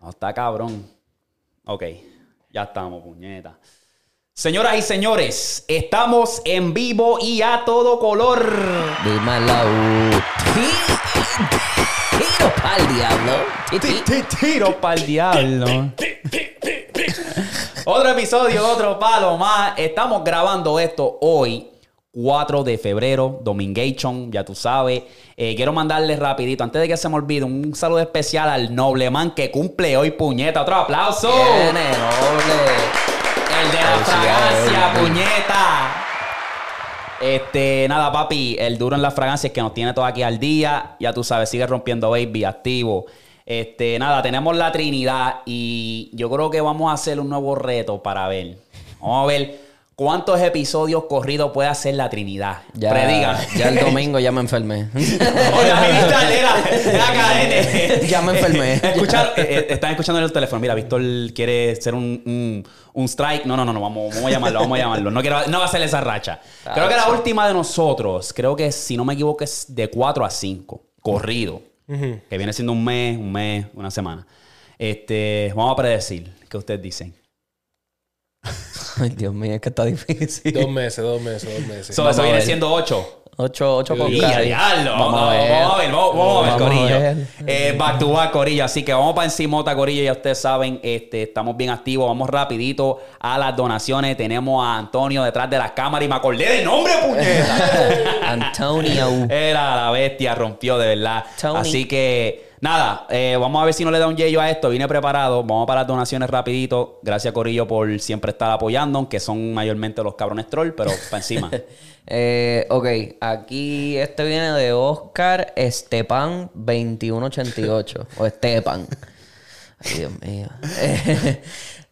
No, está cabrón. Ok, ya estamos, puñeta. Señoras y señores, estamos en vivo y a todo color. Dímelo. Tiro pa'l diablo. Ti, ti. Tiro para el diablo. otro episodio, otro palo más. Estamos grabando esto hoy, 4 de febrero, Domingation, ya tú sabes. Eh, quiero mandarle rapidito, antes de que se me olvide, un saludo especial al Nobleman que cumple hoy, puñeta. Otro aplauso. Viene, noble. El de la fragancia, puñeta. Este, nada, papi, el duro en la fragancia es que nos tiene todo aquí al día. Ya tú sabes, sigue rompiendo baby, activo. Este, nada, tenemos la Trinidad y yo creo que vamos a hacer un nuevo reto para ver. Vamos a ver cuántos episodios corridos puede hacer la Trinidad. Ya, Prediga. ya el domingo ya me enfermé. Oye, ministra, era, era cadete. Ya me enfermé. Escuchar, eh, eh, están escuchando en el teléfono. Mira, Víctor quiere ser un, un, un strike. No, no, no, no. Vamos, vamos a llamarlo, vamos a llamarlo. No, quiero, no va a ser esa racha. Creo que la última de nosotros, creo que si no me equivoco, es de 4 a 5. Corrido. Que viene siendo un mes, un mes, una semana. Este, vamos a predecir. ¿Qué ustedes dicen? Ay, Dios mío, es que está difícil. Dos meses, dos meses, dos meses. So, eso viene ver. siendo 8. Ocho, ocho por Y a diablo. Vamos, Vamos a ver. vamos a ver, vamos, vamos a ver, a Corillo. ver. Eh, back to back, Corillo. Así que vamos para encimota, Corillo. Ya ustedes saben, este, estamos bien activos. Vamos rapidito a las donaciones. Tenemos a Antonio detrás de las cámaras y me acordé del nombre, puñeta. Antonio. Era la bestia, rompió de verdad. Tony. Así que, nada, eh, vamos a ver si no le da un yello a esto. Vine preparado. Vamos para las donaciones rapidito. Gracias, Corillo, por siempre estar apoyando, aunque son mayormente los cabrones troll, pero para encima. Eh, ok, aquí este viene de Oscar Estepan 2188. O Estepan. Ay, Dios mío.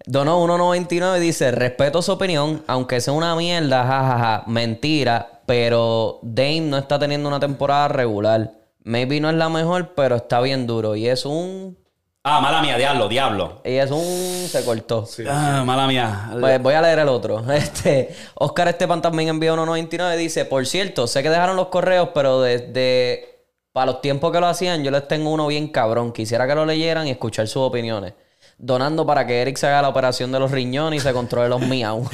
Donó 1.99 y dice: Respeto su opinión, aunque sea una mierda, jajaja. Mentira, pero Dame no está teniendo una temporada regular. Maybe no es la mejor, pero está bien duro. Y es un. ah, mala mía, diablo, diablo. Y es un. Se cortó. Ah, mala mía. Pues voy a leer el otro. Este, Oscar Estepan también envió 1.99 y dice, por cierto, sé que dejaron los correos, pero desde para los tiempos que lo hacían, yo les tengo uno bien cabrón. Quisiera que lo leyeran y escuchar sus opiniones. Donando para que Eric se haga la operación de los riñones y se controle los miau.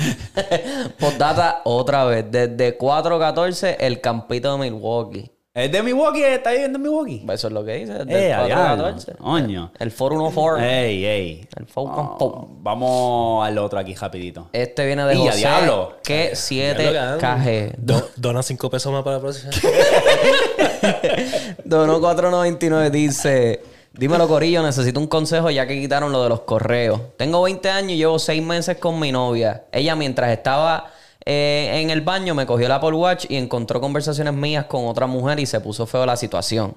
Postdata otra vez. Desde 4.14, el campito de Milwaukee. ¿Es de Milwaukee? ¿Está ahí en Milwaukee? Eso es lo que dice. Desde Eh, el a diablo. 4.14. Coño. El 414. Ey, ey. El 414. Oh, vamos al otro aquí rapidito. Este viene de Y a José. diablo. Que 7KG. Do- dona cinco pesos más para la próxima. Dono 499 dice: Dímelo, Corillo, necesito un consejo ya que quitaron lo de los correos. Tengo 20 años y llevo 6 meses con mi novia. Ella, mientras estaba eh, en el baño, me cogió el Apple Watch y encontró conversaciones mías con otra mujer y se puso feo la situación.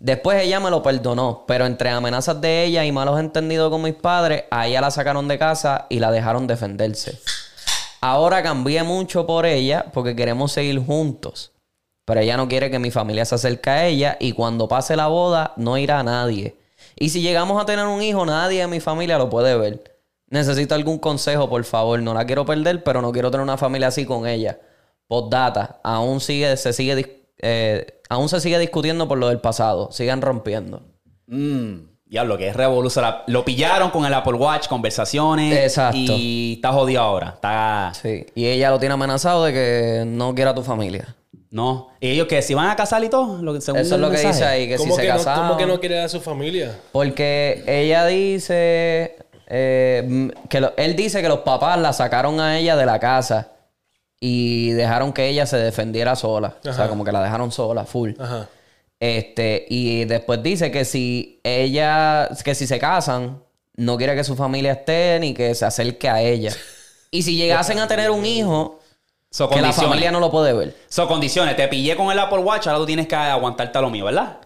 Después ella me lo perdonó, pero entre amenazas de ella y malos entendidos con mis padres, a ella la sacaron de casa y la dejaron defenderse. Ahora cambié mucho por ella porque queremos seguir juntos. Pero ella no quiere que mi familia se acerque a ella y cuando pase la boda no irá nadie. Y si llegamos a tener un hijo, nadie de mi familia lo puede ver. Necesito algún consejo, por favor. No la quiero perder, pero no quiero tener una familia así con ella. Postdata, aún sigue, se sigue, eh, aún se sigue discutiendo por lo del pasado. Sigan rompiendo. Mmm. Diablo, que es revolucionario. Lo pillaron con el Apple Watch, conversaciones. Exacto. Y está jodido ahora. Está. Sí. Y ella lo tiene amenazado de que no quiera a tu familia. No. ¿Y ellos que ¿Se van a casar y todo? Lo que, según Eso es lo que mensaje. dice ahí, que si ¿Cómo, se que no, casaban... ¿Cómo que no quiere a su familia? Porque ella dice. Eh, m- que lo- él dice que los papás la sacaron a ella de la casa y dejaron que ella se defendiera sola. O sea, como que la dejaron sola, full. Ajá. Este, y después dice que si ella, que si se casan, no quiere que su familia esté ni que se acerque a ella. Y si llegasen a tener un hijo, So, que la familia no lo puede ver. So, condiciones. Te pillé con el Apple Watch, ahora tú tienes que aguantarte a lo mío, ¿verdad?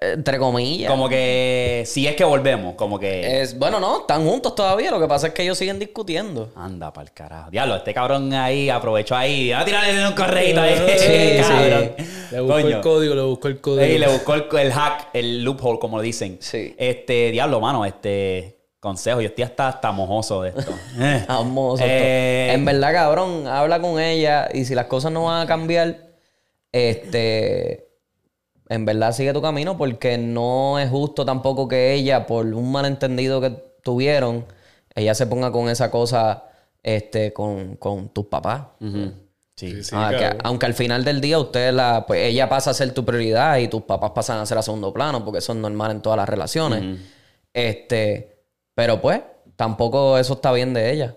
Eh, Entre comillas. Como que si es que volvemos, como que. Es, bueno, no, están juntos todavía. Lo que pasa es que ellos siguen discutiendo. Anda pa'l carajo. Diablo, este cabrón ahí aprovechó ahí. Va a tirarle un correíto ahí. Sí, cabrón. Le buscó Coño. el código, le buscó el código. Ey, le buscó el, el hack, el loophole, como dicen. Sí. Este, diablo, mano, este. Consejo, yo estoy hasta, hasta mojoso de esto. Vamos, Eh, En verdad, cabrón, habla con ella y si las cosas no van a cambiar, este. En verdad sigue tu camino porque no es justo tampoco que ella, por un malentendido que tuvieron, ella se ponga con esa cosa este, con, con tus papás. Sí. Sí, sí, Ah, que- aunque al final del día usted la, pues ella pasa a ser tu prioridad y tus papás pasan a ser a segundo plano, porque eso es normal en todas las relaciones. Este, pero pues, tampoco eso está bien de ella.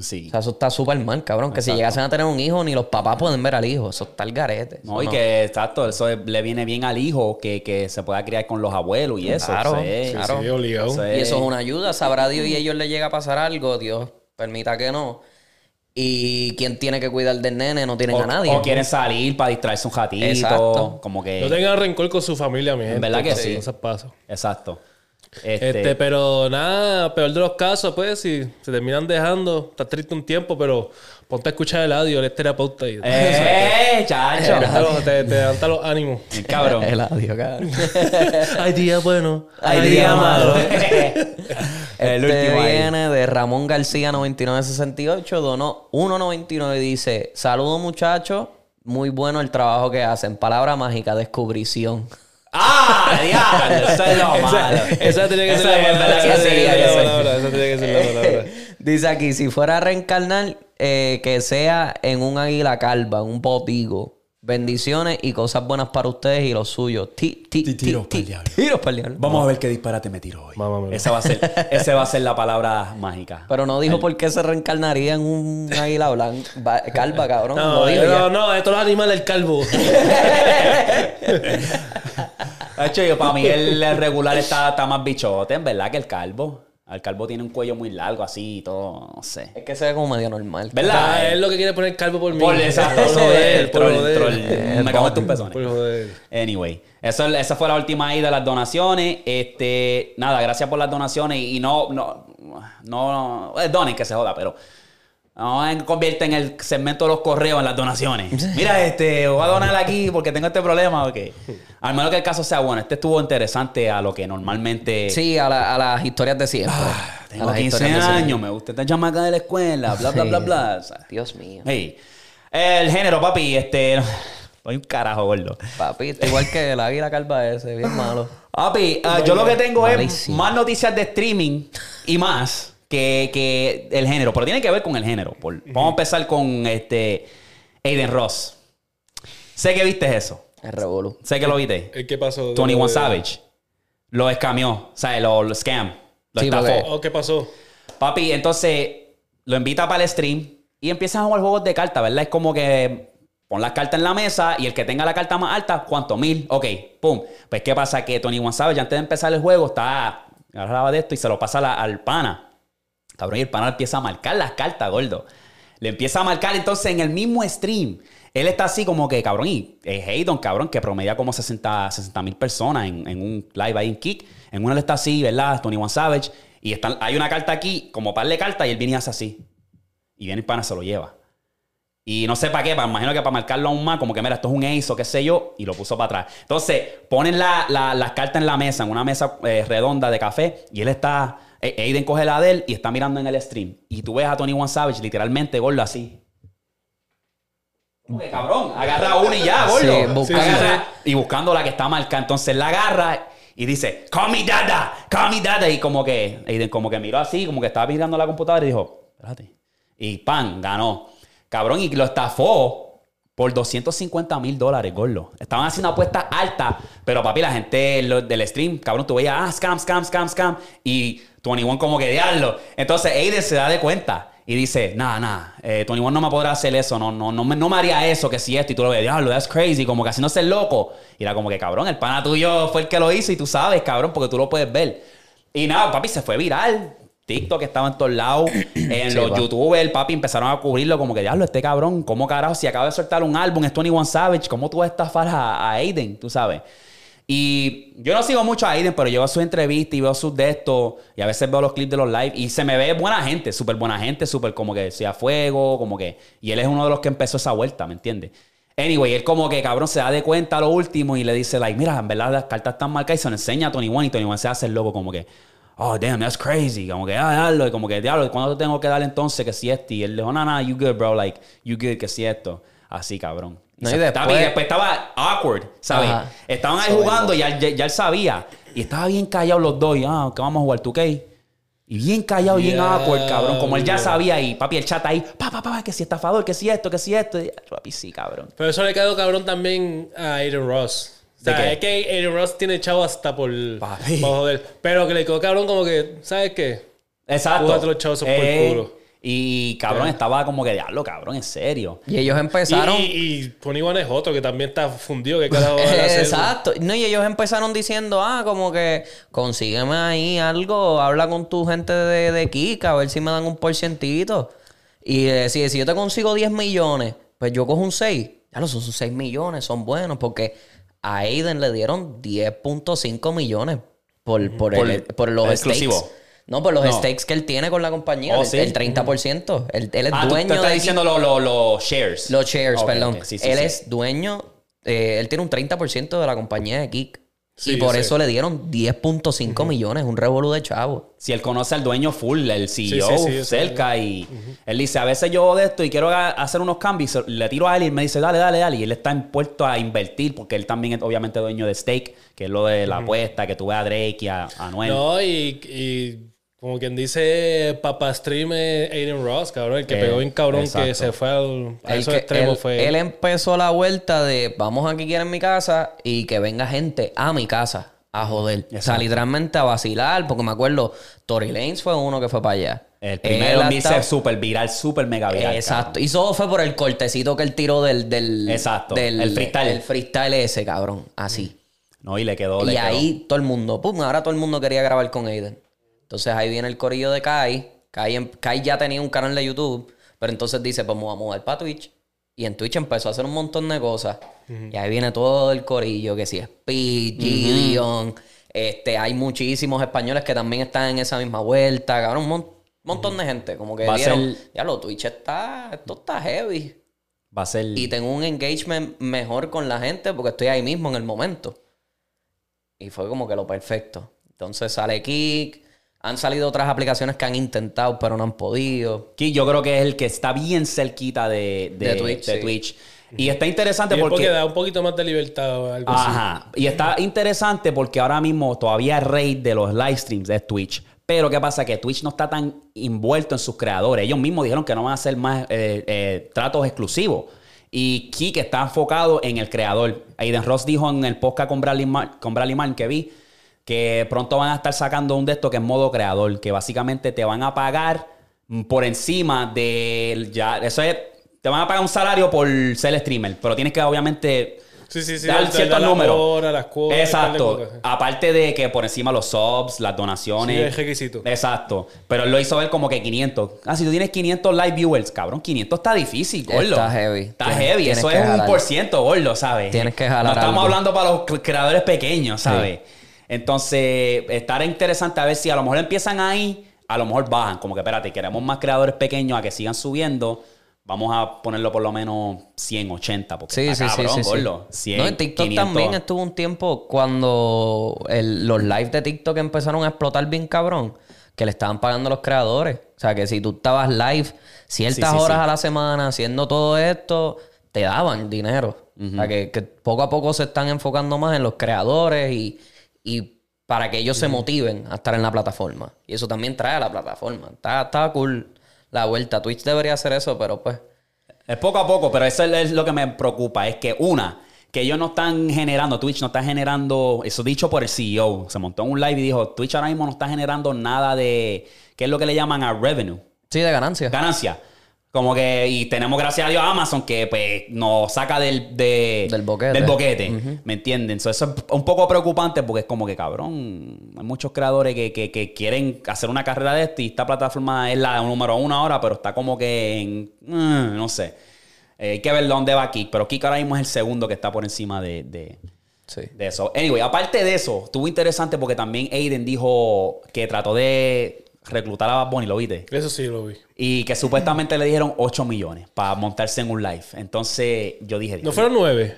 Sí. O sea, eso está súper mal, cabrón. Que si llegasen a tener un hijo, ni los papás pueden ver al hijo. Eso está el garete. No, y que exacto, eso es- le viene bien al hijo que, que se pueda criar con los abuelos y eso. Claro, es- claro. Sí, Y eso es una ayuda. Sabrá Dios y a ellos les llega a pasar algo. Dios permita que no. Y quien tiene que cuidar del nene no tienen O, a nadie. o quieren salir para distraerse un ratito. Exacto. Como que. No tengan rencor con su familia, mi gente. verdad que sí. No se pasa. Exacto. Este, Este, pero nada, peor de los casos, pues, si se terminan dejando, estás triste un tiempo, pero ponte a escuchar el audio, es terapeuta y ¡Eh, chacho! Te, te levanta los ánimos. Bien cabrón. El adiós, cabrón. Hay días buenos, Hay hay días días malos. malos. El Este último ahí. viene de Ramón García 9968, donó 1.99 y dice, saludos muchachos, muy bueno el trabajo que hacen. Palabra mágica, descubrición. ¡Ah! ¡Diablo! Eso es lo malo. Esa tiene que ser la palabra. Esa tiene que ser la palabra. Esa tiene que ser la palabra. Dice aquí, si fuera a reencarnar, eh, que sea en un águila calva, un botigo. Bendiciones y cosas buenas para ustedes y los suyos. Ti, ti, ti, Tiros ti, pa'l diablo. Tiros diablo. Vamos a ver qué disparate me tiro hoy. Vamos a ver. Esa va a ser, esa va a ser la palabra mágica. Pero no dijo por qué se reencarnaría en un águila blanca, calva, cabrón. No, dijo ya. no, no, esto es los animales del calvo. De hecho, yo, para mí el, el regular está, está más bichote, en verdad, que el calvo. El calvo tiene un cuello muy largo así y todo, no sé. Es que se ve como medio normal. Ah, ¿Verdad? es lo que quiere poner calvo por mí. Por exacto, Por joder, por troll, joder. troll. Me cago en tus pezones. Por joder. Anyway, eso, esa fue la última ahí de las donaciones. Este, nada, gracias por las donaciones. Y no, no, no, no donen que se joda, pero no en- convierten el segmento de los correos en las donaciones. Mira, este, voy a donar aquí porque tengo este problema. ok. Al menos que el caso sea bueno. Este estuvo interesante a lo que normalmente. Sí, a, la- a las historias de siempre. Ah, A tengo las 15 historias de siempre. años, me gusta esta chamaca de la escuela, bla, bla, bla, bla. O sea, Dios mío. hey. El género, papi, este. Soy un carajo, gordo. Papi, está igual que el águila calva ese, bien malo. Papi, ah, yo lo que tengo es más noticias de streaming y más que, que el género, pero tiene que ver con el género. Por- vamos a empezar con este Aiden Ross. Sé que viste eso. El revolú. Sé que lo viste. ¿El ¿Qué pasó? 21 De- Savage. Lo escamió. O sea, lo, lo scam. Lo Sí, estafó. porque- Oh, ¿Qué pasó? Papi, entonces lo invita para el stream y empiezan a jugar juegos de cartas, ¿verdad? Es como que pon las cartas en la mesa y el que tenga la carta más alta, ¿cuánto? Mil. Ok, pum. Pues, ¿qué pasa? Que Tony One Savage, antes de empezar el juego, está. Agarraba de esto y se lo pasa la- al pana. Cabrón, y el pana empieza a marcar las cartas, gordo. Le empieza a marcar entonces en el mismo stream. Él está así como que, cabrón, y Haydon, cabrón, que promedia como 60 mil personas en, en un live ahí en Kick. En uno él está así, ¿verdad? Tony One Savage. Y hay una carta aquí, como par de cartas, y él viene y hace así. Y viene el pana, se lo lleva. Y no sé para qué, pa- imagino que para marcarlo aún más, como que mira, esto es un ace o qué sé yo, y lo puso para atrás. Entonces, ponen la- la- las cartas en la mesa, en una mesa eh, redonda de café, y él está, eh, Aiden coge la de él y está mirando en el stream. Y tú ves a Tony One Savage literalmente gordo así. Que, cabrón, agarra una y ya, gordo. Sí. Agarra- y buscando la que está marcada. Entonces la agarra y dice, call me dada, call me dada. Y como que, Aiden como que miró así, como que estaba mirando la computadora y dijo, espérate. Y pan, ganó. Cabrón, y lo estafó por 250 mil dólares, gordo. Estaban haciendo apuestas altas, pero papi, la gente del stream, cabrón, tú veías, ah, scam, scam, scam, scam. Y 21 como que diablo. Entonces Aiden se da de cuenta y dice, nada, nada, eh, 21 no me podrá hacer eso, no, no, no, me, no me haría eso, que si esto. Y tú lo ves, diablo, that's crazy, como que haciéndose el loco. Y era como que, cabrón, el pana tuyo fue el que lo hizo y tú sabes, cabrón, porque tú lo puedes ver. Y nada, papi, se fue viral. TikTok estaba en todos lados. En Sí, los pa. youtubers, papi, empezaron a cubrirlo como que, diablo, este cabrón, ¿cómo carajo? Si acaba de soltar un álbum, es 21 Savage, ¿cómo tú vas a estafar a, a Aiden? Tú sabes. Y yo no sigo mucho a Aiden, pero yo veo sus entrevistas y veo sus de estos. Y a veces veo los clips de los live. Y se me ve buena gente, súper buena gente, súper como que sea fuego, como que. Y él es uno de los que empezó esa vuelta, ¿me entiendes? Anyway, él como que cabrón se da de cuenta a lo último y le dice, like, mira, en verdad las cartas están marcadas y se lo enseña a Tony One y Tony One se hace el loco como que, oh, damn, that's crazy. Como que, ah, dalo. Y como que, diablo, ¿cuándo te tengo que dar entonces que si este? Y él dijo, no, no, you good, bro, like, you good, que si esto. Así, cabrón. No, y estaba, después- y después estaba awkward, ¿sabes? Ajá. Estaban ahí jugando y ya, ya- ya él sabía. Y estaba bien callado los dos. Y, ah, que vamos a jugar 2K. Y bien callado, bien Diablo. awkward, cabrón. Como él ya sabía. Y papi, el chat ahí, pa, pa, pa, que si estafador, que si esto, que si esto. Y, papi, sí, cabrón. Pero eso le quedó cabrón también a Aiden Ross. O sea, es que Aiden Ross tiene chavo hasta por... Papi. por joder. Pero que le quedó cabrón como que, ¿sabes qué? Exacto. Júgate los chavos por Eh, culo. Y cabrón, estaba como que, diablo, cabrón, en serio. Y ellos empezaron. Y, y, y Pony One es otro que también está fundido. que carajo van a hacer? Exacto. No, y ellos empezaron diciendo, ah, como que consígueme ahí algo, habla con tu gente de, de Kika, a ver si me dan un porcientito. Y eh, si, si yo te consigo 10 millones, pues yo cojo un 6. Ya lo son 6 millones, son buenos, porque a Aiden le dieron 10.5 millones por, por, Por- el- por los exclusivo. stakes. No, por los No. stakes que él tiene con la compañía, Oh, el, sí. el 30%. Él, él es Ah, tú dueño estás de diciendo los lo, los shares. los shares, perdón. ok, sí, sí, él es dueño, eh, él tiene un 30% de la compañía de Kik. Sí, y por sé. eso le dieron 10.5 millones, un revolú de chavo. Si él conoce al dueño full, el CEO, Sí, sé. cerca, y él dice, a veces yo de esto y quiero ha- hacer unos cambios, le tiro a él y él me dice, dale, dale, dale. Y él está impuesto a invertir porque él también es obviamente dueño de Stake, que es lo de la apuesta, que tú ves a Drake y a, a Anuel. No, y, y como quien dice, Papa Stream es Aiden Ross, cabrón. El que Eh, pegó bien cabrón que se fue al, a El esos que- extremos él, fue... él empezó la vuelta de vamos a quiera en mi casa y que venga gente a mi casa a joder. O sea, literalmente a vacilar, porque me acuerdo, Tory Lanez fue uno que fue para allá. El primero hasta- irse súper viral, súper mega viral. Exacto. Y todo fue por el cortecito que él tiró del... del Exacto. del- El freestyle. El freestyle ese, cabrón. Así. No, y le quedó, le Y quedó. ahí todo el mundo, pum, ahora todo el mundo quería grabar con Aiden. Entonces ahí viene el corillo de Kai. Kai, em- Kai ya tenía un canal de YouTube, pero entonces dice, pues me voy a mudar para Twitch. Y en Twitch empezó a hacer un montón de cosas. Y ahí viene todo el corillo, que si es Speed, Gideon. Este, hay muchísimos españoles que también están en esa misma vuelta, cabrón, un mon- montón de gente. Como que Va vieron, ser- ya lo Twitch está, esto está heavy. Va a ser... Y tengo un engagement mejor con la gente porque estoy ahí mismo en el momento. Y fue como que lo perfecto. Entonces sale Kik. Han salido otras aplicaciones que han intentado, pero no han podido. Ki, yo creo que es el que está bien cerquita de, de, De Twitch, de sí. Twitch. Y está interesante Y es porque porque... da un poquito más de libertad o algo así. Ajá. Y está interesante porque ahora mismo todavía el rey de los live streams es Twitch. Pero ¿qué pasa? Que Twitch no está tan envuelto en sus creadores. Ellos mismos dijeron que no van a hacer más eh, eh, tratos exclusivos. Y Kik está enfocado en el creador. Aiden Ross dijo en el podcast con Bradley, Mar- con Bradley Mann que vi que pronto van a estar sacando un de estos que es modo creador. Que básicamente te van a pagar mm, por encima del... Ya, eso es... Te van a pagar un salario por ser streamer. Pero tienes que obviamente Sí, sí, sí. dar ciertos la números. hora, las cuotas, Exacto. cosas. Aparte de que por encima los subs, las donaciones. Sí, es requisito. Exacto. Pero él lo hizo ver como que 500. Ah, si tú tienes 500 live viewers, cabrón, 500 está difícil, gordo. Está heavy. Está Tienes- heavy. tienes Eso es un por ciento, gordo, ¿sabes? Tienes que jalar No estamos algo. hablando para los cre- creadores pequeños, ¿sabes? Entonces, estará interesante a ver si a lo mejor empiezan ahí, a lo mejor bajan. Como que, espérate, queremos más creadores pequeños a que sigan subiendo. Vamos a ponerlo por lo menos 100, 80. Porque Sí, está sí, sí, cabrón, sí, sí. gordo. 100, no, en TikTok 500. también estuvo un tiempo cuando el- los lives de TikTok empezaron a explotar bien cabrón, que le estaban pagando los creadores. O sea, que si tú estabas live ciertas Sí, sí, horas sí. a la semana haciendo todo esto, te daban dinero. O sea, que, que poco a poco se están enfocando más en los creadores y, y para que ellos se motiven a estar en la plataforma. Y eso también trae a la plataforma. Está, está cool la vuelta. Twitch debería hacer eso, pero pues... Es poco a poco, pero eso es lo que me preocupa. Es que una, que ellos no están generando, Twitch no está generando, eso dicho por el CEO, se montó en un live y dijo, Twitch ahora mismo no está generando nada de, ¿qué es lo que le llaman a revenue? Sí, de ganancias. Ganancia. Como que, y tenemos gracias a Dios a Amazon que pues nos saca del, de- Del boquete. del boquete, ¿me entienden? So, eso es un poco preocupante porque es como que, cabrón, hay muchos creadores que, que- que quieren hacer una carrera de esto y esta plataforma es la número uno ahora, pero está como que en, mm, no sé. Eh, hay que ver dónde va Kik, pero Kik ahora mismo es el segundo que está por encima de, de, Sí. de eso. Anyway, aparte de eso, estuvo interesante porque también Aiden dijo que trató de reclutar a Bad Bunny, ¿lo viste? Eso sí lo vi. Y que supuestamente le dijeron 8 millones para montarse en un live. Entonces yo dije... ¿No fueron nueve?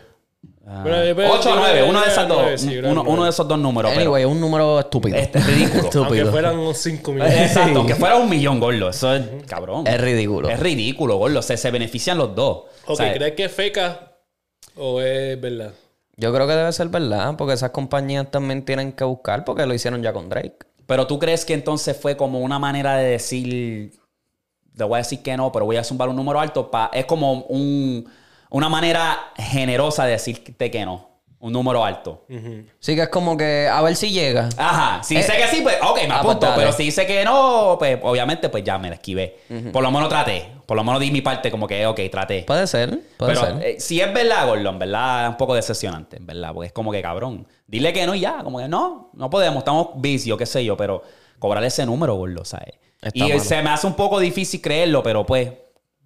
Ah, Pero, eh, pero, 8 o yo 9, creo uno de esos dos. sí, uno, de esos dos números. pero- Anyway, un número estúpido. Este es ridículo. Aunque estúpido. fueran unos cinco millones. Exacto, que fuera un millón, gordo. Eso es cabrón. Es ridículo. Es ridículo, gordo. Se, se benefician los dos. Ok, O sea, ¿crees que Feca ¿O es verdad? Yo creo que debe ser verdad, porque esas compañías también tienen que buscar, porque lo hicieron ya con Drake. Pero tú crees que entonces fue como una manera de decir, le voy a decir que no, pero voy a zumbar un número alto. Pa, es como un, una manera generosa de decirte que no. Un número alto. Sí que es como que a ver si llega. Ajá. Si Eh, dice que sí, pues ok, me ah, pues apunto. pero si dice que no, pues obviamente pues ya me la esquivé. Por lo menos traté. Por lo menos di mi parte como que, ok, traté. Puede ser, puede Pero ser. eh, si es verdad, Gordon, ¿verdad? Es un poco decepcionante, ¿verdad? Porque es como que cabrón. Dile que no y ya, como que no, no podemos, estamos vicios, qué sé yo, pero cobrar ese número, Gordon, ¿sabes? Está y malo. se me hace un poco difícil creerlo, pero pues,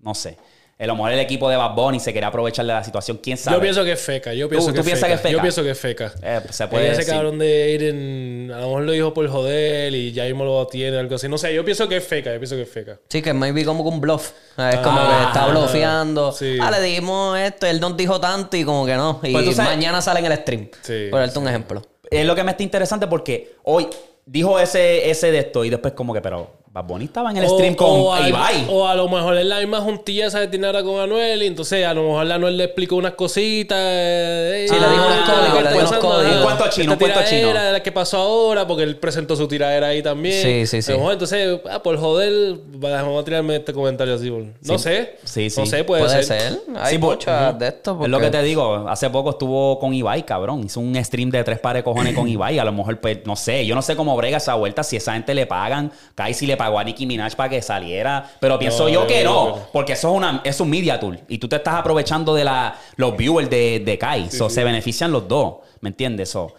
no sé. A lo mejor el equipo de Bad Bunny se quería aprovechar de la situación, quién sabe. Yo pienso que es feca. Yo pienso ¿Tú- que tú es piensas feca. que es feca? Yo pienso que es feca. Eh, se puede ese cabrón de Aiden, a lo mejor lo dijo por joder y ya mismo lo tiene, algo así. No sé, yo pienso que es feca. Yo pienso que es feca. Sí, que maybe como que un bluff. Es como Ah, que está blufeando. sí. Ah, le dijimos esto, él nos dijo tanto y como que no. Y Pues mañana sale en el stream. Sí, Por darte un ejemplo. Es lo que me está interesante porque hoy dijo ese, ese de esto y después como que, pero Bad Bunny estaba en el O- stream con o a, Ibai. o a lo mejor es la misma juntilla esa que tiene ahora con Anuel y entonces a lo mejor Anuel le explicó unas cositas. eh, Sí, le dijo unos ah, códigos, ¿qué le dijo unos códigos. Ah, Un cuento chino, un esta cuento chino. de la que pasó ahora porque él presentó su tiradera ahí también. Sí, sí, sí. A lo mejor, entonces, ah, por joder, vamos a tirarme este comentario así. por- No Sí. sé. Sí, sí. No sé, puede, Puede ser. ser. Hay Sí, por- muchas de esto. Es lo que te digo. Hace poco estuvo con Ibai, cabrón. Hizo un stream de tres pares de cojones con Ibai. A lo mejor, pues, no sé. Yo no sé cómo brega esa vuelta. Si esa gente le pagan. Kai si le pagó a Nicki Minaj para que saliera. Pero pienso No, yo que no. Porque eso es, una, es un media tool. Y tú te estás aprovechando de la, los viewers de, de Kai. So, Se benefician los dos. ¿Me entiendes? So,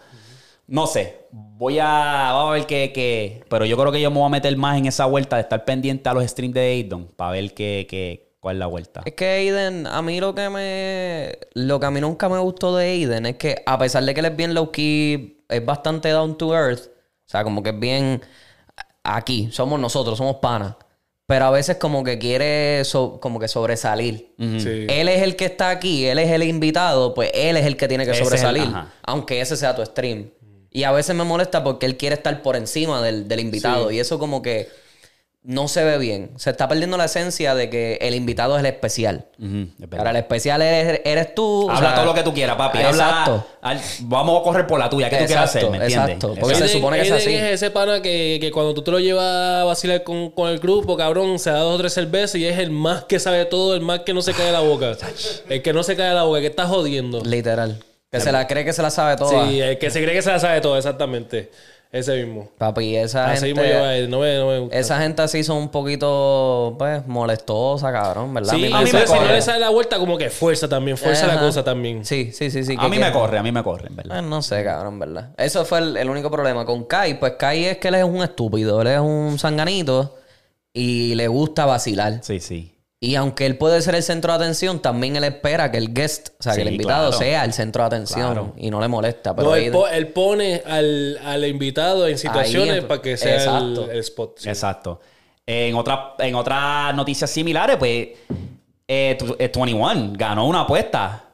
no sé. Voy a, vamos a ver qué, qué- Pero yo creo que yo me voy a meter más en esa vuelta de estar pendiente a los streams de Aidon. Para ver qué, qué, cuál es la vuelta. Es que Aiden, a mí lo que me. Lo que a mí nunca me gustó de Aiden es que, a pesar de que él es bien low key, es bastante down to earth. O sea, como que es bien. Aquí, somos nosotros, somos panas. Pero a veces, como que quiere so- como que sobresalir. Sí. Él es el que está aquí, él es el invitado, pues él es el que tiene que Ese es el- sobresalir. ajá. aunque ese sea tu stream. Y a veces me molesta porque él quiere estar por encima del, del invitado. Y eso como que no se ve bien. Se está perdiendo la esencia de que el invitado es el especial. Verdad. Ahora el especial eres, eres tú. o Habla sea, todo lo que tú quieras, papi. Habla, Exacto. al- vamos a correr por la tuya. ¿Qué tú quieres Exacto, hacer? ¿Me entiendes? exacto. Porque se supone que es así. es ese pana que, que cuando tú te lo llevas a vacilar con, con el grupo, cabrón, se da dos o tres cervezas y es el más que sabe todo, el más que no se cae la boca. el que no se cae la boca, que está jodiendo. Literal. Que se la cree que se la sabe toda. Sí, el que se cree que se la sabe todo, exactamente. Ese mismo. Papi, esa Así mismo gente. yo a él, no me, no me gusta. Esa gente así son un poquito, pues, molestosa, cabrón, ¿verdad? Sí, A mí me- a mí eso, me si no corre. le sale la vuelta, como que fuerza también, fuerza la cosa también. Sí, sí, sí, sí. A mí me corre, a mí me corre, en verdad. Eh, no sé, cabrón, ¿verdad? Eso fue el, el único problema. Con Kai, pues Kai es que él es un estúpido, él es un sanganito y le gusta vacilar. Sí, sí. Y aunque él puede ser el centro de atención, también él espera que el guest, o sea, que Sí, el invitado claro. sea el centro de atención Claro. y no le molesta. Pero No, ahí- él, po- él pone al, al invitado en situaciones Ahí, para que sea el, exacto. el spot. sí. Exacto. En, otra, en otras noticias similares, pues, eh, tu- eh, 21 ganó una apuesta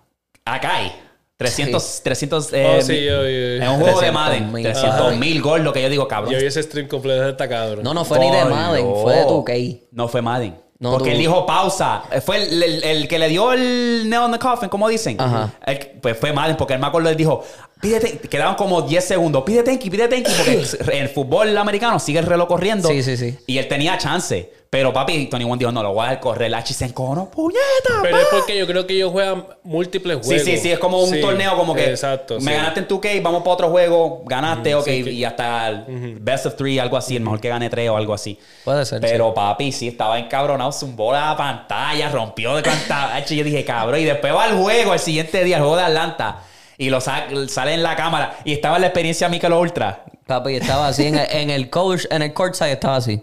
a Kai. 300, 300 eh, Oh, sí, yo- yo- yo- en un juego de 300 Madden. mil. 300 mil gol, lo que yo digo, cabrón. Yo vi ese stream completo de esta cabrón. No, no fue ni de. Madden, fue de 2K. No fue Madden. No, Porque tú- él dijo pausa. Eh, Fue el, el- el que le dio el nail in the coffin, como dicen. Ajá. El- pues fue Madden, porque él me acuerdo, él dijo, pídete, quedaban como 10 segundos, pide tenki, pide tenki, porque en el fútbol americano sigue el reloj corriendo. Sí, sí, sí. Y él tenía chance. Pero papi, Tony One dijo, no, lo voy a dejar correr. H se encojonó, puñeta, Pero pa". es porque yo creo que ellos juegan múltiples Sí, juegos. sí, sí, es como un Sí, torneo como que Exacto. me sí. ganaste en 2K, vamos para otro juego, ganaste, ok, sí, que- y hasta el best of three, algo así, el mejor que gane tres o algo así. Puede ser, Pero papi, sí, estaba encabronado, zumbó la pantalla, rompió de pantalla. yo dije, cabrón, y después va al juego, el siguiente día, el juego de Atlanta, y lo sa- sale en la cámara, y estaba en la experiencia Mikel Ultra. Papi, estaba así en el, en el coach, en el courtside estaba así.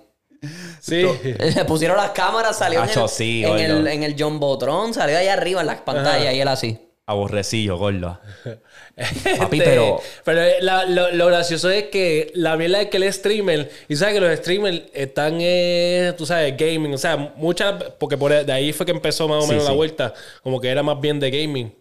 Sí. Le pusieron las cámaras, salió en, Acho, el, sí, en, el, en el John Botron, salió allá arriba en las pantallas y él así. Aborrecillo, gordo. Papi, Este, pero... pero la- lo, lo gracioso es que la mierda es que es streamer. Y sabes que los streamers están, eh, tú sabes, gaming. O sea, muchas. Porque por de ahí fue que empezó más o Sí, menos la sí. vuelta. Como que era más bien de gaming.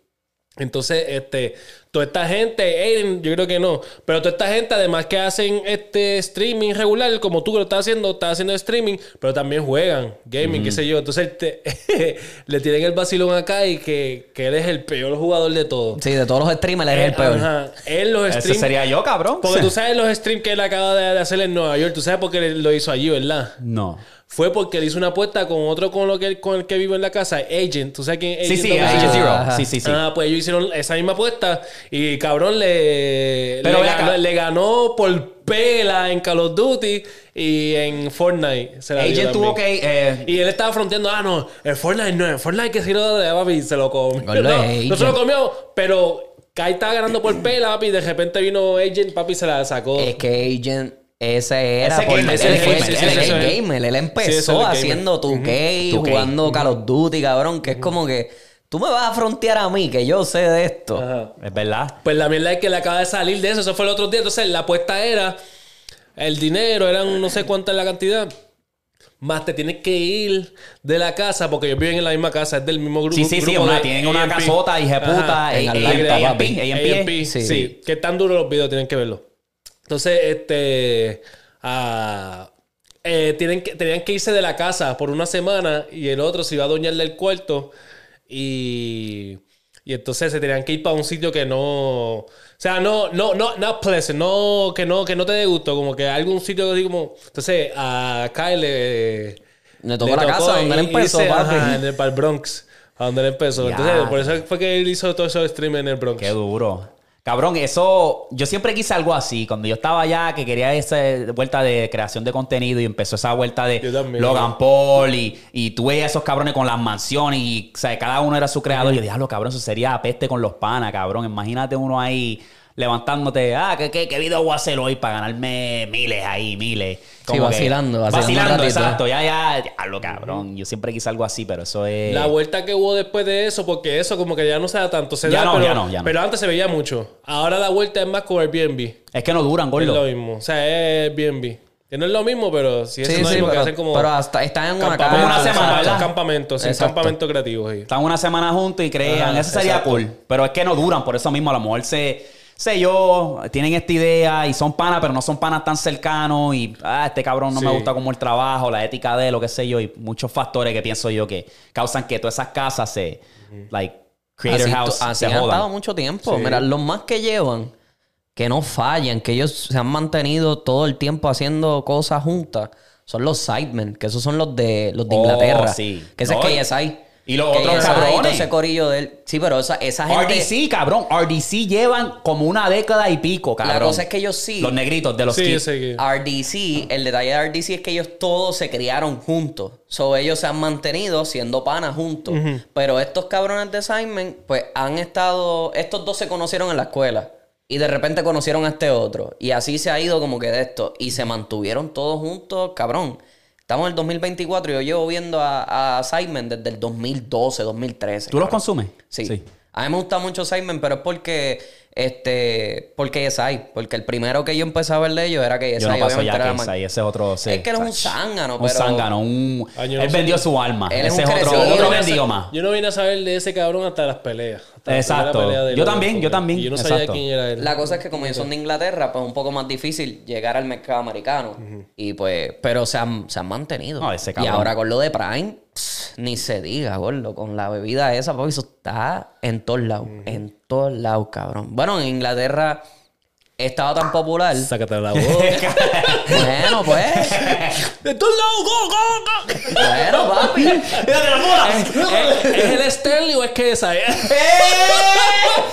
Entonces, este. Toda esta gente, Aiden, yo creo que no, pero toda esta gente, además que hacen este streaming regular, como tú que lo estás haciendo, estás haciendo streaming, pero también juegan gaming, qué sé yo. Entonces te- le tienen el vacilón acá y que, que él es el peor jugador de todos. Sí, de todos los streamers eres el peor. Ajá. Él los Ese streams. sería yo, cabrón. Porque tú sabes los streams que él acaba de, hacer en Nueva York. Tú sabes por qué lo hizo allí, ¿verdad? No. Fue porque él hizo una apuesta con otro con, lo que, con el que vive en la casa, Agent. ¿Tú sabes quién es Sí, Agent? sí, Double Agent Zero? Sí, sí, sí. Ah, pues ellos hicieron esa misma apuesta y cabrón le, Pero le, ganó, le ganó por pela en Call of Duty y en Fortnite. Se la dio Agent tuvo que. eh, Y él estaba fronteando, ah, no, el Fortnite no, el Fortnite que se lo de papi se lo comió. No, no se lo comió, pero Kai estaba ganando por pela, papi, y de repente vino Agent, papi, se la sacó. Es que Agent, ese era. Ese por- gamer, él ese fue- gamer, él. Él Sí, es empezó haciendo 2K, 2K. jugando Call of Duty, cabrón. Que es como que tú me vas a frontear a mí, que yo sé de esto. Ajá. es verdad. Pues la mierda es que le acaba de salir de eso. Eso fue el otro día. Entonces la apuesta era el dinero, eran no sé cuánta es la cantidad. Más te tienes que ir de la casa porque ellos viven en la misma casa, es del mismo grupo. Sí, sí, sí, grupo una- de tienen una casota, hijeputa, Ajá. en A- Atlanta, papi. AMP, AMP, Sí. sí. Que tan duros los videos, tienen que verlo. Entonces, este. ah, eh, tienen que, tenían que irse de la casa por una semana y el otro se iba a doñarle el cuarto y. Y entonces se tenían que ir para un sitio que no. O sea, no, no, no, not pleasant, no, que no, que no te dé gusto, como que algún sitio así como. Entonces, a Kyle le. Le tocó la casa donde él empezó, papi. ajá, en el, para el Bronx, a donde él empezó. Entonces, Ya. por eso fue que él hizo todo esos streams en el Bronx. Qué duro. Cabrón, eso. Yo siempre quise algo así. Cuando yo estaba allá, que quería esa vuelta de creación de contenido y empezó esa vuelta de también. Logan Paul y, y tú veías esos cabrones con las mansiones y, o sea, cada uno era su creador. Y yo dije, "Diablo, cabrón, eso sería peste con los panas, cabrón. Imagínate uno ahí levantándote, ah, ¿qué, qué, qué video voy a hacer hoy para ganarme miles ahí, miles? Sí, vacilando, vacilando un Vacilando, ratito. exacto. Ya, ya, diablo, cabrón. Yo siempre quise algo así, pero eso es. La vuelta que hubo después de eso, porque eso como que ya no se da tanto. Se Ya da, no, pero, ya no, ya no. pero antes se veía mucho. Ahora la vuelta es más con Airbnb. Es que no duran, Es gordo. lo mismo. O sea, es Airbnb. Que no es lo mismo, pero sí es Sí, lo sí, mismo que pero, hacen como... pero hasta están en una casa. una semana, exacto, ¿verdad? Campamentos, sí, creativos. sí. Están una semana juntos y crean. Ajá, Eso sería exacto. cool. Pero es que no duran, por eso mismo. A lo mejor se, sé yo, tienen esta idea y son panas, pero no son panas tan cercanos. Y ah, este cabrón no me gusta como el trabajo, la ética de él, lo que sé yo. Y muchos factores que pienso yo que causan que todas esas casas se, like, Creator así, House, así se han estado jodan. mucho tiempo. Sí. Mira, los más que llevan, que no fallan, que ellos se han mantenido todo el tiempo haciendo cosas juntas, son los Sidemen, que esos son los de los de Oh, Inglaterra. sí. Que ese No, es KSI. Y los otros cabrones. ese corillo de él. Sí, pero esa, esa gente. RDC, cabrón. RDC llevan como una década y pico, cabrón. La cosa es que ellos sí. Los negritos de los Sí, kids. RDC, el detalle de RDC es que ellos todos se criaron juntos. So, ellos se han mantenido siendo panas juntos. Pero estos cabrones de Simon, pues han estado. Estos dos se conocieron en la escuela. Y de repente conocieron a este otro. Y así se ha ido como que de esto. Y se mantuvieron todos juntos, cabrón. Estamos en el 2024 y yo llevo viendo a, a Simon desde el 2012, 2013. ¿Tú los consumes? Sí. A mí me gusta mucho Simon, pero es porque este porque KSI, porque el primero que yo empecé a ver de ellos era que Yo no paso ya era que ese, ese es otro. sí. Es que él es un zángano, Un pero zángano, un... Ah, yo no él vendió su alma. Él es ese un es otro, crecido. otro vendido más. Yo no vine a saber de ese cabrón hasta las peleas. Hasta Exacto. primera pelea de Yo Logan también, Paul. yo también. Y yo no sabía Exacto. quién era él. La cosa es que como ellos son de Inglaterra, pues es un poco más difícil llegar al mercado americano. Y pues, pero se han, se han mantenido. No, ese y ahora con lo de Prime, pss, ni se diga, gordo. Con la bebida esa, porque eso está en todos lados. En todos lados, cabrón. Bueno, en Inglaterra estaba tan popular. Sácate la boca. bueno, pues. ¡De todos lados! ¡Go, go, go! Bueno, papi. ¿Es, es el Stanley o es que esa? ¡Eh!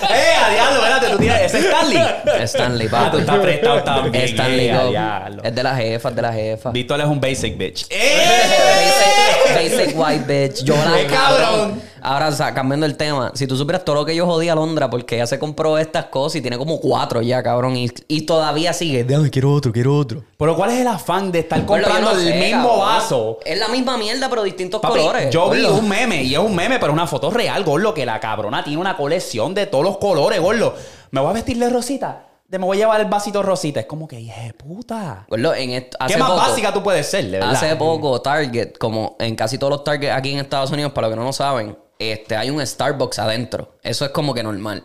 ¡Eh! A diablo, espérate, tú tienes... ¿Ese es Stanley? Stanley, Ah, tú papi. estás prestado también. Stanley, eh. Es de la jefa, es de la jefa. Víctor es un basic bitch. Basic, basic white bitch. Yo la ¡Qué cabrón! Ahora, o sea, cambiando el tema. Si tú supieras todo lo que yo jodí a Londra porque ella se compró estas cosas y tiene como cuatro ya, cabrón. Y, y todavía sigue. Déjame, quiero otro, quiero otro. Pero ¿cuál es el afán de estar comprando no el sé, mismo cabrón. vaso? Es la misma mierda, pero distintos Papi, colores. yo vi Gordo. un meme, y es un meme, pero una foto real, gordo, que la cabrona tiene una colección de todos los colores, gordo. Me voy a vestir de rosita, de me voy a llevar el vasito rosita. Es como que, hija de puta. Gordo, en esto, ¿Qué más poco- básica tú puedes ser, de verdad? Hace poco, Target, como en casi todos los Target aquí en Estados Unidos, para los que no lo saben, este, hay un Starbucks adentro. Eso es como que normal.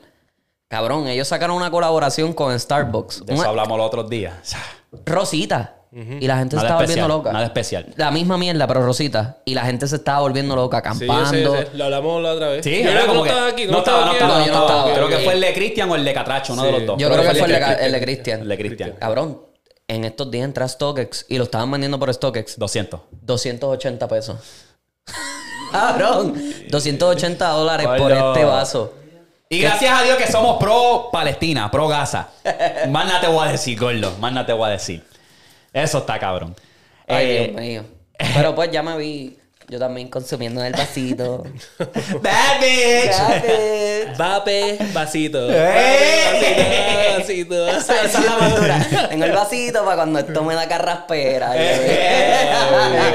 Cabrón, ellos sacaron una colaboración con Starbucks. De Una- eso hablamos los otros días. Rosita. Y la gente se estaba especial, volviendo loca. nada especial. La misma mierda, pero Rosita. Y la gente se estaba volviendo loca, Sí, yo acampando. sé. Lo hablamos la otra vez. Sí, yo era no como que- estaba aquí. No estaba, no estaba, No, no no estaba. Creo que fue el de Cristian o el de Catracho, uno de los dos. Yo creo que fue el de, Cristian. el de Cristian. El de Cristian. Cabrón, en estos días entra StockX y lo estaban vendiendo por StockX 200. 280 pesos. Cabrón, 280 dólares por este vaso. Y gracias a Dios que somos pro Palestina, pro Gaza. Más nada te voy a decir, gordo. Más nada te voy a decir. Eso está cabrón. Ay, Eh, Dios mío. Pero pues ya me vi yo también consumiendo en el vasito. Bad bitch. Vape, vasito. Vape, vasito, vasito. esa, es la madura. Tengo el vasito para cuando esto me da carraspera.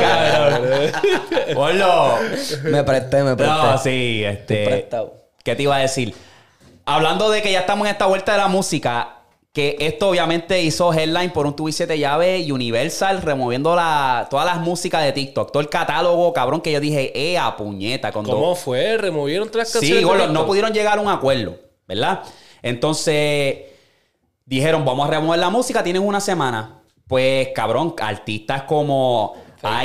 Cabrón. Gordo. me presté, me presté. No, sí, este. Prestado. ¿Qué te iba a decir? Hablando de que ya estamos en esta vuelta de la música, que esto obviamente hizo headline por un tubo y siete llaves y Universal removiendo la, todas las músicas de TikTok, todo el catálogo, cabrón, que yo dije, eh, a puñeta. Cuando, ¿Cómo fue? ¿Removieron tres canciones? Sí, no pudieron llegar a un acuerdo, ¿verdad? Entonces, dijeron, vamos a remover la música, tienen una semana. Pues, cabrón, artistas como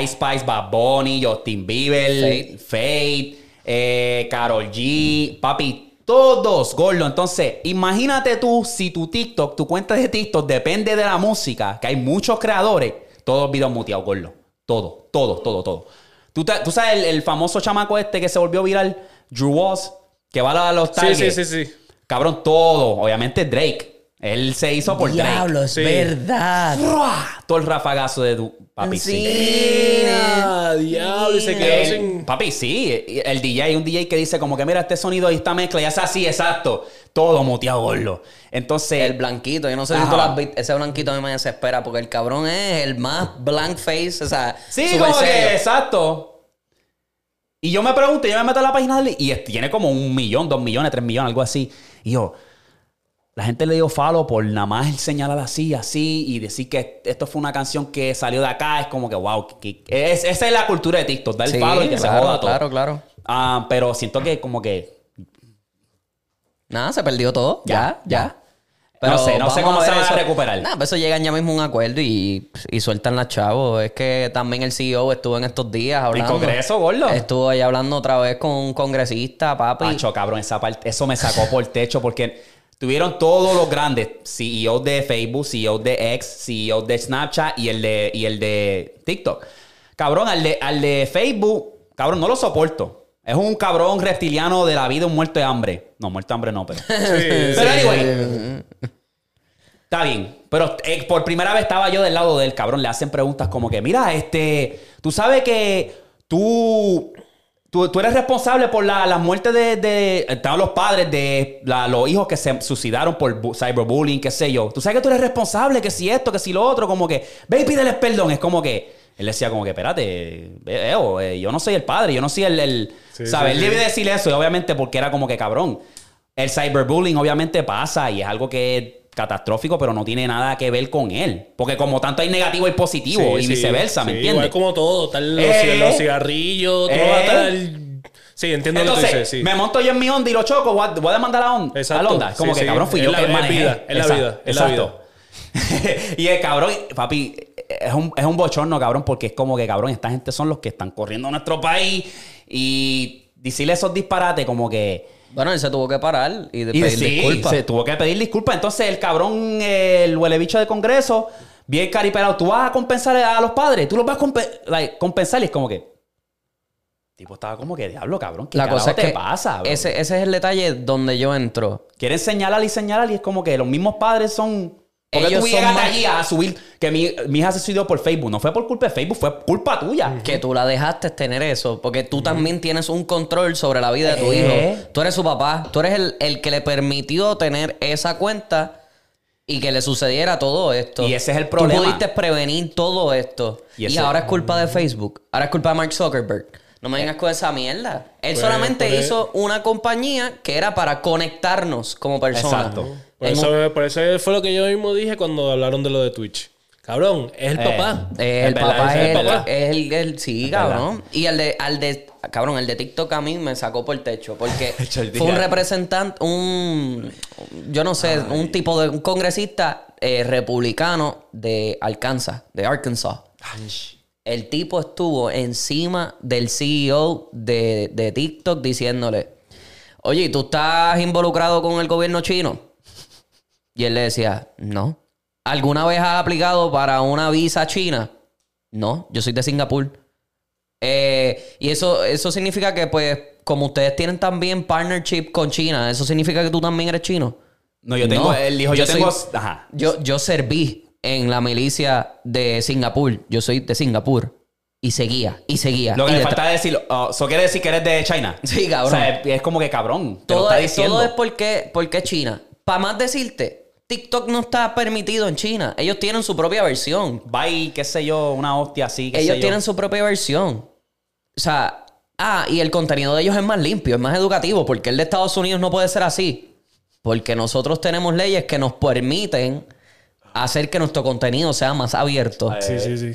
Ice Spice, Bad Bunny, Justin Bieber, Fate. Fate, eh, G, papi, todos, gordo. Entonces, imagínate tú si tu TikTok, tu cuenta de TikTok depende de la música, que hay muchos creadores, todos videos muteados, gordo. Todo, todo, todo, todo. ¿Tú, te- tú sabes el, el famoso chamaco este que se volvió viral, Drew Woz, que va a los Sí, Target? sí, sí, sí. Cabrón, todo. Obviamente Drake. Él se hizo por Diablo, es Sí. verdad. Drake. Todo el rafagazo de du- papi. Sí. Sí. Ah, diablo, y se quedó Eh, sin. Papi, sí. El DJ, un DJ que dice como que mira este sonido y esta mezcla, ya es así, exacto. Todo muteado, gordo. Entonces, El blanquito, yo no sé si Ajá. tú lo has visto. Ese blanquito a mí me desespera porque el cabrón es el más blank face, o sea, sí, como que, exacto. Y yo me pregunto, yo me meto a la página de él y es- tiene como un millón, dos millones, tres millones, algo así. Y yo, la gente le dio follow por nada más el señalar así, así, y decir que esto fue una canción que salió de acá. Es como que, wow, que- que- es- esa es la cultura de TikTok, dar Sí, follow y que se joda todo. claro, claro. Ah, pero siento que como que Nada, se perdió todo. Ya, Ya, ya. No sé, no sé cómo se va a recuperar. Nada, pues eso llegan ya mismo a un acuerdo y, y sueltan la chavo. Es que también el CEO estuvo en estos días hablando. Congreso, gordo? Estuvo ahí hablando otra vez con un congresista, papi. Pacho, cabrón, esa parte, eso me sacó por el techo porque tuvieron todos los grandes CEOs de Facebook, CEOs de X, CEOs de Snapchat y el de, y el de TikTok. Cabrón, al de, al de Facebook, cabrón, no lo soporto. Es un cabrón reptiliano de la vida, un muerto de hambre. No, muerto de hambre no, pero. pero anyway. Está bien. Pero eh, por primera vez estaba yo del lado del cabrón. Le hacen preguntas como que, mira, este, tú sabes que tú, tú, tú eres responsable por la, la muerte de, de estaban los padres de la- los hijos que se suicidaron por bu- cyberbullying, qué sé yo. Tú sabes que tú eres responsable, que si esto, que si lo otro, como que, ve y pídeles perdón. Es como que, él decía como que, espérate, veo, eh, yo no soy el padre, yo no soy el, el Sí, ¿sabes? sí, Él debe decir eso, y obviamente porque era como que cabrón. El cyberbullying obviamente pasa y es algo que catastrófico, pero no tiene nada que ver con él. Porque como tanto hay negativo y positivo Sí, y sí, viceversa, ¿me entiendes? Igual como todo, los, Eh. los cigarrillos, tú no Eh. a estar. Sí, entiendo lo que Entonces, dices, sí. me monto yo en mi onda y lo choco, voy a, voy a demandar a, on, a Honda. Como que cabrón fui Es yo la- que manejé. vida, es la vida, es la exacto. y el cabrón, papi, es un, es un bochorno, cabrón, porque es como que, cabrón, esta gente son los que están corriendo nuestro país y decirle esos disparates como que... Bueno, él se tuvo que parar y, pedir sí, disculpas. se tuvo que pedir disculpas. Entonces, el cabrón, el huele bicho de Congreso, bien caripelado. Tú vas a compensar a los padres, tú los vas a like, compensar. Y es como que. Tipo, estaba como que, diablo, cabrón, ¿qué La cosa es te que pasa, bro? ese, ese es el detalle donde yo entro. Quieren señalar y señalar, y es como que los mismos padres son. Porque Ellos tú son llegas más- allí a subir que mi, mi hija se suicidó por Facebook. No fue por culpa de Facebook, fue culpa tuya. Que tú la dejaste tener eso, porque tú también tienes un control sobre la vida de tu Eh. hijo. Tú eres su papá, tú eres el, el que le permitió tener esa cuenta y que le sucediera todo esto. Y ese es el problema. Tú pudiste prevenir todo esto. Y ahora es culpa de Facebook. Ahora es culpa de Mark Zuckerberg. No me vengas con esa mierda. Él Pues, solamente pues- hizo una compañía que era para conectarnos como personas. Exacto. Por eso, un- por eso fue lo que yo mismo dije cuando hablaron de lo de Twitch. Cabrón, es el Eh. papá. Eh, el papá es el, verdad. es el, el- sí, Es cabrón. Y el de, al de, cabrón, el de TikTok a mí me sacó por el techo. Porque fue un representante, un, yo no sé, un tipo de, un congresista eh, republicano de Arkansas, de Arkansas. El tipo estuvo encima del CEO de, de TikTok diciéndole, oye, ¿y ¿tú estás involucrado con el gobierno chino? Y él le decía, no. ¿Alguna vez has aplicado para una visa china? No, yo soy de Singapur. Eh, y eso, eso significa que, pues, como ustedes tienen también partnership con China, ¿eso significa que tú también eres chino? No, yo tengo, No. él dijo, yo, Yo tengo, soy- ajá. Yo, yo serví en la milicia de Singapur. Yo soy de Singapur. Y seguía, y seguía. Lo que le falta decir, oh, ¿eso quiere decir que eres de China? Sí, cabrón. O sea, es, es como que cabrón, lo todo, está es, diciendo. todo es porque, porque China. Para más decirte, TikTok no está permitido en China. Ellos tienen su propia versión. Y qué sé yo, una hostia así, qué Ellos sé yo. tienen su propia versión. O sea, ah, y el contenido de ellos es más limpio, es más educativo, porque el de Estados Unidos no puede ser así. Porque nosotros tenemos leyes que nos permiten hacer que nuestro contenido sea más abierto. Sí, sí, sí.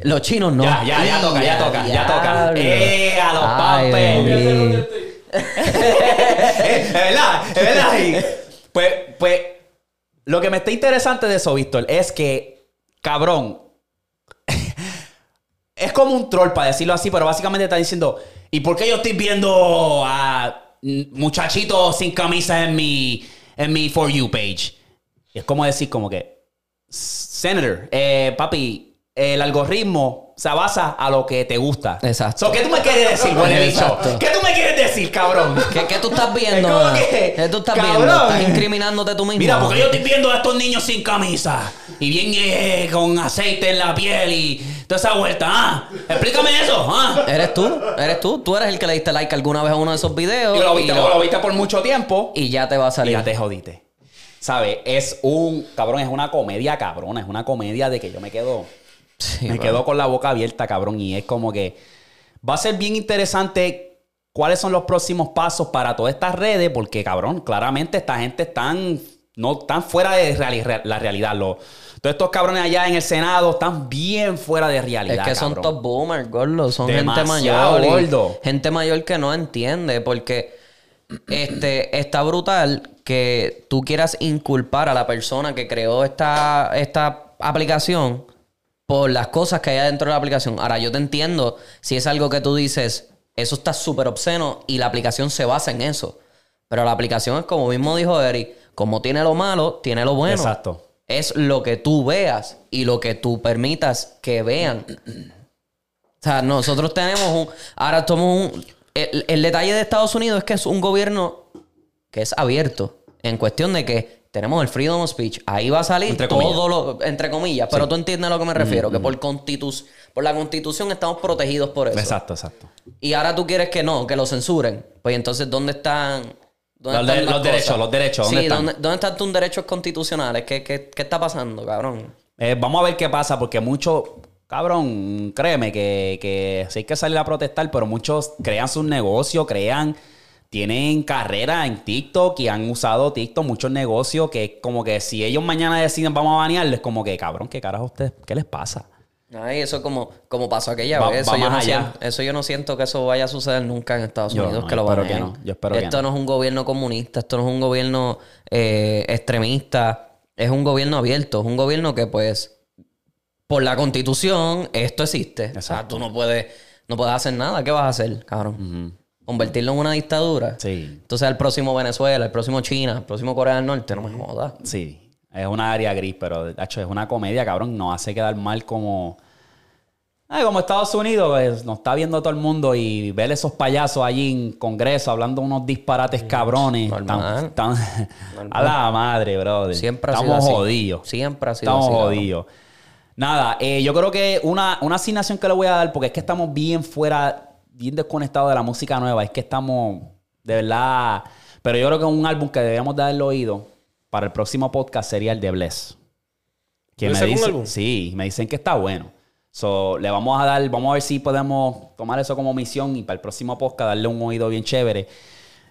Los chinos no. Ya, ya, ya toca, ya toca, ya toca. Diablo. ¡Eh, a los Ay. Eh, es verdad, es verdad. Pues, pues, lo que me está interesante de eso, Víctor, es que, cabrón, es como un troll, para decirlo así, pero básicamente está diciendo, ¿y por qué yo estoy viendo a muchachitos sin camisa en mi, en mi For You page? Es como decir, como que, Senator, eh, papi, el algoritmo se basa a lo que te gusta. Exacto. So, ¿Qué tú me quieres decir, huele bicho? ¿Qué tú me quieres decir, cabrón? ¿Qué, qué tú estás viendo? Que, ¿Qué tú estás cabrón. viendo? Estás incriminándote tú mismo. Mira, porque yo estoy viendo a estos niños sin camisa y bien eh, con aceite en la piel y toda esa vuelta. ¿ah? Explícame eso. ¿ah? Eres tú, eres tú. Tú eres el que le diste like alguna vez a uno de esos videos. Y lo viste, y lo- lo viste por mucho tiempo y ya te va a y salir. ya te jodiste. ¿Sabes? Es un, cabrón, es una comedia cabrona. Es una comedia de que yo me quedo... Sí, me quedo con la boca abierta, cabrón. Y es como que va a ser bien interesante cuáles son los próximos pasos para todas estas redes, porque, cabrón, claramente esta gente están, no están fuera de la realidad. Los, todos estos cabrones allá en el Senado están bien fuera de realidad. Es que son cabrón. top boomers, gordo. Son gente mayor. gordo. Gente mayor que no entiende porque este, está brutal que tú quieras inculpar a la persona que creó esta, esta aplicación por las cosas que hay dentro de la aplicación. Ahora, yo te entiendo si es algo que tú dices, eso está súper obsceno y la aplicación se basa en eso. Pero la aplicación es como mismo dijo Eric, como tiene lo malo, tiene lo bueno. Exacto. Es lo que tú veas y lo que tú permitas que vean. O sea, nosotros tenemos un. Ahora somos un. El, el detalle de Estados Unidos es que es un gobierno que es abierto. En cuestión de que tenemos el freedom of speech. Ahí va a salir Entre todo lo. Entre comillas. Pero tú entiendes a lo que me refiero. Que por, constitu- por la constitución estamos protegidos por eso. Exacto, exacto. Y ahora tú quieres que no, que lo censuren. Pues entonces, ¿dónde están. dónde Los están derechos, los derechos, ¿dónde sí, están? ¿dónde, ¿dónde están tus derechos constitucionales? ¿Qué, qué, qué está pasando, cabrón? Eh, vamos a ver qué pasa, porque muchos, cabrón, créeme que, que sí hay que salir a protestar, pero muchos crean sus negocios, crean, tienen carrera en TikTok y han usado TikTok, muchos negocios que es como que si ellos mañana deciden vamos a banearles, como que, cabrón, ¿qué carajo a ustedes? ¿Qué les pasa? Ay, eso como, como pasó aquella Va- vez. Eso va yo, más no allá. siento, eso yo no siento que eso vaya a suceder nunca en Estados Yo Unidos. no, que yo lo no, yo espero que Esto no. no. es un gobierno comunista, esto no es un gobierno eh, extremista, es un gobierno abierto, es un gobierno que pues por la constitución esto existe. O sea, Exacto. tú no puedes, no puedes hacer nada. ¿Qué vas a hacer, cabrón? Convertirlo en una dictadura. Sí. Entonces el próximo Venezuela, el próximo China, el próximo Corea del Norte, no me jodas. Sí, es una área gris, pero de hecho es una comedia, cabrón. Nos hace quedar mal como. Ay, como Estados Unidos, pues, nos está viendo todo el mundo y ver esos payasos allí en Congreso hablando unos disparates cabrones. Normal. Tan- tan- a la madre, brother. Siempre ha sido Estamos así. jodidos. Siempre ha sido Estamos así, jodidos. Nada, eh, yo creo que una, una asignación que le voy a dar, porque es que estamos bien fuera, bien desconectados de la música nueva, es que estamos de verdad. Pero yo creo que un álbum que deberíamos darle oído para el próximo podcast sería el de Bless. Que ¿Bless me sacó un dice, álbum? sí, me dicen que está bueno. So, le vamos a dar, vamos a ver si podemos tomar eso como misión y para el próximo podcast darle un oído bien chévere.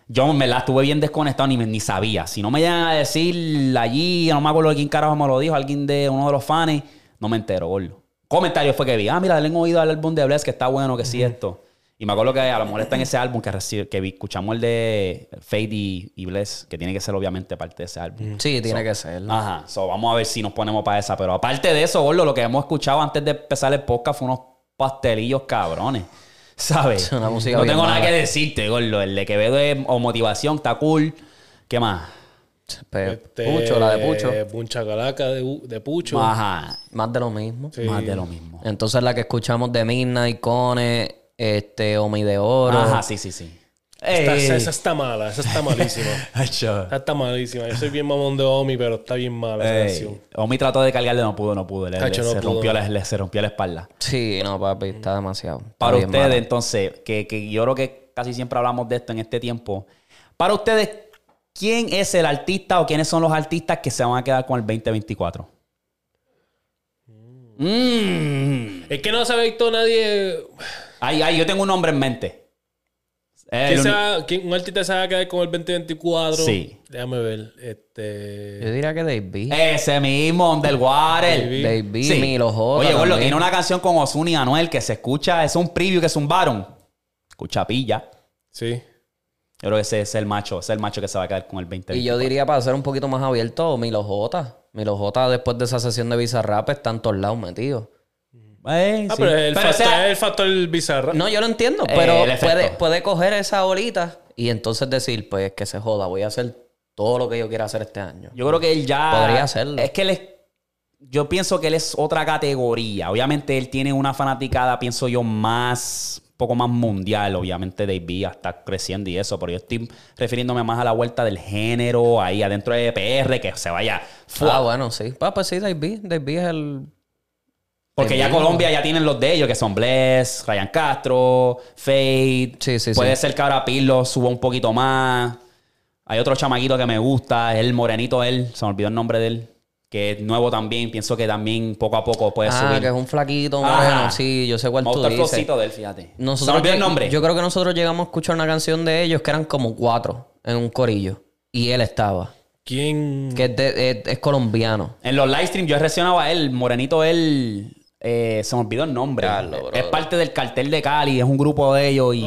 Yo me la estuve bien desconectado ni, ni sabía. Si no me llegan a decir allí, no me acuerdo de quién carajo me lo dijo, alguien de uno de los fans, No me entero, gordo. Comentario fue que vi, ah, mira, le han oído al álbum de Bless, que está bueno, que sí esto. Y me acuerdo que a lo mejor está en ese álbum que, que escuchamos el de Fade y, y Bless, que tiene que ser obviamente parte de ese álbum. Sí, tiene que ser. Ajá, so, vamos a ver si nos ponemos para esa. Pero aparte de eso, gordo, lo que hemos escuchado antes de empezar el podcast fue unos pastelillos cabrones. ¿Sabes? Una música no tengo nada mala. que decirte, gordo. El de Quevedo es o motivación, está cool. ¿Qué más? Este, Pucho, la de Pucho. Puncha Calaca de, Pucho. Ajá. Más de lo mismo. Sí. Más de lo mismo. Entonces la que escuchamos de Midnight, Cone, este, Omi de Oro. Ajá, sí, sí, sí. Esta- Ey. esa, esa está mala, esa está malísima. Esa está malísima. Yo soy bien mamón de Omi, pero está bien mala esa Ey. canción. Omi trató de cargarle, no pudo, no pudo. Le, le- no se, pudo. rompió la, le- se rompió la espalda. Sí, no, papi, está demasiado. Está Para ustedes, mala. entonces, que, que yo creo que casi siempre hablamos de esto en este tiempo. Para ustedes, ¿quién es el artista o quiénes son los artistas que se van a quedar con el 2024? Mm. Es que no se ha visto nadie. Ay, ay, yo tengo un nombre en mente. El ¿Quién se va- quién- un artista se va a quedar con el 2024? Sí. Déjame ver. Yo Este. diría que Dave Ese mismo, Underwater. David. Dave B, Milo J. Oye, gordo, también. tiene una canción con Ozuna y Anuel que se escucha, es un preview que zumbaron. Escucha pilla. Sí. Yo creo que ese es el macho, ese es el macho que se va a quedar con el 2024. Y yo diría para ser un poquito más abierto, Milo J. Milo J después de esa sesión de Bizarrap está en todos lados metido. Eh, Ah, sí. pero el, Pero, o factor, sea, el factor bizarro. No, yo lo entiendo, Eh, pero puede, puede coger esa bolita y entonces decir, pues que se joda, voy a hacer todo lo que yo quiera hacer este año. Yo creo que él ya. Podría hacerlo. Es que él es. Yo pienso que él es otra categoría. Obviamente él tiene una fanaticada, pienso yo, más. Un poco más mundial. Obviamente Dave está creciendo y eso. Pero yo estoy refiriéndome más a la vuelta del género, ahí adentro de PR, que se vaya. Ah, bueno, sí. Pa, pues sí, Dave B. Dave B es el... Porque ya. Colombia ya tienen los de ellos, que son Bless, Ryan Castro, Fade. Sí, sí, Puede sí. ser que ahora Pirlo suba un poquito más. Hay otro chamaquito que me gusta, es el morenito él, se me olvidó el nombre de él, que es nuevo también, pienso que también poco a poco puede Ah, subir. que es un flaquito, Ajá. moreno. Sí, yo sé cuál Me tú gusta el dices. flowcito de él, fíjate. Nosotros se me olvidó el lleg- nombre. Yo creo que nosotros llegamos a escuchar una canción de ellos que eran como cuatro en un corillo. Y él estaba. ¿Quién? Que es, de- es- es colombiano. En los live streams yo he reaccionado a él, el morenito él, eh, se me olvidó el nombre. Es parte del cartel de Cali, es un grupo de ellos y.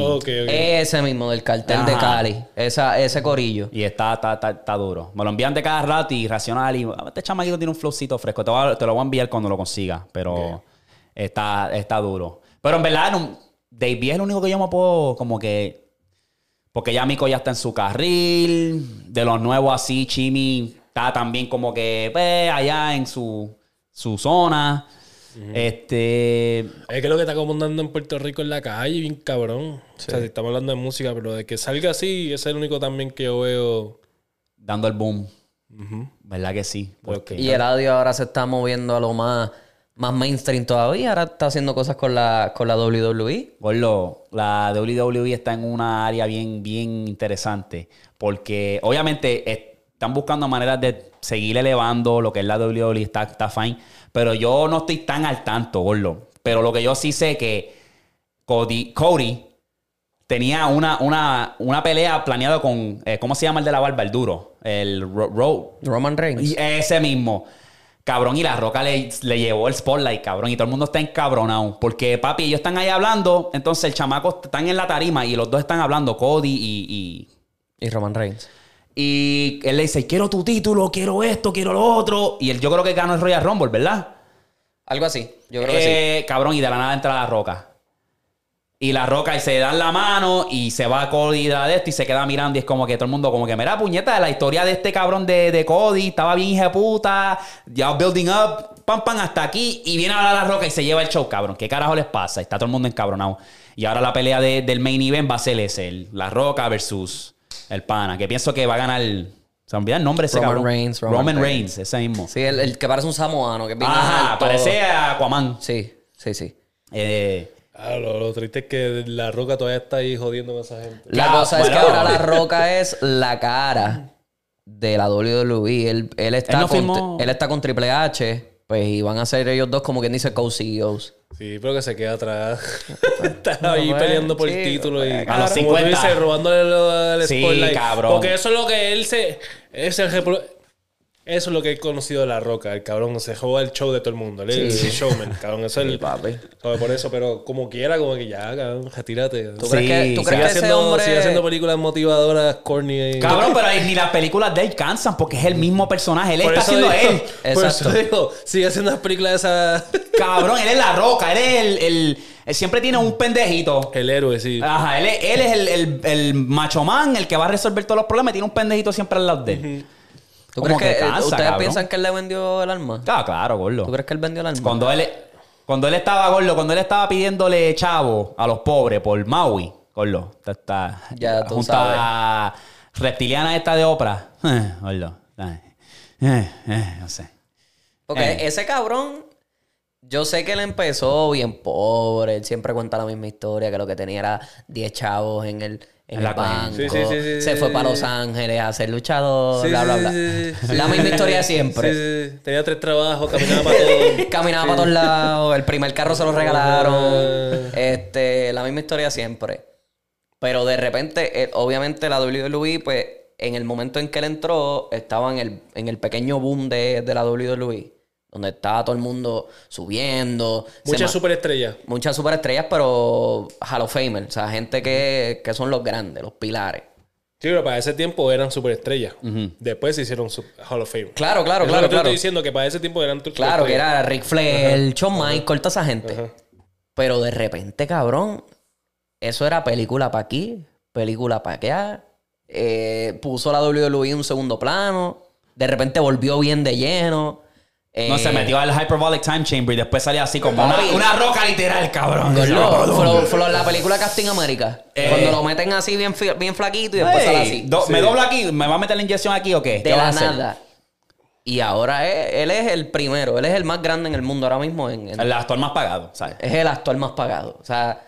Ese mismo, del cartel de. Cali. Esa, ese corillo. y está, está, está, está duro. Me lo envían de cada rato y reaccionar y "Ah, este chamaquito tiene un flowcito fresco. Te, voy a- te lo voy a enviar cuando lo consiga, pero está, está duro. Pero en verdad, no, Dave es el único que yo me puedo como que... Porque ya Mico ya está en su carril. De los nuevos así, Chimi está también como que pues, allá en su, su zona. Este... Es que lo que está comandando en Puerto Rico en la calle, bien cabrón. O sea, si estamos hablando de música, pero de que salga así, es el único también que yo veo. Dando el boom. ¿Verdad que sí? Porque... Y el audio ahora se está moviendo a lo más, más mainstream todavía. Ahora está haciendo cosas con la, con la. WWE. Gordo, la WWE está en una área bien, bien interesante. Porque obviamente están buscando maneras de seguir elevando lo que es la WWE, está, está fine. Pero yo no estoy tan al tanto, gordo. Pero lo que yo sí sé que Cody, Cody tenía una, una, una pelea planeada con, eh, ¿cómo se llama el de la barba? El duro. El Ro- Ro- Roman Reigns. y ese mismo. Cabrón, y la roca le, le llevó el spotlight, cabrón. Y todo el mundo está encabronado. Porque, papi, ellos están ahí hablando. Entonces, el chamaco están en la tarima y los dos están hablando, Cody y. Y Roman Reigns. Y, él le dice: Quiero tu título, quiero esto, quiero lo otro. Y él, yo creo que ganó el Royal Rumble, ¿verdad? Algo así. Yo creo que sí. Eh, Cabrón, y de la nada entra la roca. Y la roca y se dan la mano y se va Cody de esto y se queda mirando y es como que todo el mundo como que mira puñeta la historia de este cabrón de, de Cody estaba bien hija de puta ya building up pam pam hasta aquí y viene ahora la roca y se lleva el show cabrón ¿qué carajo les pasa? está todo el mundo encabronado y ahora la pelea de- del main event va a ser ese el- la roca versus el pana que pienso que va a ganar se me olvida el nombre de ese Roman cabrón Reigns, Roman Roman Reigns. Reigns. ese mismo Sí, el, el que parece un samoano. Que ajá alto. parece a Aquaman Sí, sí, sí. eh, Ah, lo, lo triste es que la roca todavía está ahí jodiendo con esa gente. La Claro, cosa es que ahora La Roca es la cara de la WWE. Él, él está, Él no con, firmó- él está con Triple H. Pues y van a ser ellos dos como quien dice co-CEOs. Sí, pero que se queda atrás. está ahí bueno, peleando por chico, el título y A los como tú 50. dices, robándole lo- el Sí, spotlight. cabrón. Porque eso es lo que él se. Es el Eso es lo que he conocido de La Roca. El cabrón se juega el show de todo el mundo. Él es el showman, cabrón. Eso es el... papi. Por eso, pero como quiera, como que ya, cabrón, retírate. ¿Tú Sí, crees que, tú sigue ese haciendo, hombre... sigue haciendo películas motivadoras, corny. y- Cabrón, pero ni las películas de él cansan porque es el mismo personaje. Él Por está haciendo digo- él. Por Exacto. eso digo, sigue haciendo las películas de esa... Cabrón, él es la roca. Él es el. el- él siempre tiene un pendejito. el héroe, sí. Ajá, él es, él es el, el, el macho man, el que va a resolver todos los problemas. Tiene un pendejito siempre al lado de él. ¿Tú Como crees que, que cansa, ustedes cabrón. piensan que él le vendió el alma? Ah, claro, gordo. ¿Tú crees que él vendió el alma? Cuando él, cuando él estaba gordo, cuando él estaba pidiéndole chavo a los pobres por Maui, gordo, esta Ya tú junta reptiliana esta de Oprah, eh, gordo, eh, eh, eh, no sé. Porque Eh. ese cabrón, yo sé que él empezó bien pobre. Él siempre cuenta la misma historia, que lo que tenía era 10 chavos en el, en la banco. cuenta. Sí, sí, sí, sí, se fue para Los Ángeles a ser luchador, Sí, bla, bla, bla. sí, sí, sí, la sí, misma sí, historia siempre. sí, sí. Tenía tres trabajos, caminaba para todo. Caminaba para todos lados, el primer carro se lo regalaron. Ajá. Este, la misma historia siempre. Pero de repente, eh, obviamente la WWE, pues, en el momento en que él entró, estaba en el, en el pequeño boom de, de la WWE. Donde estaba todo el mundo subiendo. Muchas superestrellas. muchas superestrellas, pero Hall of Famer. O sea, gente que, que son los grandes, los pilares. Sí, pero para ese tiempo eran superestrellas. Después se hicieron Hall of Fame. Claro, claro, Eso claro, te claro. estoy diciendo que para ese tiempo eran Claro, que era Rick Flair, Shawn Michaels, toda esa gente. Ajá. Pero de repente, cabrón, eso era película para aquí, película para allá. Eh, puso la WWE en un segundo plano. De repente volvió bien de lleno. Eh, No se metió al Hyperbolic Time Chamber y después salía así como una, una roca literal, cabrón. Gordo, Flo- la película Casting América. Eh. Cuando lo meten así bien, bien flaquito y después sale así. do- ¿Me dobla aquí? ¿Me va a meter la inyección aquí o qué? ¿Qué de la hacer? nada. Y ahora es- él es el primero, él es el más grande en el mundo ahora mismo. En, en- El actor más pagado, ¿sabes? es el actor más pagado. O sea,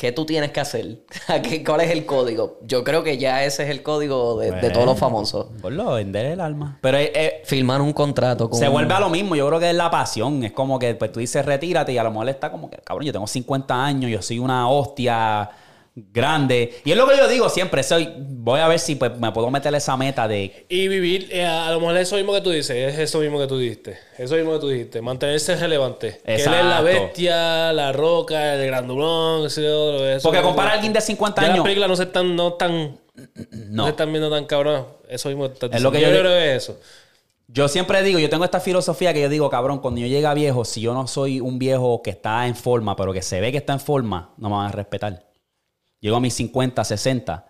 ¿qué tú tienes que hacer? ¿Qué- ¿Cuál es el código? Yo creo que ya ese es el código de, de todos los famosos. Gordo, vender el alma. Pero eh, eh, Firmar un contrato con... se vuelve a lo mismo. Yo creo que es la pasión. Es como que pues, tú dices retírate y a lo mejor está como que, cabrón, yo tengo 50 años, yo soy una hostia grande. Y es lo que yo digo siempre. Soy, voy a ver si pues, me puedo meter esa meta de... Y vivir, eh, a lo mejor eso mismo que tú dices, es eso mismo que tú dijiste. Eso mismo que tú dijiste, mantenerse relevante. Que él es la bestia, la roca, el grandulón, otro, eso. Porque comparar a alguien de 50 Ya las años... películas no se están, no tan, no. No. se están viendo tan cabrón. Eso mismo que estás Es lo que yo yo creo que es eso. Yo siempre digo, yo tengo esta filosofía que yo digo, cabrón, cuando yo llegue a viejo, si yo no soy un viejo que está en forma, pero que se ve que está en forma, no me van a respetar. Llego a mis 50, 60,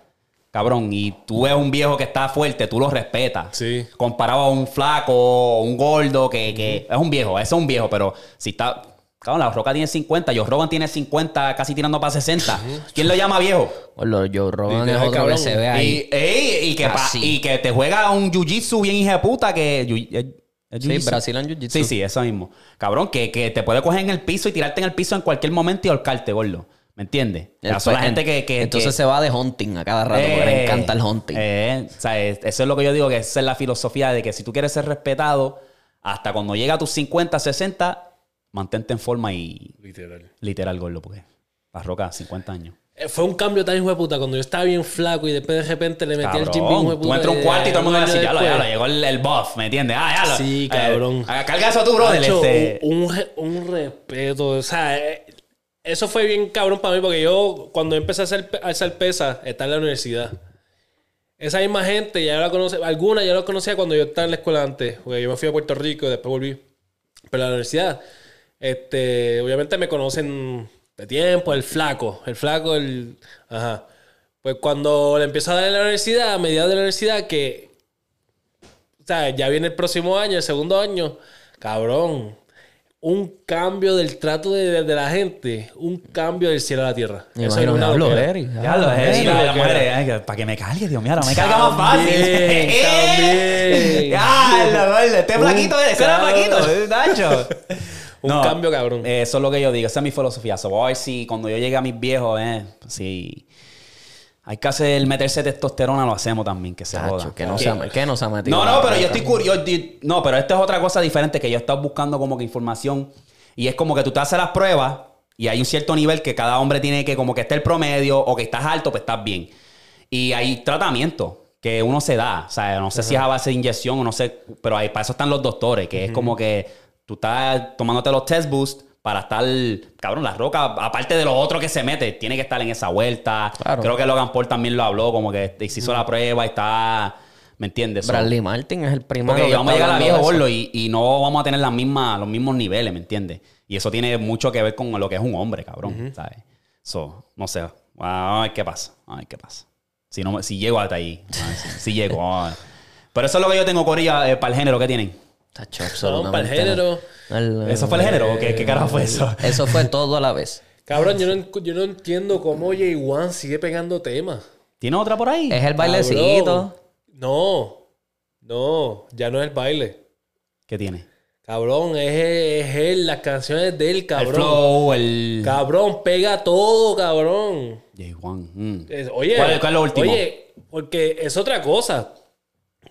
cabrón, y tú ves un viejo que está fuerte, tú lo respetas. Sí. Comparado a un flaco, un gordo, que, que es un viejo, ese es un viejo, pero si está... Cabrón, la Roca tiene 50, Joe Rogan tiene 50, casi tirando para 60. ¿Quién lo llama viejo? Gordo, Joe Rogan es otro que se ve ahí. Y, ey, y, que pa- y que te juega un jiu-jitsu bien hija de puta que... jiu- ¿es- es Sí, jiu-jitsu? Brazilian Jiu-Jitsu. Sí, sí, eso mismo. Cabrón, que, que te puede coger en el piso y tirarte en el piso en cualquier momento y ahorcarte, gordo. ¿Me entiendes? Ya son la gente que... que Entonces que- se va de hunting a cada rato, porque le Eh, encanta el hunting. eh, o sea, es- eso es lo que yo digo, que esa es la filosofía de que si tú quieres ser respetado, hasta cuando llega a tus 50, 60, mantente en forma y Literal. literal, gordo, porque la roca, 50 años. Eh, Fue un cambio tan hijo de puta cuando yo estaba bien flaco y después de repente le metí el gym bien hijo de puta. tú entras a un cuarto y todo el mundo año ya lo, ya lo, llegó el, el buff, ¿me entiendes? Ah, ya lo. Sí, eh, cabrón. carga eso tú, brother. Macho, este- un, un un respeto. O sea, eh, eso fue bien cabrón para mí porque yo, cuando empecé a hacer, a hacer pesa, estaba en la universidad. Esa misma gente, ya la conoce, alguna ya la conocía cuando yo estaba en la escuela antes. Porque yo me fui a Puerto Rico y después volví. Pero la universidad, este, obviamente me conocen de tiempo, el flaco. El flaco, el. Ajá. Pues cuando le empiezo a dar en la universidad, a mediados de la universidad, que o sea, ya viene el próximo año, el segundo año. Cabrón. Un cambio del trato de, de- de la gente. Un cambio del cielo a la tierra. Me Eso es imagino, una diablo, loquera. Eric. Ya lo la, ay, para que me cargue, Dios mío, ahora me carga más fácil. También. Ya, gordo, este flaquito, ese era cabrón. flaquito, eh, Nacho. Un cambio, cabrón. eh, Eso es lo que yo digo, esa es mi filosofía. So, voy a ver si cuando yo llegue a mis viejos, eh, si hay que hacer meterse testosterona, lo hacemos también, que se Tacho, joda. que no se que no se ha metido. No, no, pero yo estoy curioso. No, pero esto es otra cosa diferente que yo he estado buscando como que información. Y es como que tú te haces las pruebas y hay un cierto nivel que cada hombre tiene que, como que esté el promedio o que estás alto, pues estás bien. Y hay tratamiento. que uno se da. O sea, no sé si es a base de inyección o no sé, pero ahí, para eso están los doctores, que es como que tú estás tomándote los test boost para estar, cabrón, la roca, aparte de lo otro que se mete, tiene que estar en esa vuelta. Claro. Creo que Logan Paul también lo habló, como que se hizo la prueba y está, ¿me entiendes? So, Bradley Martin es el primero. porque que vamos a llegar a viejo gordo y, y no vamos a tener las mismas, los mismos niveles, ¿me entiendes? Y eso tiene mucho que ver con lo que es un hombre, cabrón, ¿sabes? So, no sé. A ver qué pasa. A ver qué pasa. Si, no, si llego hasta ahí. Si, si llego. Pero eso es lo que yo tengo, Corilla, eh, para el género que tienen. Tacho, No, absolutamente para el género. El- ¿Eso fue el género? ¿O ¿Qué, qué carajo fue eso? Eso fue todo a la vez. Cabrón, yo no, yo no entiendo cómo J1 sigue pegando temas. ¿Tiene otra por ahí? Es el Cabrón. bailecito. No, no, ya no es el baile. ¿Qué tiene? Cabrón, es, es él, las canciones de él, cabrón. El flow, el... Cabrón, pega todo, cabrón. J1. mm. Es- Oye, ¿Cuál- cuál es lo último? Oye, porque es otra cosa.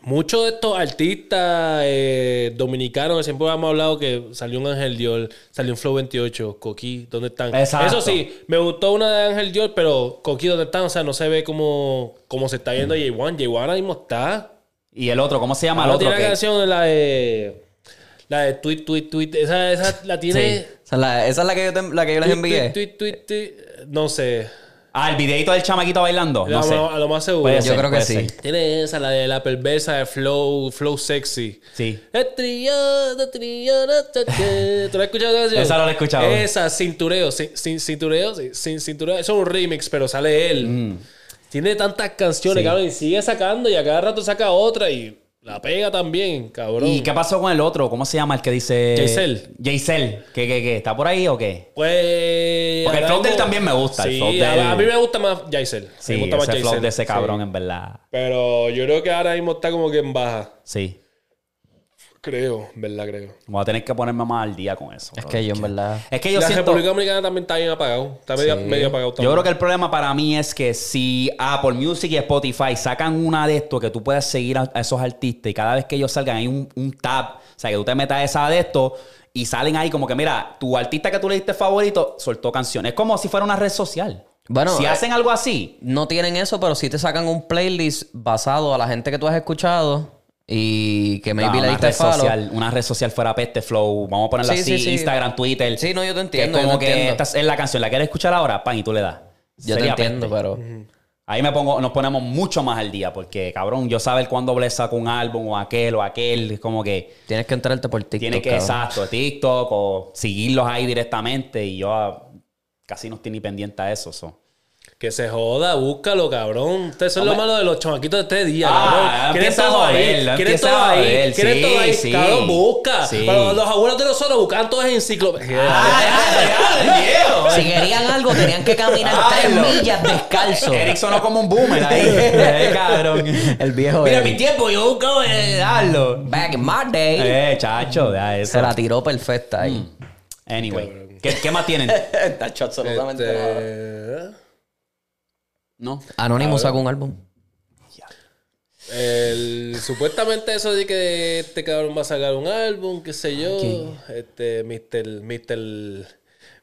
Muchos de estos artistas eh, dominicanos siempre hemos hablado que salió un Ángel Dior, salió un Flow 28, Coqui, ¿dónde están? Exacto. Eso sí, me gustó una de Ángel Dior, pero Coqui, ¿dónde están? O sea, no se ve como, como se está viendo J1. J1 ahora mismo está. ¿Y el otro? ¿Cómo se llama el otro? tiene la que- canción de la de. La de tweet, tweet, tweet. Esa, esa la tiene. Sí. Esa es la, esa es la que yo, te- la que yo les Tweet, envié. tweet, tweet, tweet. No sé. Ah, el videito del chamaquito bailando. No a, sé. lo, a lo más seguro. Puede Yo ser, creo que puede sí. ser. Tiene esa, la de la perversa de Flow, Flow Sexy. Sí. El. ¿Tú la has escuchado esa canción? Esa no la he escuchado. Esa, cintureo, sin, sin- cintureo, sí, sin cintureo. Eso es un remix, pero sale él. Tiene tantas canciones, Mm. Sí. cabrón, y sigue sacando y a cada rato saca otra y la pega también, cabrón. ¿Y qué pasó con el otro? ¿Cómo se llama el que dice...? Jaisel. Jaisel. ¿Qué, qué, qué? ¿Está por ahí o qué? Pues. Porque el flow de él también me gusta, el Sí, flow a, mí me gusta más Jaisel. Sí, me gusta más ese flow de ese Sí. cabrón, en verdad. Pero yo creo que ahora mismo está como que en baja. Sí. Creo, en verdad, creo. Voy a tener que ponerme más al día con eso. Es bro. que yo en verdad. Es que yo la siento... República Dominicana también está bien apagado. Está medio, Sí. medio apagado también. Yo creo que el problema para mí es que si Apple Music y Spotify sacan una de estos que tú puedes seguir a, a esos artistas y cada vez que ellos salgan hay un, un tab, o sea, que tú te metas esa de estos y salen ahí como que, mira, tu artista que tú le diste favorito soltó canciones. Es como si fuera una red social. Bueno, si eh, hacen algo así, No tienen eso, pero sí te sacan un playlist basado a la gente que tú has escuchado y que maybe Ah, le una red social, una red social fuera peste flow, vamos a ponerla Sí, así, sí, sí. Instagram, Twitter. Sí, no, yo te que entiendo. es yo como te que entiendo. esta es la canción, la quieres escuchar ahora, pan, y tú le das. Yo te entiendo, peste. pero. Ahí me pongo, nos ponemos mucho más al día, porque cabrón, yo saber cuándo Bless saca un álbum o aquel o aquel, es como que Tienes que entrarte por TikTok. tiene que, cabrón. exacto, TikTok o seguirlos ahí directamente y yo ah, casi no estoy ni pendiente a eso. so. Que se joda, búscalo, cabrón. Ustedes son lo malo de los chamaquitos de este día, Ah, cabrón. Quieren empieza a todo ahí. joderlo, Quieren empieza todo a ahí. Sí, todo ahí. sí. Cabrón, busca. Sí. Pero los abuelos de nosotros buscaban todas en enciclopedia. Si querían algo, tenían que caminar tres Hazlo. millas descalzo. Eric sonó como un boomer ahí. Eh, cabrón. El viejo Mira, Eric. mi tiempo, yo buscaba eh, darlo. Back in my day. Eh, chacho, ya eso. Se la tiró perfecta ahí. Mm. Anyway, ¿qué, qué más tienen? Tacho, absolutamente nada. No. Anonymous sacó un álbum. el- supuestamente eso de que este cabrón va a sacar un álbum, qué sé yo. Este, Mr. Mr.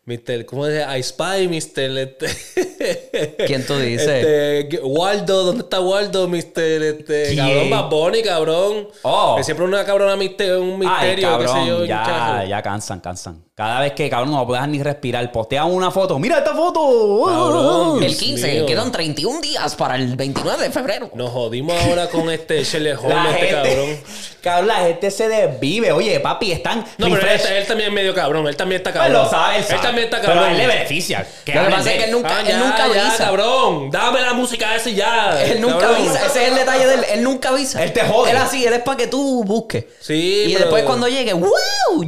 Mr. ¿Cómo se dice? I Spy, Mr. Este, ¿Quién tú dices? Este, Waldo, ¿dónde está Waldo, Mr. Este, ¿Quién? cabrón, Bad Bunny, cabrón. Oh. Que siempre una cabrona misterio, un Ay, misterio, qué sé yo. cabrón, ya, ya cansan, cansan. Cada vez que, cabrón, no lo puedas ni respirar, postean una foto. ¡Mira esta foto! Cabrón. El Dios 15, mío. quedan 31 días para el 29 de febrero. Nos jodimos ahora con este Sherlock Holmes, este gente, cabrón. cabrón, la gente se desvive. Oye, papi, están No, pero él, él también es medio cabrón. Él también está Pues cabrón. lo sabe, él sabe. también está Pero cabrón. a él le beneficia. Que Lo que pasa de es que él nunca, Ah, él ya, nunca ya, avisa. cabrón. Dame la música esa y ya. Él nunca cabrón. avisa. Ese es el detalle de él. Él nunca avisa. Él te jode. Él así, él es para que tú busques. Sí, Y pero- después cuando llegue, ¡wow!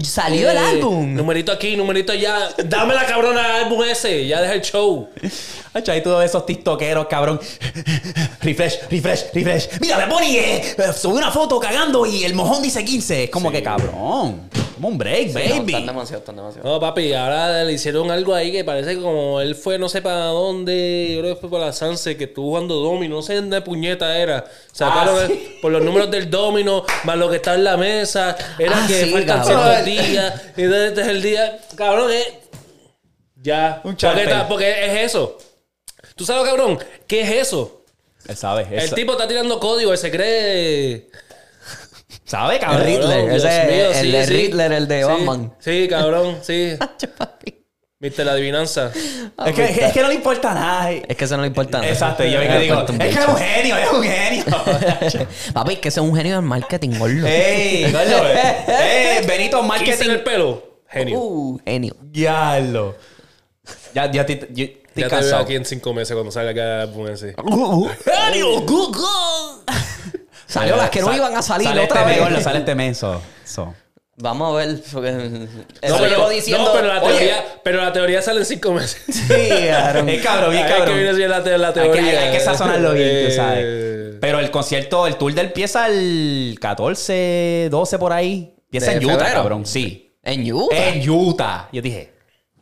Salió el álbum. Numerito aquí, numerito allá. Dame la cabrona álbum ese. Ya deja el show. Hacho, ahí todos esos tiktokeros, cabrón. refresh, refresh, refresh. Mira, me pone eh, subí una foto cagando y el mojón dice 15. Es como que, cabrón. Como un break, No, baby. están demasiado, están demasiado. No, papi, ahora le hicieron algo ahí que parece que como él fue no sé para dónde, yo creo que fue para la Sanse, que estuvo jugando domino, no sé dónde puñeta era. Sacaron Ah, por los números del domino, más lo que está en la mesa, era Ah, que sí, faltan ciertos días, y entonces este es el día, cabrón, eh, ya. Un porque, porque es eso. ¿Tú sabes, cabrón? ¿Qué es eso? Él sabe. él El sa- tipo está tirando código, él se cree. ¿Sabe, El cabrón? Riddler, Cabrón, ese Dios es mío, el sí. Riddler, el de Sí, Batman. Sí, cabrón, sí. Viste la adivinanza. Es que, es que no le importa nada. Es que eso no le importa nada. Exacto, y yo vengo y digo, es que es un genio, es un genio. Papi, es que ese es un genio del marketing, gordo. ¡Ey! gordo, ¡Eh! Benito ¿Qué en Marketing. el pelo? Genio. Uh, genio. Diablo. Ya, ya te, yo ya te veo aquí en cinco meses cuando salga cada álbum ese. ¡Genio! Google! Salió las que no iban a salir sale otra este vez. mes, sale este mes. so- so. Vamos a ver. Porque eso No, pero, llevo diciendo. no, pero la teoría, pero la teoría sale en cinco meses. Sí, cabrón. Es cabrón, bien cabrón. que viene la, te- la Hay que, teoría. hay, hay que sazonarlo bien, tú Eh, sabes. Pero el concierto, el tour de él empieza el 14, 12 por ahí. Empieza ¿De en Utah, febrero? cabrón. Sí. En Utah. En Utah. Yo dije,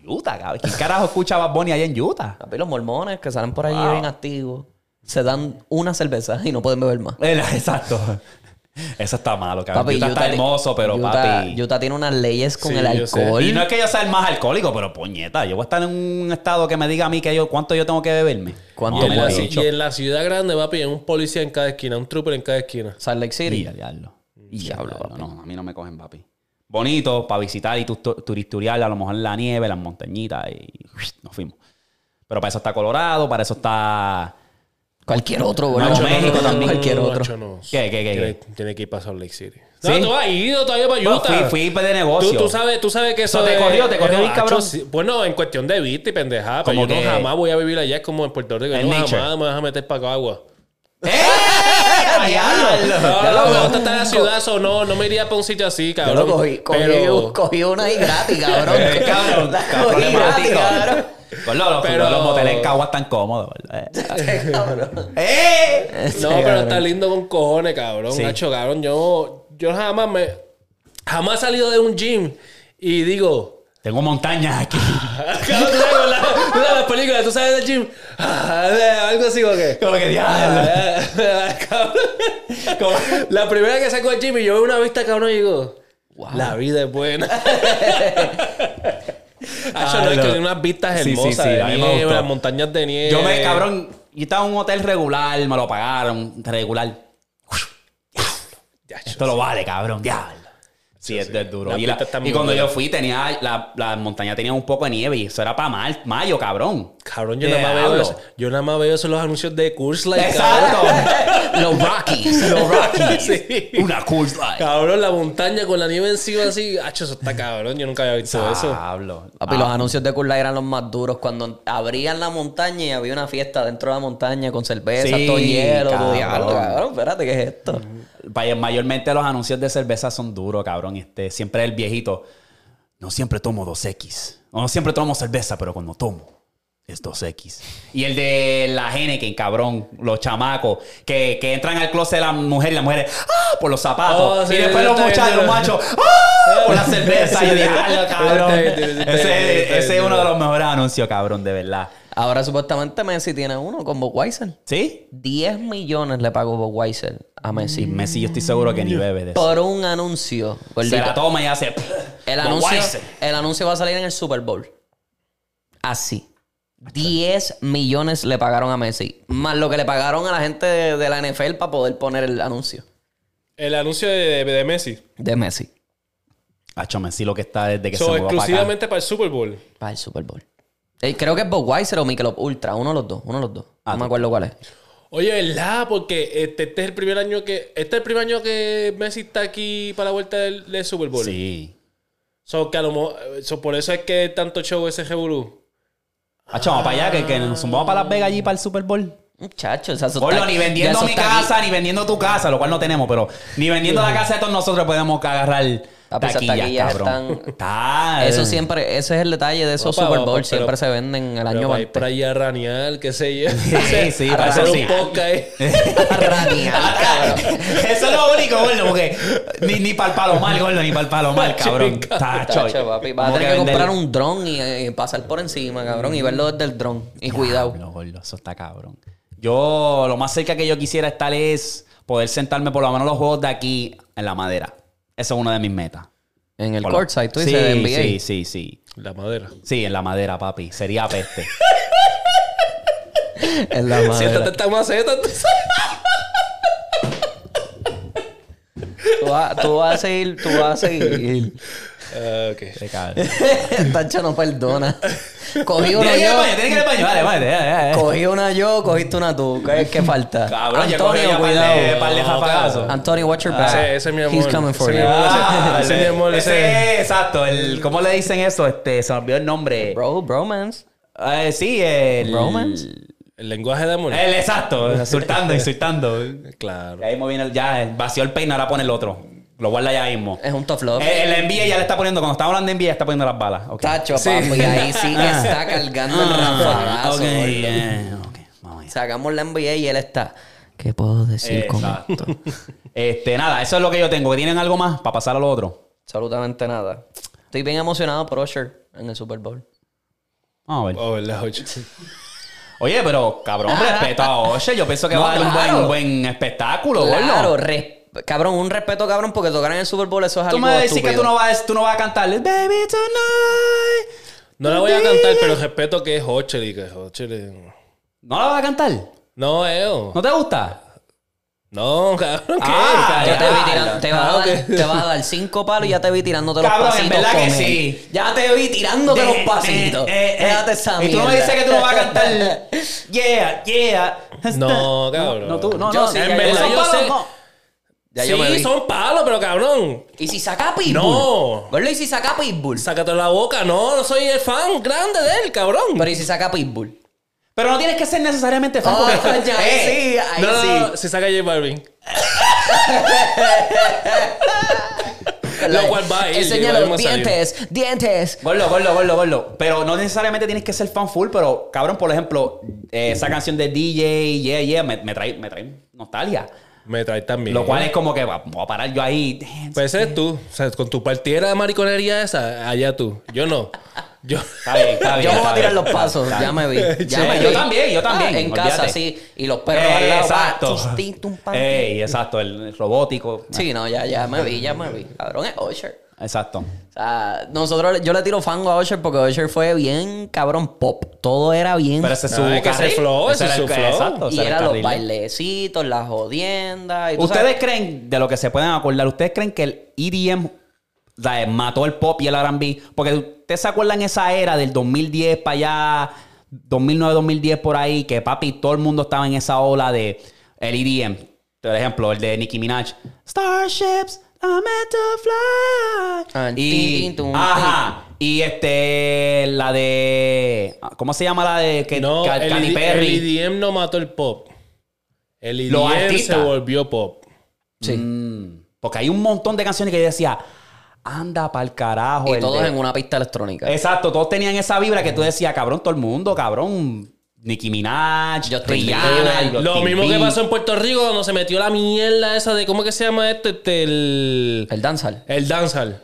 Utah, cabrón. ¿Quién carajo escucha a Bad Bunny allá en Utah? Papi, los mormones que salen por ahí Wow. bien activos. Se dan una cerveza y no pueden beber más. Exacto. Eso está malo, cabrón. Papi, Utah, está hermoso, pero Utah, papi. Utah tiene unas leyes con Sí, el alcohol. Y no es que yo sea el más alcohólico, pero puñeta, yo voy a estar en un estado que me diga a mí que yo, cuánto yo tengo que beberme. ¿Cuánto Y en, la, y en la ciudad grande, papi, hay un policía en cada esquina, un trooper en cada esquina. Salt Lake City. Ya, diablo. Diablo, Diablo, papi. No, a mí no me cogen, papi. Bonito para visitar y tu- tu- turisturial, a lo mejor la nieve, las montañitas y nos fuimos. Pero para eso está Colorado, para eso está... Cualquier otro, boludo. México también. Cualquier otro. Nacho, no. ¿Qué, qué, qué, Tiene, que ir para Salt Lake City. ¿Sí? No, tú has ido todavía para Utah. fui, fui de negocio. Tú, tú sabes, tú sabes que eso ¿Eso te cogió? ¿Te cogió eh, bien, cabrón? sí. Bueno, en cuestión de vista y pendejada. Pero Como yo que- no jamás voy a vivir allá. Es como en Puerto Rico. Yo En no nature. jamás me vas a meter para agua. ¡Eh! No, no, me gusta estar en la ciudad o no. No me iría para un sitio así, Yo cabrón. lo cogí, cogí, pero, cogí una ahí gratis, cabrón. Cabrón, La cabrón, Con los, Pero- los moteles en Cagua están cómodos, ¿verdad? ¡Eh! No, pero está lindo con cojones, cabrón. Sí. Nacho, cabrón. Yo, yo jamás me... Jamás he salido de un gym y digo... Tengo montañas aquí. Cabrón, tú sabes, la- tú sabes las películas, tú sabes del gym. Ah, Algo así como que... Como que diablo. Cabrón. Como- La primera que saco del gym y yo veo una vista, cabrón, y digo... La vida es buena. Nacho, no, es que tiene unas vistas Sí, sí, hermosas sí, de nieve, las montañas de nieve. Yo me, cabrón, yo estaba en un hotel regular, me lo pagaron, regular. Esto lo vale, cabrón, diablo. Sí, es, es duro. Las Y, la- cuando yo fui, tenía la, la montaña tenía un poco de nieve y eso era para mal, mayo, cabrón. Cabrón, yo nada, más veo eso, yo nada más veo eso en los anuncios de Curse Light. Exacto. Los Rockies. Los Rockies. Sí. Una Coors Light. Cabrón, la montaña con la nieve encima así. Hacho, eso está cabrón. Yo nunca había visto eso. Diablo. Papi, Ah, los anuncios de Cool Light eran los más duros. Cuando abrían la montaña y había una fiesta dentro de la montaña con cerveza, Sí, todo hielo, todo cabrón. diablo, cabrón. Espérate, ¿qué es esto? Mayormente los anuncios de cerveza son duros, cabrón. Este, siempre el viejito. No siempre tomo 2X. O no siempre tomo cerveza, pero cuando tomo es 2X. Y el de la Heineken, cabrón. Los chamacos que, que entran al closet de la mujer y la mujer ¡ah! por los zapatos. Oh, sí, y después los muchachos, los machos ¡ah! por la cerveza. y yo dije, "Diablo, cabrón. Ese, ese es uno de los mejores anuncios, cabrón, de verdad. Ahora supuestamente Messi tiene uno con Budweiser. ¿Sí? 10 millones le pagó Budweiser a Messi. Y Messi, yo estoy seguro que ni bebe de eso. Por un anuncio. Se gordito. la toma y hace. El anuncio, el anuncio va a salir en el Super Bowl. Así. 10 millones le pagaron a Messi. Más lo que le pagaron a la gente de, de la NFL para poder poner el anuncio El anuncio de, de Messi. de Messi Hacho, Messi lo que está desde que So, se mudó para acá. exclusivamente para el Super Bowl. para el Super Bowl. Eh, creo que es Budweiser o Michelob Ultra. Uno de los dos. Uno de los dos. Ah, no me acuerdo cuál es. Oye, ¿verdad? Porque este, este es el primer año que. Este es el primer año que Messi está aquí para la vuelta del, del Super Bowl. Sí. So, que a lo so, por eso es que tanto show ese revolú. Hacho, vamos para allá, que, que nos vamos para Las Vegas allí para el Super Bowl. Muchacho, o sea, eso está- ni vendiendo eso mi aquí. casa, ni vendiendo tu casa, lo cual no tenemos, pero ni vendiendo la casa de todos nosotros podemos agarrar Papi, esas taquillas, taquillas cabrón. están- Está- Eso siempre, ese es el detalle de esos Opa, Super opa, Bowl. pero- siempre se venden el año Pero para ir antes. a ranear, qué sé yo. Sí, sí, para hacer un podcast. Ranear, cabrón. Eso es lo único, gordo, porque ni, ni para el palomar, gordo, ni para el palomar, cabrón. Tacho, Tacho, papi. Vas a tener que, comprar un dron y, eh, pasar por encima, cabrón, y verlo desde el dron. Y cuidado. Diablo, gordo, eso está cabrón. Yo, lo más cerca que yo quisiera estar es poder sentarme por lo menos los juegos de aquí en la madera. Eso es una de mis metas. En el Por lo- courtside, tú sí, dices, de NBA. Sí, sí, sí. La madera. Sí, en la madera, papi. Sería peste. En la Siéntate madera. esta maceta. tú sabes. Tú vas, tú vas a seguir, tú vas a seguir. Ah, ok. Te. Tacho no perdona. Cogí una Tiene que ir al yo, baño, tiene que ir al baño. Dale, vale, ya, ya, ya. cogí una yo, cogiste una tú. ¿Qué, qué falta? Cabrón, ya cogí ya par de- par de jafagazos. Antonio, watch your back. Ese- ese es mi amor. He's coming for Ese you. es mi amor. Ah, Ese es mi amor, ese- ese- exacto. El, ¿Cómo le dicen eso? Este, se me olvidó el nombre. Bro, bromance. Eh, sí, el... Bromance. El lenguaje de amor. El exacto. Insultando, insultando. Claro. Y ahí me viene el, ya, el vació el peine, ahora pone el otro. Lo guarda ya mismo. Es un tough love. El, el NBA ya le está poniendo, cuando estamos hablando de NBA, ya está poniendo las balas. Ok. Tacho, Sí. papi, ahí sí que está cargando el rafagazo. Ah, ok, gordo. eh, ok, vamos allá. Sacamos la NBA y él está. ¿Qué puedo decir con esto? Exacto. este, nada, eso es lo que yo tengo. ¿Tienen algo más para pasar a lo otro? Absolutamente nada. Estoy bien emocionado por Usher en el Super Bowl. Vamos a ver. Oh, ¿verdad, Ocho? Oye, pero cabrón, respeto a Osher. Yo pienso que No, va a dar un buen, buen espectáculo, Claro, gordo. Cabrón, un respeto, cabrón, porque tocar en el Super Bowl eso es Tú algo me vas a decir que tú no vas, tú no vas a cantarle Baby Tonight. No la voy a cantar, pero respeto que es Hocher y que es- ¿No la vas a cantar? No, Eo. ¿No te gusta? No, cabrón, ¿qué? Ah, te vi Ah, tirando, te vas, a dar, ok. te vas a dar cinco palos y ya te vi tirándote los Cabrón, en pasitos verdad que él. sí. Ya te vi tirándote De- los pasitos. eh, eh. Déjate esa Y tú no me dices que tú no vas a cantar Yeah, yeah. No, cabrón. No, tú, no, Yo no. sí, en verdad, yo palos sé. no. Ya sí, yo me vi. son palos, pero cabrón. ¿Y si saca Pitbull? No. Gordo, ¿y si saca Pitbull? Sácate la boca. No, no soy el fan grande de él, cabrón. Pero ¿y si saca Pitbull? Pero no tienes que ser necesariamente fan. Oh, porque- ya, Eh, sí, ahí no, sí. no, si saca J Balvin. Lo cual va a ir, Enseña los dientes, dientes. Gordo, gordo, gordo, gordo. Pero no necesariamente tienes que ser fan full, pero cabrón, por ejemplo, eh, esa canción de DJ, yeah, yeah, me, me trae, me trae nostalgia. Me trae también. Lo cual es como que va- voy a parar yo ahí. dance. Pues ese eres tú. O sea, con tu partida de mariconería esa, allá tú. Yo no. Yo. Está bien, está bien. Yo me voy a tirar bien. los pasos, Está ya me vi. Ya Sí, me yo vi. también, yo también, Ah, en olvídate. casa, sí. Y los perros al lado. exacto. va, tis, tin, tum, pam. Ey, exacto, el, el robótico. Sí, no, ya, ya me vi, ya me vi. Cabrón, es Usher. Exacto. O sea, nosotros, yo le tiro fango a Usher porque Usher fue bien cabrón pop. Todo era bien. Pero ese es su ese carril. flow, ese era es el- su flow. Exacto, y ese era el los bailecitos, las jodiendas. Y ¿Ustedes sabes- creen, de lo que se pueden acordar, ustedes creen que el EDM o sea, mató el pop y el R&B? Porque ustedes se acuerdan esa era del 2010 para allá, 2009-2010 por ahí, que papi, todo el mundo estaba en esa ola de el EDM. Por ejemplo, el de Nicki Minaj. Starships meant to fly. Ah, y, ajá. Y este, la de... ¿Cómo se llama la de que, No, el, Perry? el EDM no mató el pop. El Los EDM se volvió pop. Sí. Mm, porque hay un montón de canciones que yo decía, anda pa'l carajo. Y el todos de- en una pista electrónica. Exacto, todos tenían esa vibra que tú decías, cabrón, todo el mundo, cabrón. Nicki Minaj, Justin Rihanna. Lo mismo que pasó en Puerto Rico cuando se metió la mierda esa de. ¿Cómo que se llama esto? Este, el. El dancehall. El dancehall.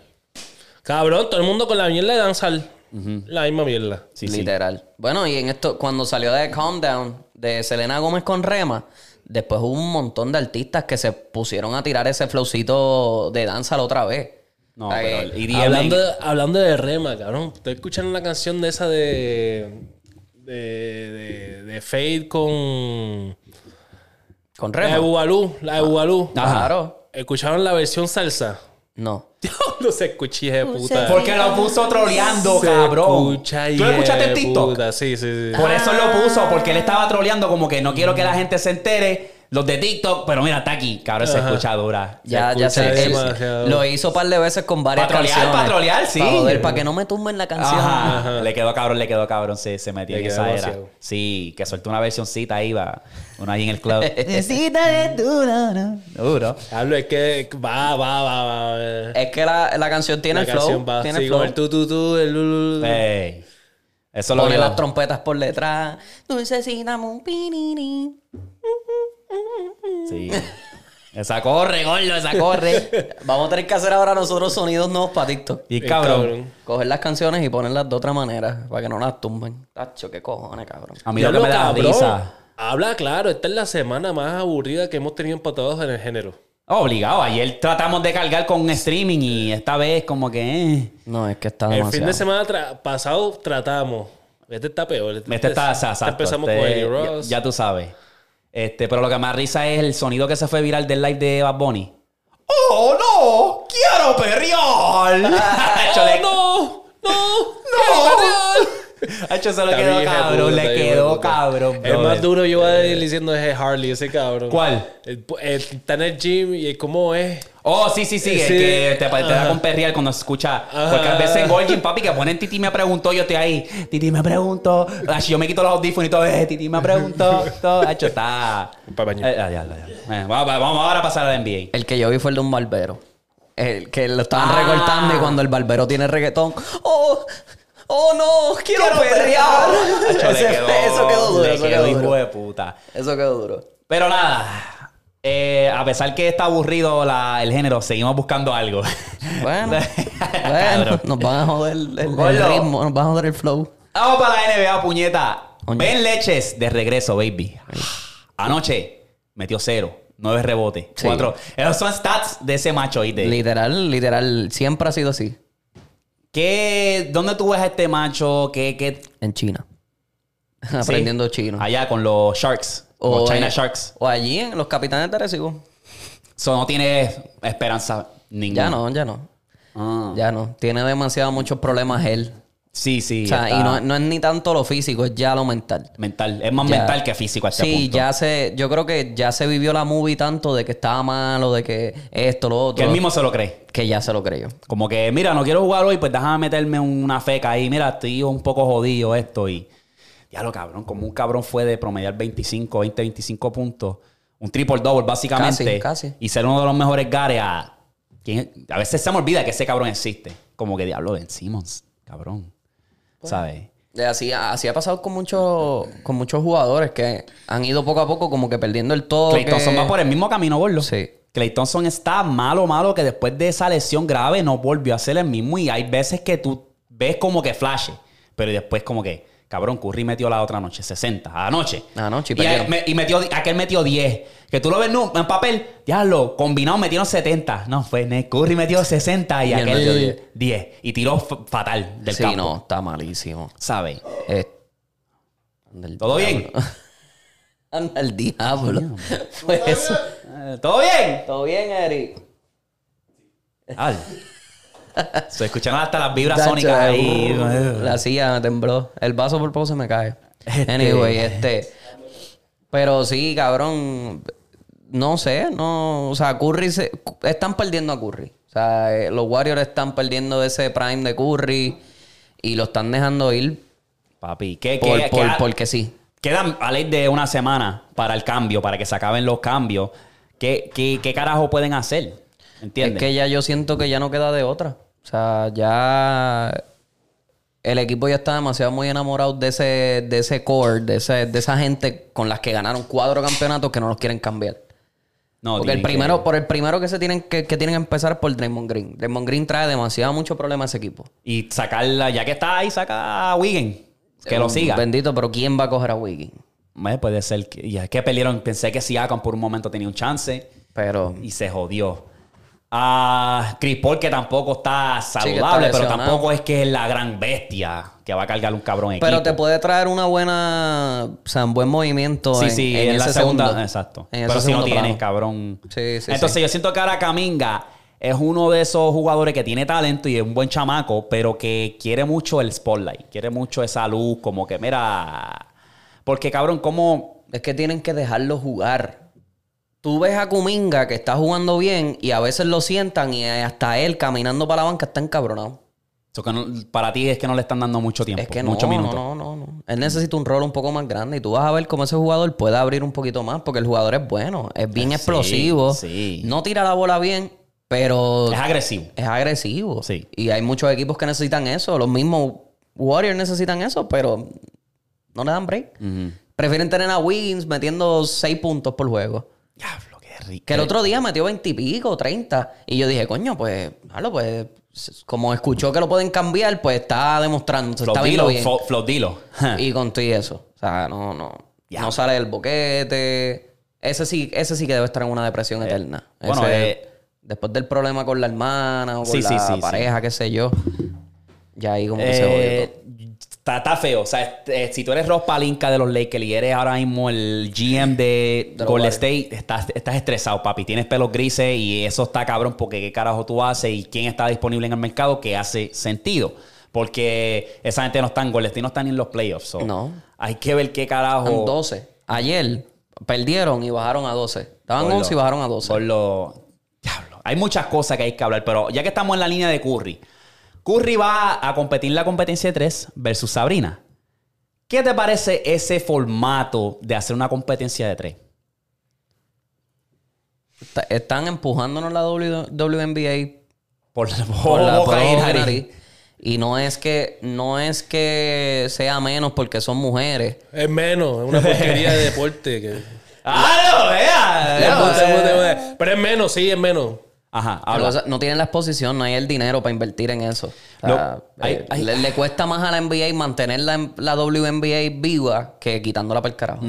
Cabrón, todo el mundo con la mierda de dancehall. La misma mierda. Sí, sí. Literal. Bueno, y en esto, cuando salió de Calm Down, de Selena Gómez con Rema, después hubo un montón de artistas que se pusieron a tirar ese flowcito de danza la otra vez. No, O sea, pero que- el EDM... Hablando de, hablando de Rema, cabrón. ¿Ustedes escucharon la canción de esa de. De. de, de Fade con. Con La de Rema. Bubalú? La de Bubalú. Ajá. Claro. ¿Escucharon la versión salsa? No. no se escuché, de puta. Porque lo puso troleando, Se cabrón. escucha, ¿Tú lo escuchaste en TikTok? puta. Sí, sí, sí. Por eso lo puso, porque él estaba troleando como que no quiero que la gente se entere. Los de TikTok, pero mira, está aquí. Cabrón, se Ajá. escucha dura. Ya, ya escucha sé. él demasiado. lo hizo un par de veces con varias Pa' trolear, canciones. pa' trolear, sí. Para joder, para que no me tumben la canción. Ajá. Le quedó cabrón, le quedó cabrón. Se, se metió Le en quedó esa era. demasiado. Sí, que soltó una versioncita ahí, va. Una ahí en el club. Necesita de duro, ¿no? Duro. Hablo, es que va, va, va, va. Es que la, la canción tiene la el flow. canción va. tiene Sí, el con flow. el tu, tu, tu, el lu, lu, lu. Ey. Eso lo Pone vio. las trompetas por detrás. Necesitamos un pinini. Sí. Esa corre, gordo, esa corre. Vamos a tener que hacer ahora nosotros sonidos nuevos para TikTok. Y Bien cabrón. Coger las canciones y ponerlas de otra manera para que no las tumben. Tacho, qué cojones, cabrón. A mí lo que me da risa. Habla claro, esta es la semana más aburrida que hemos tenido empatados en el género. Obligado. Ayer tratamos de cargar con streaming y esta vez como que... eh. No, es que está El demasiado. fin de semana tra- pasado tratamos. Este está peor. Este está, o sea, exacto, Empezamos este, con Eddie ya- Ross. Ya, tú sabes. Este, pero lo que más risa es el sonido que se fue viral del live de Bad Bunny. ¡Oh, no! ¡Quiero perrear! ¡Oh, no! ¡No! ¡No! Hacho, se lo quedó bien, cabrón. puta, Le quedó cabrón, El más duro yo voy a ir diciendo es Harley, ese cabrón. ¿Cuál? El- el- está en el gym y cómo es. Oh, sí, sí, sí. El Sí. que te, te da con perrear cuando se escucha. Ajá. Porque a veces en Golgin, papi, que ponen Titi me preguntó, yo estoy ahí. Titi me preguntó. Yo me quito los audífonos y todo. Eh, Titi me preguntó. Todo. Hacho, está. Pa' baño. Eh, ya, ya, ya. Eh, vamos, vamos ahora a pasar al NBA. El que yo vi fue el de un barbero. El que lo estaban Ah. recortando y cuando el barbero tiene reggaetón. ¡Oh! ¡Oh no! ¡Quiero, Quiero perrear! Quedó- eso quedó duro. le eso quedó quedó hijo duro. de puta. Eso quedó duro. Pero nada. eh, a pesar que está aburrido la- el género, seguimos buscando algo. Bueno, bueno nos van a joder el, el ritmo, nos van a joder el flow. Vamos para la NBA, puñeta. Coño. Ben Leches de regreso, baby. Anoche metió cero, nueve rebotes, Sí. cuatro. Esos son stats de ese macho, ¿oíste? Literal, literal, siempre ha sido así. ¿Qué, ¿Dónde tú ves a este macho? ¿Qué, qué? En China. Aprendiendo chino. Allá con los Sharks, los China en- Sharks. O allí en los capitanes de Recibo. So, no tiene esperanza ninguna. Ya no, ya no. Ah. Ya no. Tiene demasiado muchos problemas él. Sí, sí. o sea, está y no, no es ni tanto lo físico, es ya lo mental. mental. Es más Ya. mental que físico a este sí, punto. ya se, yo creo que ya se vivió la movie tanto de que estaba malo, de que esto, lo otro, Que él mismo se lo cree. que ya se lo creyó. Como que, mira, no quiero jugar hoy, pues déjame meterme una feca ahí. Mira, estoy un poco jodido esto y... Ya lo cabrón, como un cabrón fue de promediar 25, 20, 25 puntos. Un triple double, básicamente. Casi, casi. Y ser uno de los mejores gares a... A veces se me olvida que ese cabrón existe. Como que diablo, Ben Simmons, cabrón. ¿Sabes? Eh, Así, así ha pasado con muchos, con muchos jugadores que han ido poco a poco como que perdiendo el todo. Clay Thompson va por el mismo camino, gordo. Sí. Clay Thompson está malo, malo, que después de esa lesión grave no volvió a ser el mismo. Y hay veces que tú ves como que flashe, pero después como que, cabrón, Curry metió la otra noche, 60, anoche. Anoche, y y, me- y metió, aquel metió 10. Que tú lo ves no, en papel, diablo, combinado metieron 70. No, fue ne- Curry metió 60 y, Y él metió aquel 10. 10. Y tiró fatal del Sí, campo. no, está malísimo. ¿Sabes? Eh, ¿Todo bien? anda el diablo. Pues eso. ¿Todo bien? ¿Todo bien, Eric? Al. Se escucharon hasta las vibras sónicas ahí. uh, La silla me tembló. El vaso por poco se me cae. Anyway, este. Pero sí, cabrón. No sé, no. O sea, Curry se, están perdiendo a Curry. O sea, eh, los Warriors están perdiendo ese prime de Curry y lo están dejando ir Papi, ¿qué, por, qué- por- qué- porque sí. Quedan a ley de una semana para el cambio, para que se acaben los cambios. ¿Qué, qué, qué carajo pueden hacer? ¿Entiendes? Es que ya yo siento que ya no queda de otra. O sea, ya el equipo ya está demasiado muy enamorado de ese, de ese core, de, ese, de esa gente con las que ganaron cuatro campeonatos que no los quieren cambiar. no, Porque el tienen que- primero, por el primero que se tienen que, que tienen que empezar es por Draymond Green. Draymond Green trae demasiado mucho problema a ese equipo. Y sacarla, ya que está ahí, saca a Wiggin. Que lo siga. Bendito, pero ¿quién va a coger a Wiggins? Eh, puede ser que. Ya que pelearon. Pensé que Siakam por un momento tenía un chance. Pero Y se jodió. A Chris Paul, que tampoco está saludable, pero tampoco es que es la gran bestia que va a cargar un cabrón equipo. Pero te puede traer una buena, o sea, un buen movimiento. Sí, en, sí, en en, la segunda. segundo- exacto. en Pero si no tienes, cabrón. Sí, sí, Entonces yo siento que ahora Kaminga es uno de esos jugadores que tiene talento y es un buen chamaco, pero que quiere mucho el spotlight. Quiere mucho esa luz, como que, mira. Porque, cabrón, como. Es que tienen que dejarlo jugar. Tú ves a Kuminga que está jugando bien y a veces lo sientan y hasta él caminando para la banca está encabronado. eso que no- para ti es que no le están dando mucho tiempo. Es que no, muchos minutos. no, no, no. Él necesita un rol un poco más grande y tú vas a ver cómo ese jugador puede abrir un poquito más porque el jugador es bueno, es bien Sí, explosivo, sí. no tira la bola bien, pero Es agresivo. es agresivo. Sí. Y hay muchos equipos que necesitan eso, los mismos Warriors necesitan eso, pero no le dan break. Prefieren tener a Wiggins metiendo 6 puntos por juego. Diablo, qué rico. Que el otro día metió 20 y pico, 30. Y yo dije, coño, pues, claro, pues, como escuchó que lo pueden cambiar, pues está demostrando, se está viendo bien. Flo- Flow Dilo. Y con todo eso. O sea, no, no. No sale del boquete. Ese sí, ese sí que debe estar en una depresión eterna. bueno, eh, después del problema con la hermana o con Sí, la sí, sí, pareja, qué sé yo. Ya ahí como que se Eh, jodió todo. Está, está feo. O sea, este, si tú eres Ross Palinka de los Lakers y eres ahora mismo el GM de, De Golden. State, estás, estás estresado, papi. Tienes pelos grises y eso está cabrón porque qué carajo tú haces y quién está disponible en el mercado que hace sentido. Porque esa gente no está en Golden State, no están ni en los playoffs. so No. Hay que ver qué carajo... Están 12. Ayer perdieron y bajaron a 12. Estaban Por 11 y bajaron a 12. Por lo... Diablo. Hay muchas cosas que hay que hablar, pero ya que estamos en la línea de Curry, Curry va a competir en la competencia de tres versus Sabrina. ¿Qué te parece ese formato de hacer una competencia de tres? Está- Están empujándonos la W- WNBA Por, por la boca por y nariz. nariz. Y no es que no es que sea menos porque son mujeres. Es menos, es una porquería de deporte. Que... ¡Ah, no, vea! vea, Pero es menos, sí, es menos. Ajá, Pero, habla. o sea, no tienen la exposición, no hay el dinero para invertir en eso. O sea, Lo- hay- eh, hay- le, le cuesta más a la NBA mantener la, la WNBA viva que quitándola para el carajo.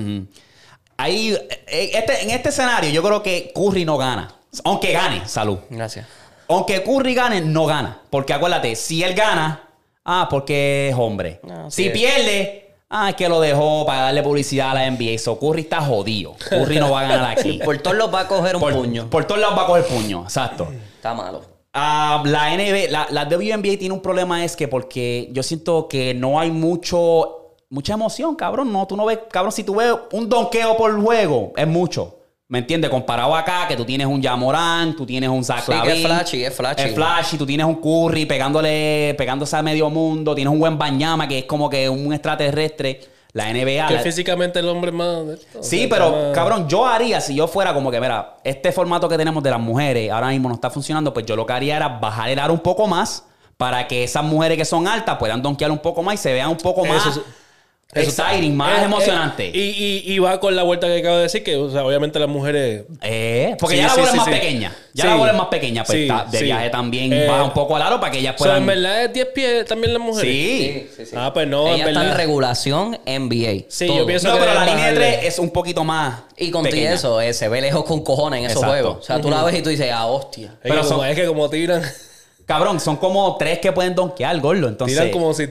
Ahí, eh, este, en este escenario, yo creo que Curry no gana. Aunque gane, salud. Gracias. Aunque Curry gane, no gana. Porque acuérdate, si él gana, ah, porque es hombre. Ah, si pierde, ah, es que lo dejó para darle publicidad a la NBA. So Curry está jodido. Curry no va a ganar aquí. Por todos los va a coger un por, puño. por todos lados va a coger puño, exacto. Está malo. Ah, la NBA, la, la WNBA tiene un problema es que porque yo siento que no hay mucho, mucha emoción, cabrón. No, tú no ves, cabrón, si tú ves un donqueo por juego, es mucho. ¿Me entiendes? Comparado acá, que tú tienes un Yamorán, tú tienes un Zach Sí, es flashy, es flashy. Es flashy, tú tienes un Curry pegándole, pegándose a medio mundo, tienes un buen Bañama que es como que un extraterrestre. La NBA. Que la- físicamente el hombre es más. Sí, pero cabrón, yo haría si yo fuera como que, mira, este formato que tenemos de las mujeres ahora mismo no está funcionando, pues yo lo que haría era bajar el aro un poco más para que esas mujeres que son altas puedan donkear un poco más y se vean un poco más Eso exciting, más Eh, emocionante. eh, y, y, y va con la vuelta que acabo de decir, que o sea, obviamente las mujeres. Eh, porque Sí, ya la bola sí, es más sí. pequeña. Ya Sí. la bola es más pequeña, pues Sí, está- de sí. viaje también Eh, baja un poco el aro para que ellas O sea, puedan. en verdad es 10 pies también las mujeres. sí. Sí, sí. Ah, pues no, Ella en está en regulación NBA. Sí, todo. yo pienso No, que pero la línea de bajarle. tres es un poquito más. Y con pequeña. eso, eh, se ve lejos con cojones en esos Exacto. juegos. O sea, tú la ves y tú dices, ah, hostia. Es, Pero que como, son- es que como tiran, Cabrón, son como tres que pueden donkear, gordo. Entonces. tiran como si.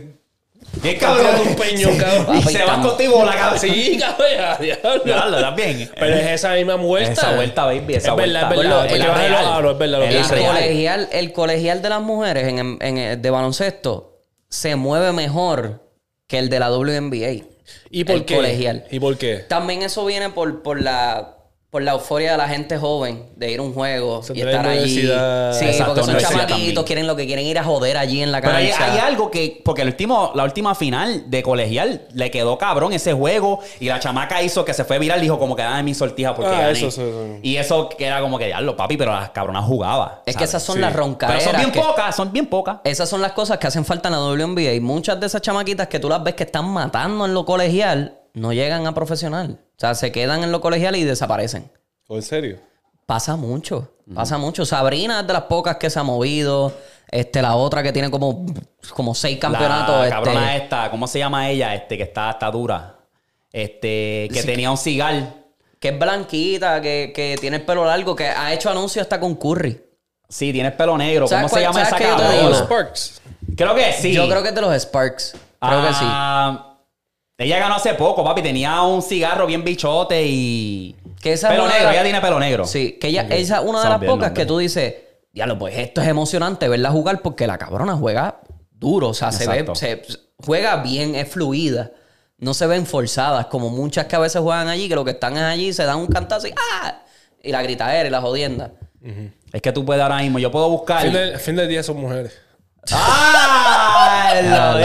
Tirando cabrón. un peñón, cabrón. Y se estamos- contigo la cabeza. Sí, cabrón, diablo. También. Pero es esa misma vuelta. Esa vuelta, baby, esa es verdad, vuelta. es verdad. Es verdad. lo Es que la El colegial, el colegial de las mujeres en, en- en el de baloncesto se mueve mejor que el de la WNBA. ¿Y por el qué? colegial. ¿Y por qué? También eso viene por, por la por la euforia de la gente joven de ir a un juego Se y estar allí. Sí, Exacto, porque son chamaquitos, quieren lo que quieren ir a joder allí en la Pero hay, cancha. hay algo que, porque el último, la última final de colegial le quedó cabrón ese juego y la chamaca hizo que se fue viral, dijo como que dame mi sortija porque Ah, gané. eso, eso, eso. Y eso que era como que diablo, papi, pero las cabronas jugaban. es que esas son Sí. las Pero roncaderas. son bien que- pocas, son bien pocas. Esas son las cosas que hacen falta en la WNBA. Y muchas de esas chamaquitas que tú las ves que están matando en lo colegial no llegan a profesional. O sea, se quedan en lo colegial y desaparecen. ¿O en serio? Pasa mucho, pasa mucho. Sabrina es de las pocas que se ha movido. Este, la otra que tiene como, como seis campeonatos. La este, cabrona esta, ¿cómo se llama ella? Este, que está, está dura. Este, que tenía un cigar. que es blanquita, que, que tiene el pelo largo, que ha hecho anuncios hasta con Curry. Sí, tiene el pelo negro. ¿Sabes ¿Cómo se llama esa cabrona? Los Sparks. Creo que sí. Yo creo que es de los Sparks. Creo que sí. Ella ganó hace poco, papi. Tenía un cigarro bien bichote y. Que esa es pelo negro, ella tiene pelo negro. Sí, que ella, esa es una de las pocas nombre. que tú dices, diablo, pues esto es emocionante verla jugar porque la cabrona juega duro, o sea, se ve, se, juega bien, es fluida. No se ven forzadas, como muchas que a veces juegan allí, que lo que están es allí, se dan un cantazo y ¡ah! Y la gritadera y la jodienda. Es que tú puedes ahora mismo. Yo puedo buscar. Fin del, fin del día son mujeres. ¡Ah! ¡Lo!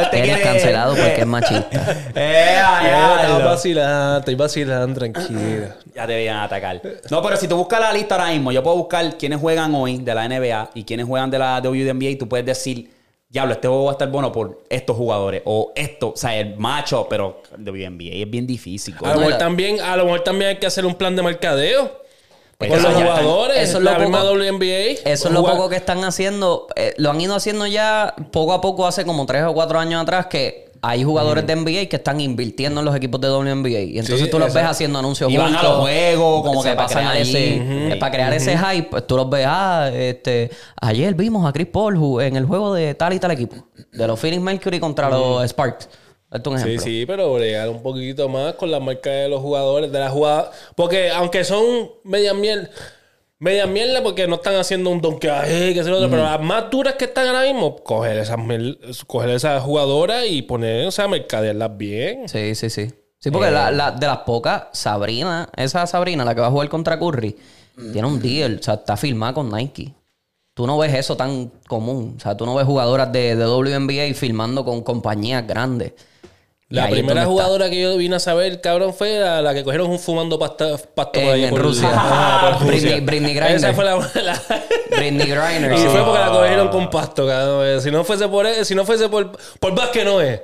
Este Eres cancelado porque es machista. Eh, Ya, diablo. Estoy vacilando, estoy vacilando, tranquila. Ya te vienen a atacar. No, pero si tú buscas la lista ahora mismo, yo puedo buscar quiénes juegan hoy de la NBA y quiénes juegan de la WNBA y tú puedes decir, diablo, este juego va a estar bueno por estos jugadores o esto, o sea, el macho, pero WNBA es bien difícil. A lo, mejor también, a lo mejor también hay que hacer un plan de mercadeo. Pues con los ya jugadores, eso es la lo misma poco- WNBA. Eso es lo poco que están haciendo. eh, lo han ido haciendo ya poco a poco hace como tres o cuatro años atrás que hay jugadores de NBA que están invirtiendo en los equipos de WNBA. Y entonces Sí, tú los ves haciendo anuncios Y van a los juegos, como que pasan allí. ese- Es para crear ese hype, pues tú los ves. Ah, este, ayer vimos a Chris Paul en el juego de tal y tal equipo. De los Phoenix Mercury contra los Sparks. Un Sí, sí, pero bregar un poquito más con la marca de los jugadores, de la jugada. Porque aunque son media miel, media mierda porque no están haciendo un donkeaje, que sé lo otro, pero las más duras que están ahora mismo, coger esas, coger esas jugadoras y poner, o sea, mercadearlas bien. Sí, sí, sí. Sí, porque la- la- de las pocas, Sabrina, esa Sabrina, la que va a jugar contra Curry, tiene un deal, o sea, está firmada con Nike. Tú no ves eso tan común. O sea, tú no ves jugadoras de, de WNBA firmando con compañías grandes. La primera está. jugadora que yo vine a saber, cabrón, fue la, la que cogieron un fumando pasta, pasto En- por allá en por Rusia. Ajá, por Britney- Rusia. Britney Griner. Esa fue la, la- Britney Griner. y sí. fue porque la cogieron con pasto, cabrón. Si no fuese por si no fuese por, por básquet no es.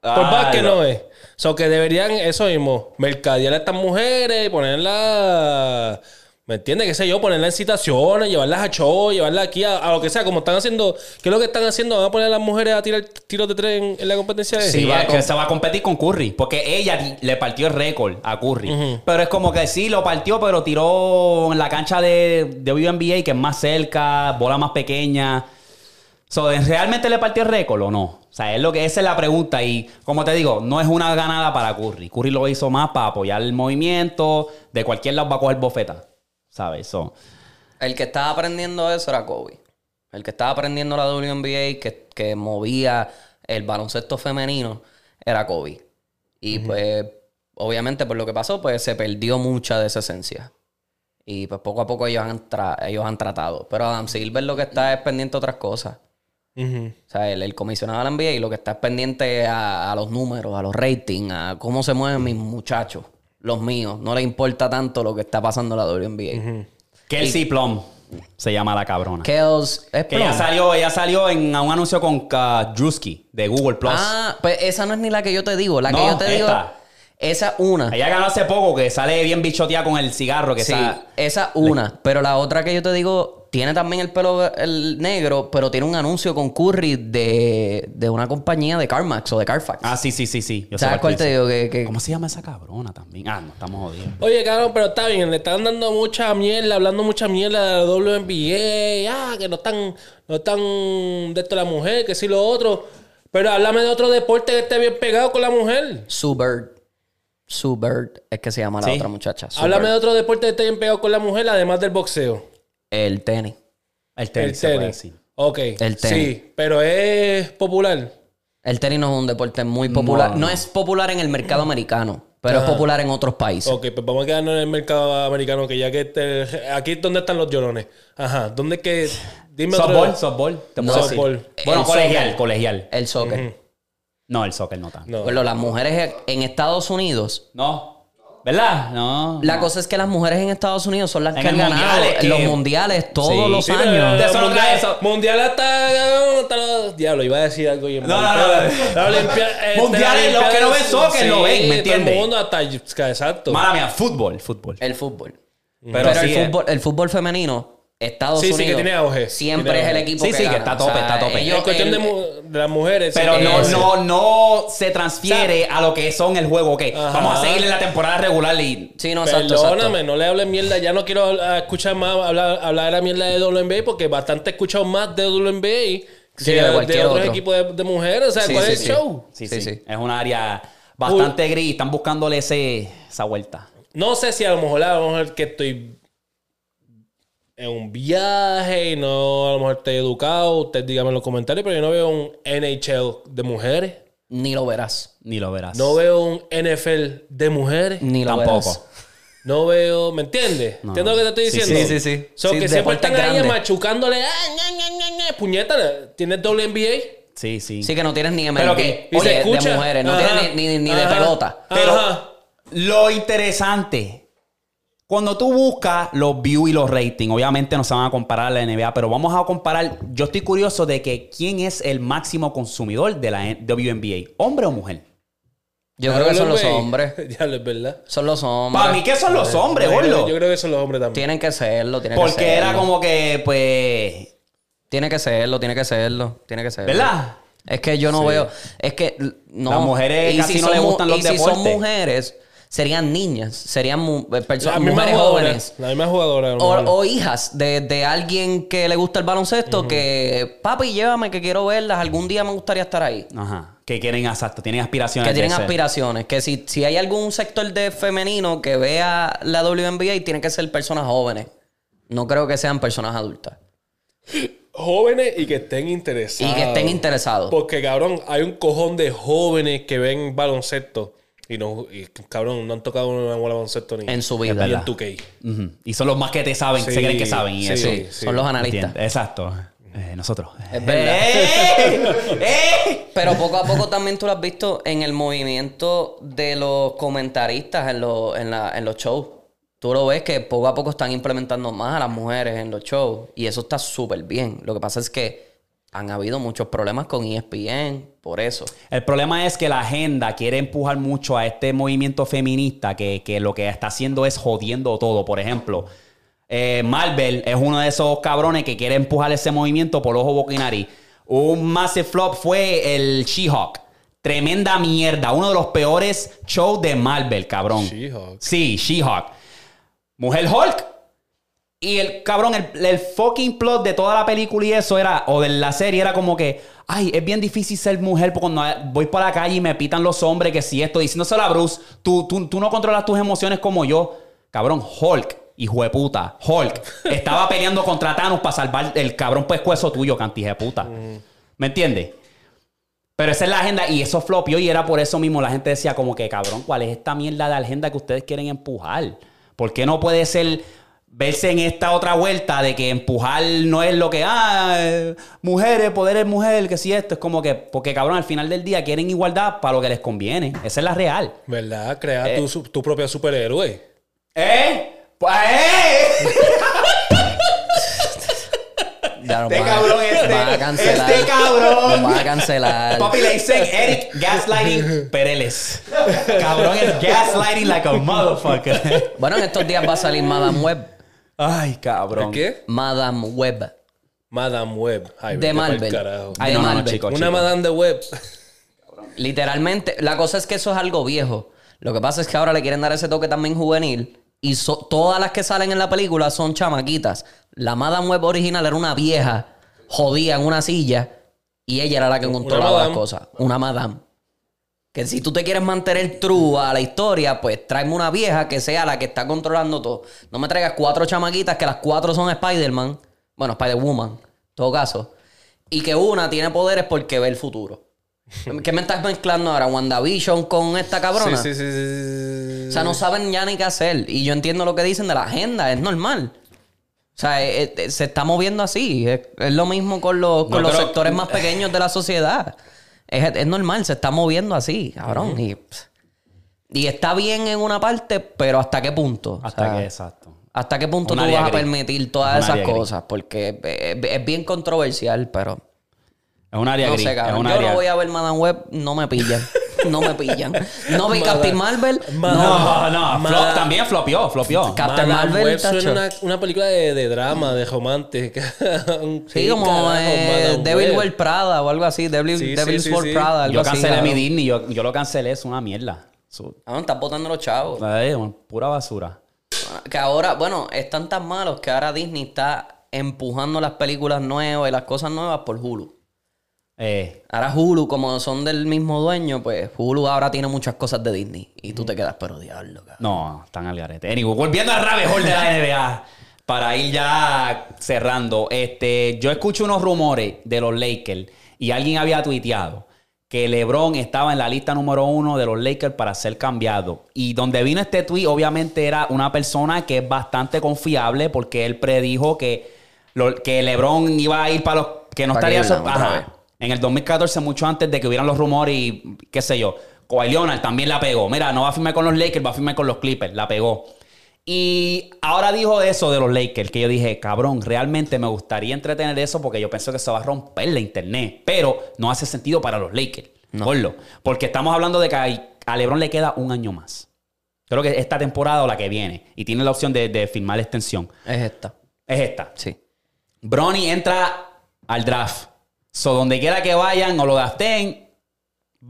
Por Ah, básquet lo- no es. O sea, que deberían eso mismo, mercadear a estas mujeres y ponerlas, ¿me entiendes? ¿Qué sé yo? Ponerlas en citaciones, llevarlas a show, llevarlas aquí a, a lo que sea, como están haciendo. ¿Qué es lo que están haciendo? ¿Van a poner a las mujeres a tirar tiros de tren en, en la competencia de Sí, va es con- que se va a competir con Curry. Porque ella le partió el récord a Curry. Pero es como que sí, lo partió, pero tiró en la cancha de, de WNBA, que es más cerca, bola más pequeña. So, ¿Realmente le partió el récord o no? O sea, es lo que, esa es la pregunta. Y como te digo, no es una ganada para Curry. Curry lo hizo más para apoyar el movimiento. De cualquier lado va a coger bofeta. ¿Sabes? So, El que estaba aprendiendo eso era Kobe. El que estaba aprendiendo la WNBA, que, que movía el baloncesto femenino, era Kobe. Y pues, obviamente, por lo que pasó, pues se perdió mucha de esa esencia. Y pues poco a poco ellos han, tra- ellos han tratado. Pero Adam Silver lo que está es pendiente a otras cosas. O sea, el, el comisionado de la NBA lo que está es pendiente a, a los números, a los ratings, a cómo se mueven mis muchachos, los míos. No le importa tanto lo que está pasando en la WNBA. Kelsey Plum se llama la cabrona. Kells es Que ella salió, ella salió en un anuncio con uh, Drewski de Google Plus. Ah, pues esa no es ni la que yo te digo. La que yo te digo, esa una. Ella ganó hace poco que sale bien bichoteada con el cigarro que Sí, está. esa una. Pero la otra que yo te digo, tiene también el pelo el negro, pero tiene un anuncio con Curry de, de una compañía de CarMax o de Carfax. Ah, sí, sí, sí, sí. Yo ¿Sabes cuál te digo? Que, que- ¿Cómo se llama esa cabrona también? Ah, no, estamos jodidos. Oye, cabrón, pero está bien, le están dando mucha mierda, hablando mucha mierda de la WNBA, ah, que no están, no están de esto la mujer, que sí lo otro. Pero háblame de otro deporte que esté bien pegado con la mujer. Sue Bird es que se llama la Sí. otra muchacha. Sue Háblame de otro deporte que esté bien pegado con la mujer, además del boxeo. El tenis. El tenis, el se puede tenis. decir. Ok. El tenis. Sí, pero es popular. El tenis no es un deporte muy popular. No, No, no. es popular en el mercado americano, pero es popular en otros países. Ok, pues vamos a quedarnos en el mercado americano, que ya que aquí es donde están los llorones. Ajá, ¿dónde es que? Dime otro- Softball, softball. te No, puedo decir. softball. Bueno, El colegial, soccer. colegial. El soccer. No, el soccer no tanto. No. Bueno, las mujeres en Estados Unidos No. ¿Verdad? No. La cosa es que las mujeres en Estados Unidos son las En que han ganado que- los mundiales todos Sí. los Sí, pero años. Eso no mundial, trae eso. mundial hasta, hasta los- Diablo, iba a decir algo bien No, mal, no, no, pero no. la Olimpia- este, Mundiales, los que no ven soccer lo ven, ¿me todo entiendes? el mundo hasta... Exacto. Mala mía, fútbol, fútbol. El fútbol. Pero, Pero, sí, el, eh. fútbol, el fútbol femenino, Estados Sí, sí, que Unidos. tiene auge. Siempre Tiene es el equipo Sí, que sí, que está a tope, está a tope. ellos- es cuestión el- de, mu- de las mujeres. Pero sí, no, es- no, no se transfiere a lo que son el juego. Ok, Ajá. vamos a seguir en la temporada regular y. Sí, no, exacto, Perdóname, exacto. no le hables mierda. Ya no quiero escuchar más hablar, hablar de la mierda de WNBA porque bastante he escuchado más de WNBA Sí, que de de, cualquier otros otro. equipos de, de mujeres. O sea, Sí, ¿cuál sí, es el sí. show? Sí, Sí, sí, sí. Es un área bastante gris. Están buscándole ese, esa vuelta. No sé si a lo mejor a lo mejor que estoy en un viaje y no a lo mejor estoy educado. Usted dígame en los comentarios, pero yo no veo un NHL de mujeres. Ni lo verás. Ni lo verás. No veo un NFL de mujeres. Ni lo Tampoco. verás. No veo, ¿me entiendes? ¿Entiendes lo que te estoy diciendo? sí, sí, sí. So, Sí, que siempre están ahí grandes. machucándole, ah, ña, ña, ña, ña, puñeta, ¿tienes WNBA? Sí, sí. Sí que no tienes ni MLB. Pero que- de- escucha. de mujeres. No Ajá. tienes ni, ni- ni de Ajá. pelota. Pero Ajá. lo interesante, cuando tú buscas los views y los ratings, obviamente no se van a comparar a la NBA, pero vamos a comparar. Yo estoy curioso de que quién es el máximo consumidor de la WNBA, hombre o mujer. Yo creo que son los hombres. Diablo, es verdad. Son los hombres. Para mí, ¿qué son los hombres, gordo? Yo creo que son los hombres también. Tienen que serlo, tienen que Porque serlo. era como que, pues. Tiene que serlo, tiene que serlo, tiene que serlo. ¿Verdad? Es que yo no Sí. veo. Es que no. Las mujeres Y casi no son les mu- gustan los y si son deportes. mujeres, serían niñas. Serían mu- eh, personas, mujeres jugadora. jóvenes. La misma jugadora. O, hijas de, de alguien que le gusta el baloncesto que, papi, llévame que quiero verlas. Algún día me gustaría estar ahí. Ajá. Que quieren, exacto, tienen aspiraciones. Que tienen aspiraciones. Que si, si hay algún sector de femenino que vea la WNBA, tiene que ser personas jóvenes. No creo que sean personas adultas. Jóvenes y que estén interesados. Y que estén interesados. Porque, cabrón, hay un cojón de jóvenes que ven baloncesto y no, y, cabrón, no han tocado una bola de baloncesto ni En su ni vida. en verdad. 2K. Ujú. Y son los más que te saben, Sí, se creen que saben y sí. eso. Sí, sí. son los analistas. Exacto. Eh, nosotros. Es verdad. ¡Eh! ¡Eh! Pero poco a poco también tú lo has visto en el movimiento de los comentaristas en, los- en, la- en los shows. Tú lo ves que poco a poco están implementando más a las mujeres en los shows. Y eso está súper bien. Lo que pasa es que han habido muchos problemas con ESPN por eso. El problema es que la agenda quiere empujar mucho a este movimiento feminista que, que lo que está haciendo es jodiendo todo. Por ejemplo, eh, Marvel es uno de esos cabrones que quiere empujar ese movimiento por ojo, boca y nariz. Un massive flop fue el She-Hulk. Tremenda mierda. Uno de los peores shows de Marvel, cabrón. She-Hulk. Sí, She-Hulk. Mujer Hulk. Y el cabrón, el, el fucking plot de toda la película y eso era, o de la serie, era como que, ay, es bien difícil ser mujer porque cuando voy por la calle y me pitan los hombres que si esto, diciéndoselo a Bruce, tú, tú, tú no controlas tus emociones como yo. Cabrón, Hulk, hijo de puta, Hulk, estaba peleando contra Thanos para salvar el cabrón pescuezo tuyo, cantije de puta. ¿Me entiendes? Pero esa es la agenda y eso flopió y era por eso mismo la gente decía como que cabrón, ¿cuál es esta mierda de agenda que ustedes quieren empujar? ¿Por qué no puede ser verse en esta otra vuelta de que empujar no es lo que, ah, mujeres, poder es mujer, que si esto es como que, porque cabrón, al final del día quieren igualdad para lo que les conviene. Esa es la real. ¿Verdad? Crea Eh. tu, tu propio superhéroe. ¿Eh? Pues, ¡eh! Ya nos Este a- cabrón, este, van a cancelar. este cabrón. Nos van a cancelar. Papi le dicen Eric Gaslighting Pereles. Cabrón, es gaslighting like a motherfucker. Bueno, en estos días va a salir Madame Web. Ay, cabrón. ¿Qué? Madame Web. Madame Web. Ay, De Marvel. Ay, de no, no, no, Marvel. Una. Madame de Web. Literalmente, la cosa es que eso es algo viejo. Lo que pasa es que ahora le quieren dar ese toque también juvenil. Y so- todas las que salen en la película son chamaquitas. La Madame Web original era una vieja, jodida en una silla. Y ella era la que controlaba las cosas. Una Madame. Que si tú te quieres mantener true a la historia, pues tráeme una vieja que sea la que está controlando todo. No me traigas cuatro chamaquitas que las cuatro son Spider-Man. Bueno, Spider-Woman, en todo caso. Y que una tiene poderes porque ve el futuro. ¿Qué me estás mezclando ahora? ¿WandaVision con esta cabrona? Sí, sí, sí, sí, sí. O sea, no saben ya ni qué hacer. Y yo entiendo lo que dicen de la agenda, es normal. O sea, eh, eh, se está moviendo así. Es, es lo mismo con los, con No, los pero- sectores más pequeños de la sociedad. Es, es normal, se está moviendo así, cabrón. y, y está bien en una parte, pero ¿hasta qué punto? O Hasta sea, que, exacto. ¿Hasta qué punto Un tú vas a permitir todas esas cosas? Porque es, bien controversial, pero... Es un área No gris. sé, es cabrón. un Yo área... no voy a ver Madame Web, no me pillan. No me pillan. No vi Captain Marvel. No, no, flop, también flopió, flopió. Captain Madame Marvel, Web tacho. suena una, una película de, de drama, de romántica. Sí, como eh, Devil Wear Prada o algo así. Devil, Sí, sí, Devil's sí, Wear sí. Prada, algo Yo así. cancelé cabrón. mi Disney, yo, yo lo cancelé, es una mierda. Su- Ah, estás botando los chavos. Ay, pura basura. Que ahora, bueno, están tan malos que ahora Disney está empujando las películas nuevas y las cosas nuevas por Hulu. Eh, Ahora Hulu, como son del mismo dueño, pues Hulu ahora tiene muchas cosas de Disney. Y tú te quedas, pero diablo, cabrón. no, están al garete. Anyway, volviendo al rabbit hole de la NBA. Para ir ya cerrando. Este, yo escucho unos rumores de los Lakers y alguien había tuiteado que LeBron estaba en la lista número uno de los Lakers para ser cambiado. Y donde vino este tweet, obviamente era una persona que es bastante confiable porque él predijo que, lo- que LeBron iba a ir para los... que no Para estaría... Cleveland, sor- otra Ajá. En el 2014, mucho antes de que hubieran los rumores y qué sé yo. Kawhi Leonard también la pegó. Mira, no va a firmar con los Lakers, va a firmar con los Clippers. La pegó. Y ahora dijo eso de los Lakers, que yo dije, cabrón, realmente me gustaría entretener eso porque yo pienso que se va a romper la internet. Pero no hace sentido para los Lakers. Gordo. Porque estamos hablando de que a- a LeBron le queda un año más. Creo que esta temporada o la que viene. Y tiene la opción de, de firmar la extensión. Es esta. Es esta. Sí. Bronny entra al draft. So, donde quiera que vayan o lo gasten,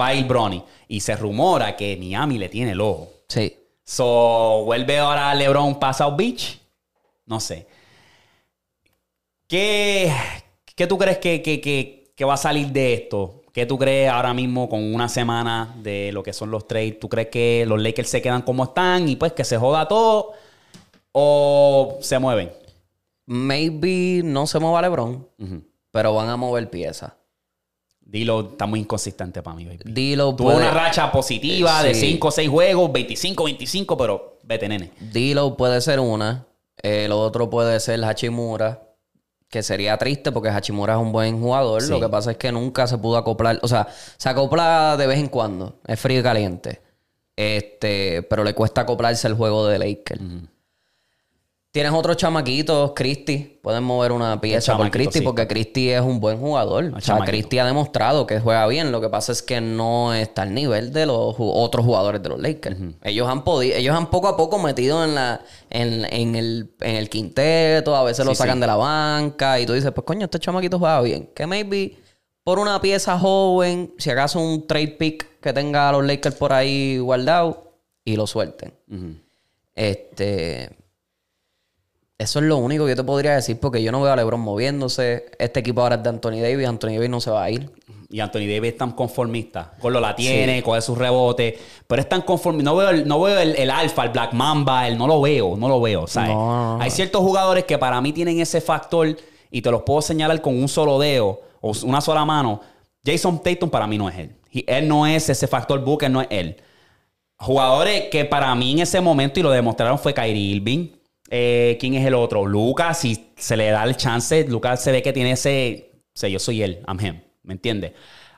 va a ir Bronny. Y se rumora que Miami le tiene el ojo. Sí. So, vuelve ahora LeBron pasado Beach. No sé. ¿Qué, qué tú crees que, que- que- que va a salir de esto? ¿Qué tú crees ahora mismo con una semana de lo que son los trades? ¿Tú crees que los Lakers se quedan como están y pues que se joda todo? ¿O se mueven? Maybe no se mueva LeBron, Ujú. Pero van a mover piezas. Dilo, está muy inconsistente para mí, baby. Dilo Tuvo puede, una racha positiva de Sí. 5 o 6 juegos, 25-25, pero vete, nene. Dilo puede ser una. El otro puede ser Hachimura. Que sería triste porque Hachimura es un buen jugador. Sí. Lo que pasa es que nunca se pudo acoplar. O sea, se acopla de vez en cuando. Es frío y caliente. Este, pero le cuesta acoplarse al juego de Lakers. Tienes otros chamaquitos, Christie. Pueden mover una pieza por Christie sí. porque Christie es un buen jugador. o sea, chamaquito. Christie ha demostrado que juega bien. Lo que pasa es que no está al nivel de los ju- otros jugadores de los Lakers. Ellos han podido, ellos han poco a poco metido en la, en, en el, en el quinteto, a veces lo Sí, sacan sí. de la banca y tú dices, pues coño, este chamaquito juega bien. Que maybe por una pieza joven, si acaso un trade pick que tenga a los Lakers por ahí guardado y lo suelten. Este. Eso es lo único que yo te podría decir porque yo no veo a LeBron moviéndose. Este equipo ahora es de Anthony Davis. Anthony Davis no se va a ir. Y Anthony Davis es tan conformista. Con lo la tiene, coge sus rebotes. Pero es tan conformista. No veo, el, no veo el, el alfa, el Black Mamba, el no lo veo, no lo veo. ¿sabes? No, Hay ciertos jugadores que para mí tienen ese factor y te los puedo señalar con un solo dedo o una sola mano. Jason Tatum para mí no es él. Y él no es ese factor Booker, no es él. Jugadores que para mí en ese momento y lo demostraron fue Kyrie Irving. Eh, ¿Quién es el otro? Lucas, si se le da el chance, Lucas se ve que tiene ese. O sea, yo soy él, I'm him. ¿Me entiendes?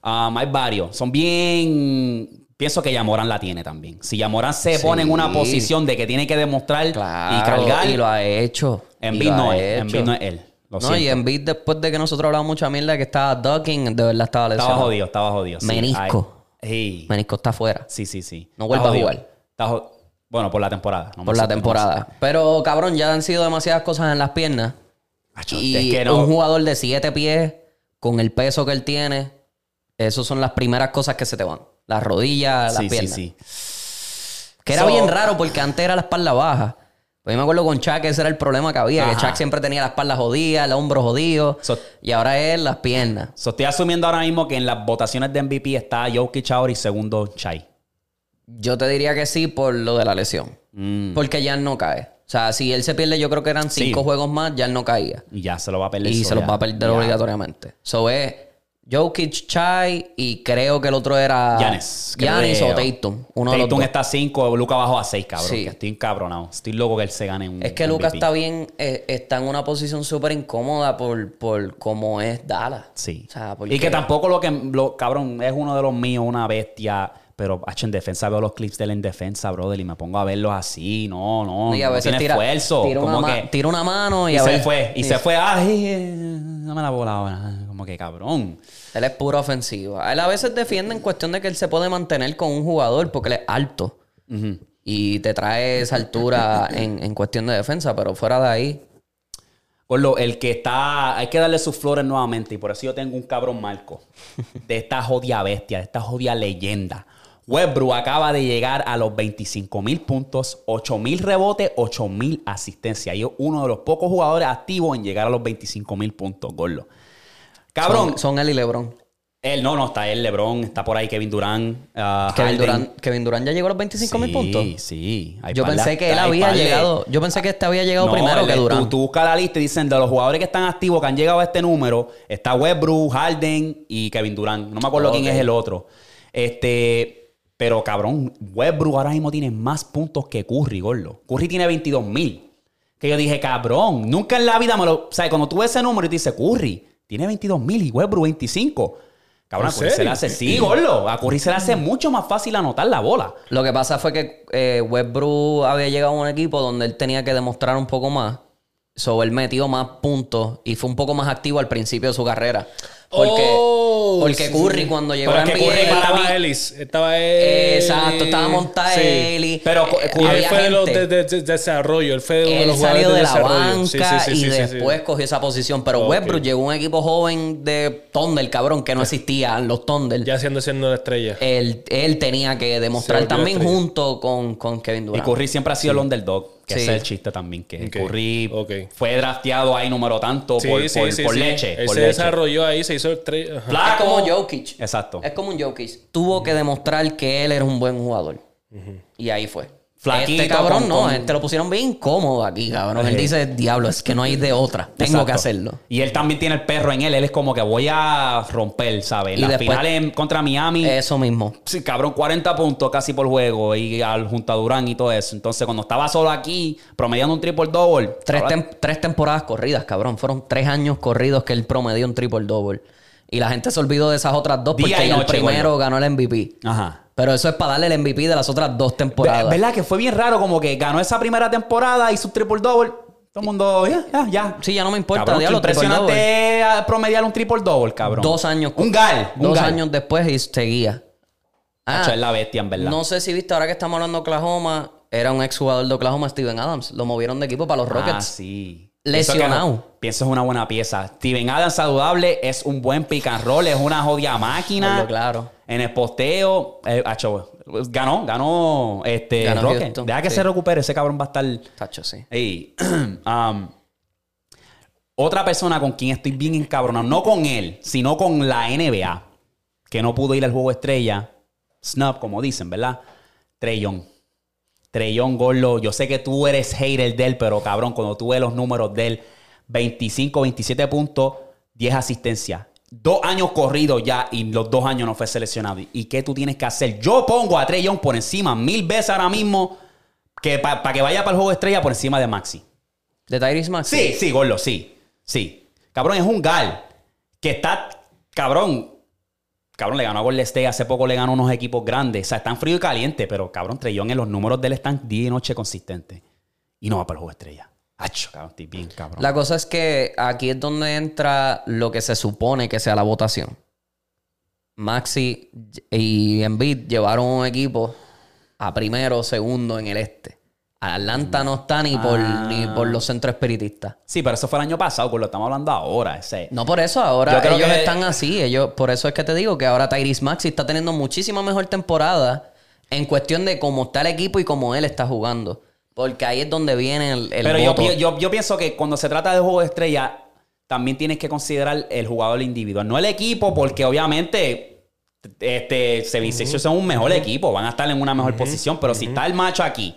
Um, hay varios. Son bien. Pienso que Yamoran la tiene también. Si Yamoran se Sí. pone en una posición de que tiene que demostrar Claro. y cargar, Y lo ha hecho. Embiid lo no es. no es él. Lo No, siento. y Embiid después de que nosotros hablamos mucha mierda que estaba ducking, de verdad estaba lesionado. Estaba jodido, estaba jodido. sí. Menisco. Ay, sí. Menisco está afuera. Sí, sí, sí. No vuelva a jodido. jugar. Está jo- Bueno, por la temporada. No por la no temporada. Pero, cabrón, ya han sido demasiadas cosas en las piernas. Acho, Y es que no- un jugador de siete pies, con el peso que él tiene, esas son las primeras cosas que se te van. Las rodillas, las Sí, sí, piernas. sí. Que era So- bien raro porque antes era la espalda baja. Pues yo me acuerdo con Chuck, ese era el problema que había. Que. Chuck siempre tenía la espalda jodida, el hombro jodido. So- y ahora es las piernas. So, estoy asumiendo ahora mismo que en las votaciones de MVP está Jokic ahora y segundo Chai. Yo te diría que sí por lo de la lesión. Mm. Porque ya no cae. O sea, si él se pierde, yo creo que eran Sí. cinco juegos más, ya él no caía. Y ya se lo va a perder. Y se ya. va a perder Ya. obligatoriamente. So es Jokic, Chai y creo que el otro era Giannis. Giannis creo. o Tatum. Uno de los dos. está a 5, Luca bajó a 6, cabrón. Sí. estoy encabronado. Estoy loco que él se gane un Es que Lucas MVP. está bien, eh, está en una posición súper incómoda por, por cómo es Dallas. Sí. O sea, porque- Y que tampoco lo que, lo, cabrón, es uno de los míos, una bestia. Pero, hacho, en defensa veo los clips de él en defensa, brother, y me pongo a verlos así. No, no, Y a no veces tiene tira, esfuerzo. tira, una como que... tira una mano y, Y a se ver- fue, y se fue, ay, eh, no me la bola ahora. Como que cabrón. Él es puro ofensivo. Él a veces defiende en cuestión de que él se puede mantener con un jugador porque él es alto. Y te trae esa altura en, en cuestión de defensa, pero fuera de ahí. Gordo, el que está, hay que darle sus flores nuevamente y por eso yo tengo un cabrón marco de esta jodia bestia, de esta jodia leyenda. Westbrook acaba de llegar a los 25 mil puntos, 8 mil rebotes, 8 mil asistencias. Y es uno de los pocos jugadores activos en llegar a los 25 mil puntos, Gordo. Cabrón, Son, son él y LeBron. él no, no, está él, LeBron, está por ahí Kevin Durant. ah, Kevin. Durant, Kevin Durant ya llegó a los 25 mil Sí, puntos. Sí, hay Yo pensé que él había llegado. Yo pensé que este había llegado No, primero el- que Durant. Tú, tú buscas la lista y dicen de los jugadores que están activos, que han llegado a este número, está Westbrook, Harden y Kevin Durant. No me acuerdo quién es el otro. Este, pero cabrón, Westbrook ahora mismo tiene más puntos que Curry, gordo. Curry tiene 22 mil. Que yo dije, cabrón, nunca en la vida me lo. O sea, cuando tú ves ese número y te dice Curry, tiene 22 mil y Westbrook 25. Cabrón, a ¿En Curry se le hace, sí, gordo. A Curry se le hace mucho más fácil anotar la bola. Lo que pasa fue que eh, Westbrook había llegado a un equipo donde él tenía que demostrar un poco más. So, él metió más puntos y fue un poco más activo al principio de su carrera. Porque, Oh, porque sí, Curry sí. cuando llegó a NBA, Curry Estaba Ellis. Estaba Ellis. Exacto, estaba montada Sí. Eli. Pero, eh, Curry Y él fue de los de, gente. de- de desarrollo. Él fue de uno de Él los salió de de la desarrollo. banca Sí, sí, sí, y sí, sí, sí. después cogió esa posición. Pero Ok. Westbrook llegó a un equipo joven de Thunder, cabrón, que no existían los Thunder. Ya siendo siendo una estrella. Él, él tenía que demostrar también junto con, con Kevin Y Durant. Curry siempre ha sido el underdog, que Sí. ese es el chiste también, que Ok, Curry fue drafteado ahí número tanto Sí, por, sí, por- sí, por sí. leche. Él por se leche. desarrolló ahí, se hizo. Ajá. Flaco. Es como Jokic. Exacto. Es como un Jokic. Tuvo que demostrar que él era un buen jugador. Y ahí fue. Flaquito, Este cabrón con- no, con- te lo pusieron bien incómodo aquí, cabrón. Él Ejé. dice, diablo, es que no hay de otra. Tengo Exacto. que hacerlo. Y él también tiene el perro en él. Él es como que voy a romper, ¿sabes? Y La después- final en- contra Miami. Eso mismo. Sí, cabrón, 40 puntos casi por juego y al junto a Durán y todo eso. Entonces, cuando estaba solo aquí, promediando un triple double. Tres, tem- tres temporadas corridas, cabrón. Fueron tres años corridos que él promedió un triple double. Y la gente se olvidó de esas otras dos porque el primero ganó el MVP. Ajá. Pero eso es para darle el MVP de las otras dos temporadas. ¿Verdad que fue bien raro? Como que ganó esa primera temporada, hizo un triple double. Todo el mundo, ya, ya, ya. Sí, ya no me importa, Cabrón, diablo, impresionante es promediar un triple double, cabrón. Dos años. Un gal. un Dos gal. años después y seguía. Ah, es la bestia, en verdad. no sé si viste, ahora que estamos hablando de Oklahoma, era un exjugador de Oklahoma, Steven Adams. Lo movieron de equipo para los Ah, Rockets. sí. Lesionado. Pienso, que no- pienso es una buena pieza. Steven Adams saludable, es un buen pick and roll, es una jodida máquina. Hazlo claro. En el posteo, eh, hacho, ganó, ganó este Ganó. Houston, Deja que sí. se recupere, ese cabrón va a estar. Tacho, sí. Um, otra persona con quien estoy bien encabronado, no con él, sino con la NBA, que no pudo ir al juego estrella, snub, como dicen, ¿verdad? Trey Young. Young, Gorlo, yo sé que tú eres hater de él, pero cabrón, cuando tú ves los números de él, 25, 27 puntos, 10 asistencias. Dos años corridos ya y los dos años no fue seleccionado. ¿Y qué tú tienes que hacer? Yo pongo a Young por encima mil veces ahora mismo que para que vaya para el juego estrella por encima de Maxi. ¿De Tyrese Maxey? Sí, sí, Gorlo, sí. Sí. Cabrón, es un gal que está, cabrón, cabrón, le ganó a Golden State, hace poco le ganó unos equipos grandes. O sea, están frío y caliente, pero cabrón, Trellón en los números de él están día y noche consistentes. Y no va para el juego estrella. Acho, cabrón, estoy bien, cabrón. La cosa es que aquí es donde entra lo que se supone que sea la votación. Maxi y Embiid llevaron un equipo a primero o segundo en el este. Atlanta no está ni por, Ah. ni por los centros espiritistas. Sí, pero eso fue el año pasado, pues lo estamos hablando ahora. Ese. No por eso, ahora Yo creo ellos que- están así. Ellos, por eso es que te digo que ahora Tyrese Maxi está teniendo muchísima mejor temporada en cuestión de cómo está el equipo y cómo él está jugando. Porque ahí es donde viene el, el Pero yo, voto. yo, yo pienso que cuando se trata de juego de estrella, también tienes que considerar el jugador individual, no el equipo, porque obviamente este, 76 son un mejor equipo, van a estar en una mejor posición, pero si está el macho aquí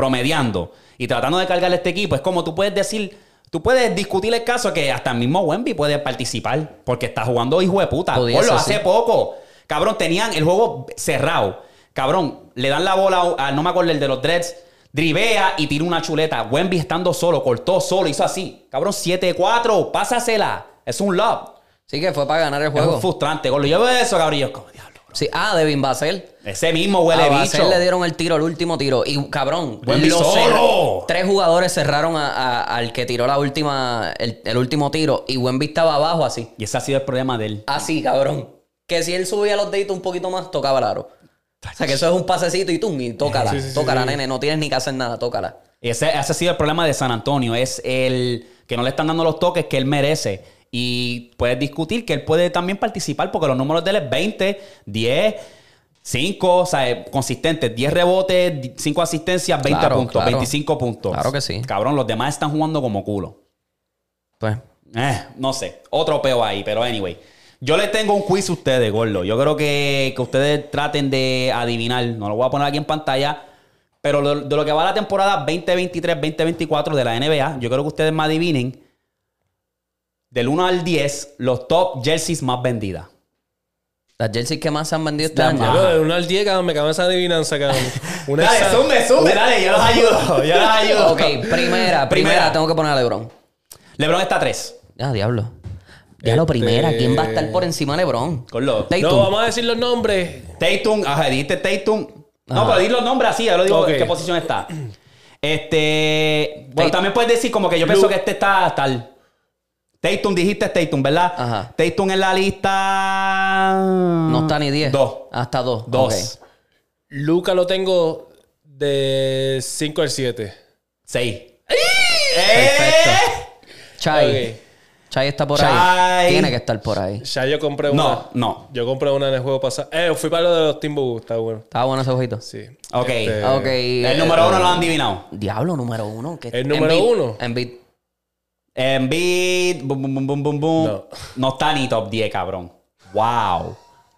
promediando y tratando de cargarle este equipo, es como tú puedes decir, tú puedes discutir el caso que hasta el mismo Wemby puede participar, porque está jugando hijo de puta. Gordo, hace sí. poco, cabrón, tenían el juego cerrado. Cabrón, le dan la bola a, no me acuerdo el de los Dreads, drivea y tira una chuleta. Wemby estando solo, cortó solo, hizo así. Cabrón, 7-4, pásasela. Es un lob. Sí que fue para ganar el Es juego. un frustrante, gordo. Yo veo eso, cabrón, yo como, diablo, bro. Sí, ah, Devin Basel. Ese mismo huele a bicho. Basel le dieron el tiro, el último tiro. Y cabrón, cerró. Tres jugadores cerraron a- a- al que tiró la última, el, el último tiro. Y Wemby estaba abajo así. Y ese ha sido el problema de él. Así, cabrón. Que si él subía los deditos un poquito más, tocaba el aro. O sea, que eso es un pasecito y tú, y tócala. Sí, sí, sí, tócala, nene. No tienes ni que hacer nada, tócala. Ese, ese ha sido el problema de San Antonio. Es el que no le están dando los toques que él merece. Y puedes discutir que él puede también participar porque los números de él es 20, 10, 5, o sea, consistentes. 10 rebotes, 5 asistencias, 20 Claro, puntos, claro. 25 puntos. Claro que sí. Cabrón, los demás están jugando como culo. Pues, Eh, no sé. Otro peo ahí, pero anyway. Yo les tengo un quiz a ustedes, Gordo. Yo creo que, que ustedes traten de adivinar. No lo voy a poner aquí en pantalla. Pero de lo que va la temporada 2023-2024 de la NBA, yo creo que ustedes me adivinen. Del 1 al 10, los top jerseys más vendidas. las jerseys que más se han vendido este año. Diablo, de 1 al 10, cabrón, me cago en esa adivinanza, cabrón. Una exa- zumbe, dale, yo los ayudo. Yo los ayudo. Ok, primera, primera, tengo que poner a LeBron. LeBron está a 3. Ah, diablo. Diablo, Este- primera. ¿Quién va a estar por encima de LeBron? Gordo. Tatum. No, vamos a decir los nombres. Tatum, ajá, dijiste Tatum. No, pero di los nombres así, ya lo digo en qué posición está. Este. Bueno, Tate- también puedes decir como que yo Lu- pienso que este está tal. Tatum, dijiste Tatum, ¿verdad? Ajá. Tatum en la lista. No está ni 10. Dos. Hasta 2. Dos. Luca lo tengo de 5 al 7. Seis. Perfecto. Chai. Ok. Chai está por Chai. ahí. Tiene que estar por ahí. Ya yo compré una. No, no. Yo compré una en el juego pasado. Eh, fui para lo de los Timberwolves, está bueno. Estaba bueno ese ojito. Sí. Ok. Este, Ok. El número uno lo han adivinado. Diablo, número uno. ¿Qué- ¿El número uno? Embiid. Embiid, boom, boom, boom, boom, boom, boom. No. No. está ni top 10, cabrón. Wow.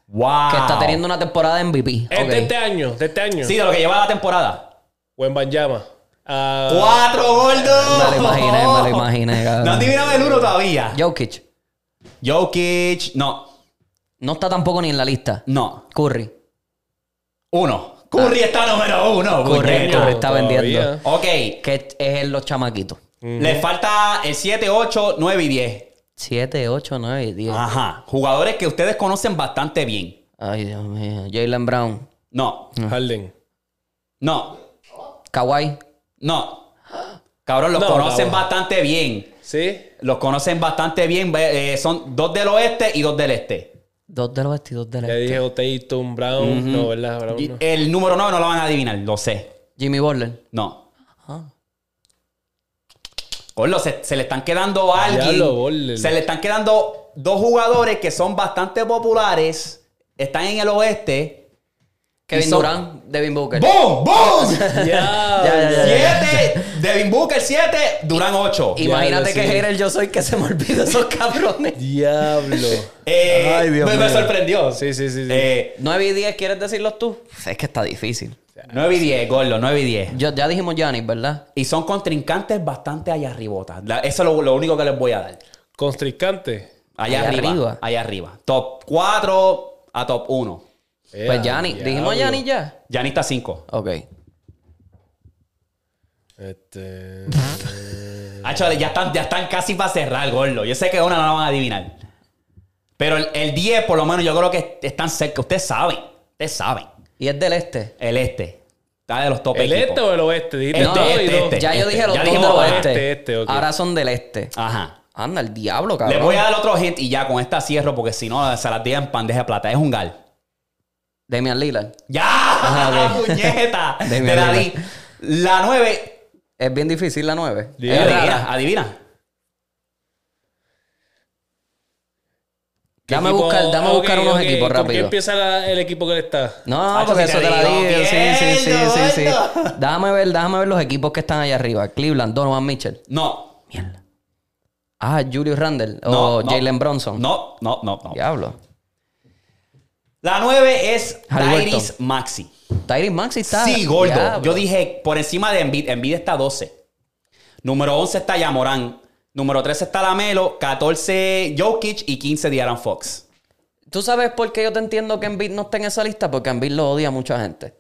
Wow. Que está teniendo una temporada de MVP. Es de este año, de este año. Sí, de lo que lleva la temporada. Buen Banjama. Ah, ¡Cuatro, gordo! Me lo imaginé, me lo imaginé, cabrón. No han adivinado el uno todavía. Jokic. Jokic, no. No está tampoco ni en la lista. No. Curry. Uno. Curry está número uno. Curry, puñeta. Curry está Todavía. vendiendo. Ok. Que es en los chamaquitos. Le falta el 7, 8, 9 y 10. 7, 8, 9 y 10. Ajá. Jugadores que ustedes conocen bastante bien. Ay, Dios mío. Jalen Brown. No. Harden. No. Kawhi. No. Cabrón, los No, conocen cabrón. bastante bien. ¿Sí? Los conocen bastante bien. Eh, son dos del oeste y dos del este. Dos de los y dos del Ya este. dije Tatum, Brown. No, ¿verdad? Brown no. El número 9 no lo van a adivinar, lo sé. Jimmy Butler. No. Ah. Se, se le están quedando a alguien. Se le están quedando dos jugadores que son bastante populares. Están en el oeste. Kevin son- Durant. Devin Booker. ¡Boom! ¡Boom! Ya, Ya, ya, ya. 7, Devin Booker 7, Durán 8. Imagínate que sí. hater yo soy que se me olvida esos cabrones. Diablo. Eh, Ay, Dios me, me sorprendió. Sí, sí, sí. sí. Eh, 9 y 10, ¿quieres decirlos tú? Es que está difícil. 9 y 10, Gordo, 9 y 10. Yo, ya dijimos Giannis, ¿verdad? Y son contrincantes bastante allá arribota. La- Eso es lo, lo único que les voy a dar. Contrincante. Allá, Allá arriba, arriba. Allá arriba. Top 4 a top 1. Eh, Pues Giannis. ¿Dijimos Giannis ya? Giannis está 5. Ok. Este. Hacho, ya están, ya están casi para cerrar, Gordo. Yo sé que una no la van a adivinar. Pero el, el 10, por lo menos, yo creo que están cerca. Ustedes saben. Ustedes saben. Y es del este. El este. Está de los top ¿El equipos. este o el oeste? Dijiste Este, dos y este, dos. este. Ya yo dije los Ya dos dijimos del oeste. Este, este, ok. Ahora son del este. Ajá. Anda, el diablo, cabrón. Les voy a dar otro hint y ya con esta cierro porque si no se las diga en bandeja de plata. Es un gal. Damian Lillard. ¡Ya! Ajá, ok. ¡Puñeta! Dame Te la arriba. di. La 9. Es bien difícil la 9. Di- Es Adivina, adivina. Dame equipo? buscar, dame buscar unos equipos ¿Con qué rápido. empieza la- el equipo que le está? No, porque eso te la digo, digo. Sí, sí, sí, sí, sí. Déjame ver, déjame ver los equipos que están allá arriba. Cleveland, Donovan Mitchell. No. Mierda. Ah, Julius Randle. No, o no. Jalen Bronson. No, no, no, no. Diablo. La 9 es. Tyrese Maxi. Tyrese Maxi está. Sí, gordo. Diablo. Yo dije por encima de Embiid. Embiid está 12. Número 11 está Yamorán. Número 13 está Lamelo. 14 Jokic y 15 De'Aaron Fox. ¿Tú sabes por qué yo te entiendo que Embiid no está en esa lista? Porque Embiid lo odia a mucha gente.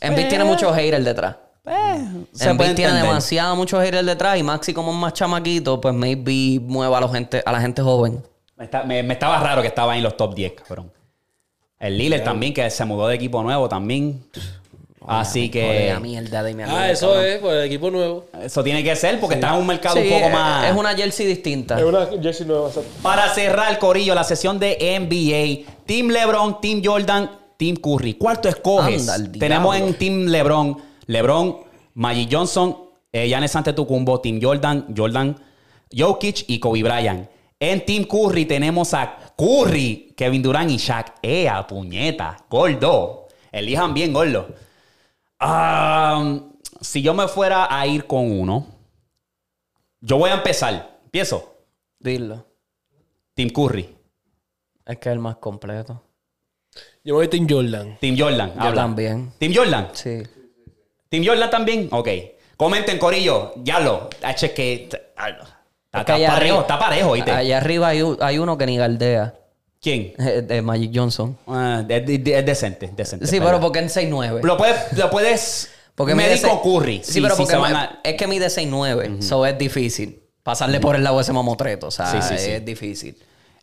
Embiid tiene muchos haters detrás. Eh, Embiid tiene demasiado muchos haters detrás y Maxi como es más chamaquito, pues maybe mueva a la gente, a la gente joven. Me, está- me- me estaba raro que estaba en los top 10, cabrón. El Lillard también, que se mudó de equipo nuevo también. Así que Joder, mierda de mi Ah, eso es, pues el equipo nuevo. eso tiene que ser porque está en un mercado Sí, un poco es- más... Es una jersey distinta. una jersey nueva. Para cerrar, Corillo, la sesión de NBA. Team LeBron, Team Jordan, Team Curry. ¿Cuál tú escoges? Anda, Tenemos en Team LeBron, LeBron, Magic Johnson, eh, Giannis Antetokounmpo, Team Jordan, Jordan, Jokic y Kobe Bryant. En Team Curry tenemos a Curry, Kevin Durant y Shaq. ¡Ea, puñeta! Gordo. Elijan bien, gordo. Ah, si yo me fuera a ir con uno, yo voy a empezar. Empiezo. Dilo. Team Curry. Es que es el más completo. Yo voy Team Jordan. Team Jordan. Yo habla. también. Team Jordan. Sí. Team Jordan también. Ok. Comenten, Corillo. Ya lo. H que. ah, Está, parejo, arriba- está parejo, ¿viste? Allá arriba hay, hay uno que ni galdea. ¿Quién? eh, De Magic Johnson. Ah, es, decente, decente. Sí, pero porque en 6'9. Lo puedes, lo puedes Porque medir mide con Curry. Sí, pero porque me- a- es que mide 6'9. So es difícil. Pasarle por el lado de ese mamotreto. O sea, Sí, sí, sí. es difícil.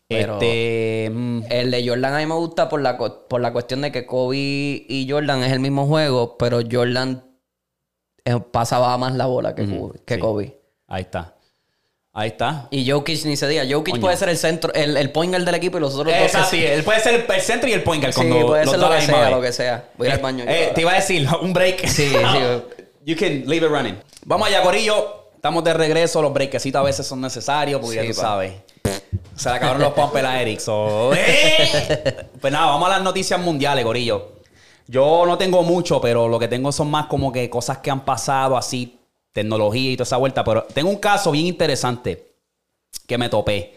Pero Este. mm, el de Jordan a mí me gusta por la, por la cuestión de que Kobe y Jordan es el mismo juego, pero Jordan eh, pasaba más la bola que, Kobe, que sí. Kobe. Ahí está. Ahí está. Y Jokic ni se diga. Jokic puede ser el centro, el, el point guard del equipo y los otros dos. Esa que- sí, él puede ser el, el centro y el point guard Sí, cuando puede los ser dos lo que sea, vez. lo que sea. Voy ir al baño. Eh, te iba a decir, un break. Sí, sí. You can leave it running. Vamos allá, Corillo. Estamos de regreso. Los breakecitos a veces son necesarios porque Sí, ya tú pa. sabes. Se le acabaron los pumpers a Eric. so, ¡eh! Pues nada, vamos a las noticias mundiales, Corillo. Yo no tengo mucho, pero lo que tengo son más como que cosas que han pasado, así, tecnología y toda esa vuelta. Pero tengo un caso bien interesante que me topé.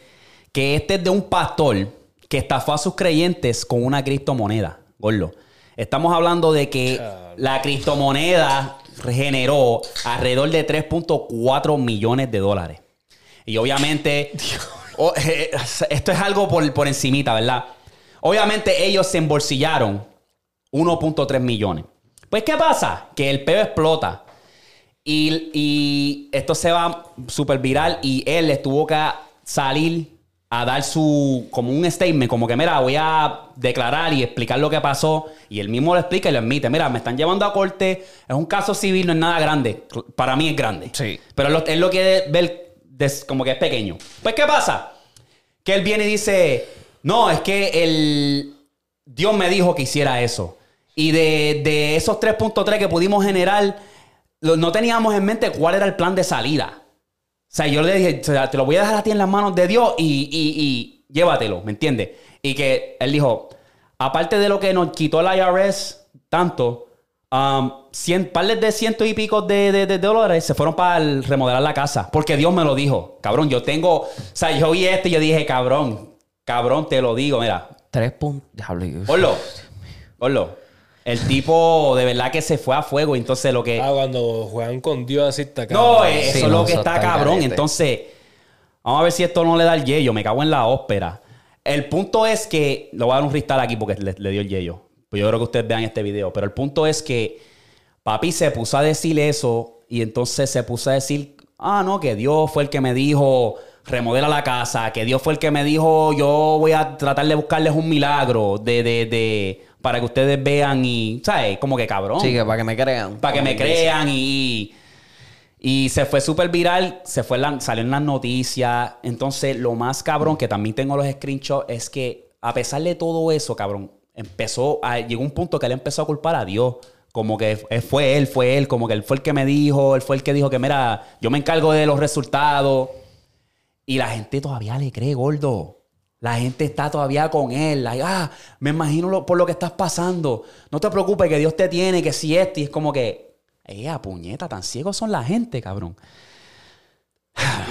Que este es de un pastor que estafó a sus creyentes con una criptomoneda. Gordo. Estamos hablando de que la criptomoneda generó alrededor de 3.4 millones de dólares. Y obviamente, o- eh, esto es algo por, por encimita, ¿verdad? Obviamente ellos se embolsillaron 1.3 millones. Pues, ¿qué pasa? Que el peo explota. Y, y esto se va súper viral y él les tuvo que salir a dar su, como un statement, como que, mira, voy a declarar y explicar lo que pasó. Y él mismo lo explica y lo admite. Mira, me están llevando a corte, es un caso civil, no es nada grande. Para mí es grande. Sí. Pero él lo, él lo quiere ver como que es pequeño. Pues, ¿qué pasa? Que él viene y dice, no, es que el Dios me dijo que hiciera eso. Y de, de esos 3.3 que pudimos generar, no teníamos en mente cuál era el plan de salida. O sea, yo le dije, o sea, te lo voy a dejar a ti en las manos de Dios y, y- y llévatelo, ¿me entiendes? Y que él dijo, aparte de lo que nos quitó el IRS tanto, um, cien, parles de ciento y pico de, de- de dólares se fueron para el remodelar la casa. Porque Dios me lo dijo. Cabrón, yo tengo... O sea, yo vi esto y yo dije, cabrón, cabrón, te lo digo, mira. Tres puntos. Orlo, Orlo. El tipo de verdad que se fue a fuego. Entonces lo que... Ah, cuando juegan con Dios así está No, cabrón. eh, eso Sí, es no, lo que está está cabrón. carete. Entonces, vamos a ver si esto no le da el yello. Me cago en la ópera. El punto es que, lo voy a dar un freestyle aquí porque le, le dio el yello. Pues yo creo que ustedes vean este video. Pero el punto es que papi se puso a decir eso y entonces se puso a decir, ah, no, que Dios fue el que me dijo remodela la casa, que Dios fue el que me dijo yo voy a tratar de buscarles un milagro de, de, de, para que ustedes vean y, ¿sabes? Como que cabrón. Sí, que para que me crean. Para que me crean y, y se fue súper viral, se fue la- salió en las noticias. Entonces, lo más cabrón, que también tengo los screenshots, es que a pesar de todo eso, cabrón, empezó, a, llegó un punto que él empezó a culpar a Dios. Como que f- fue él, fue él, como que él fue el que me dijo, él fue el que dijo que, mira, yo me encargo de los resultados. Y la gente todavía le cree, gordo. La gente está todavía con él. like, ah, me imagino lo- por lo que estás pasando. No te preocupes, que Dios te tiene, que si esto. Y es como que, ¡eh, puñeta! Tan ciegos son la gente, cabrón.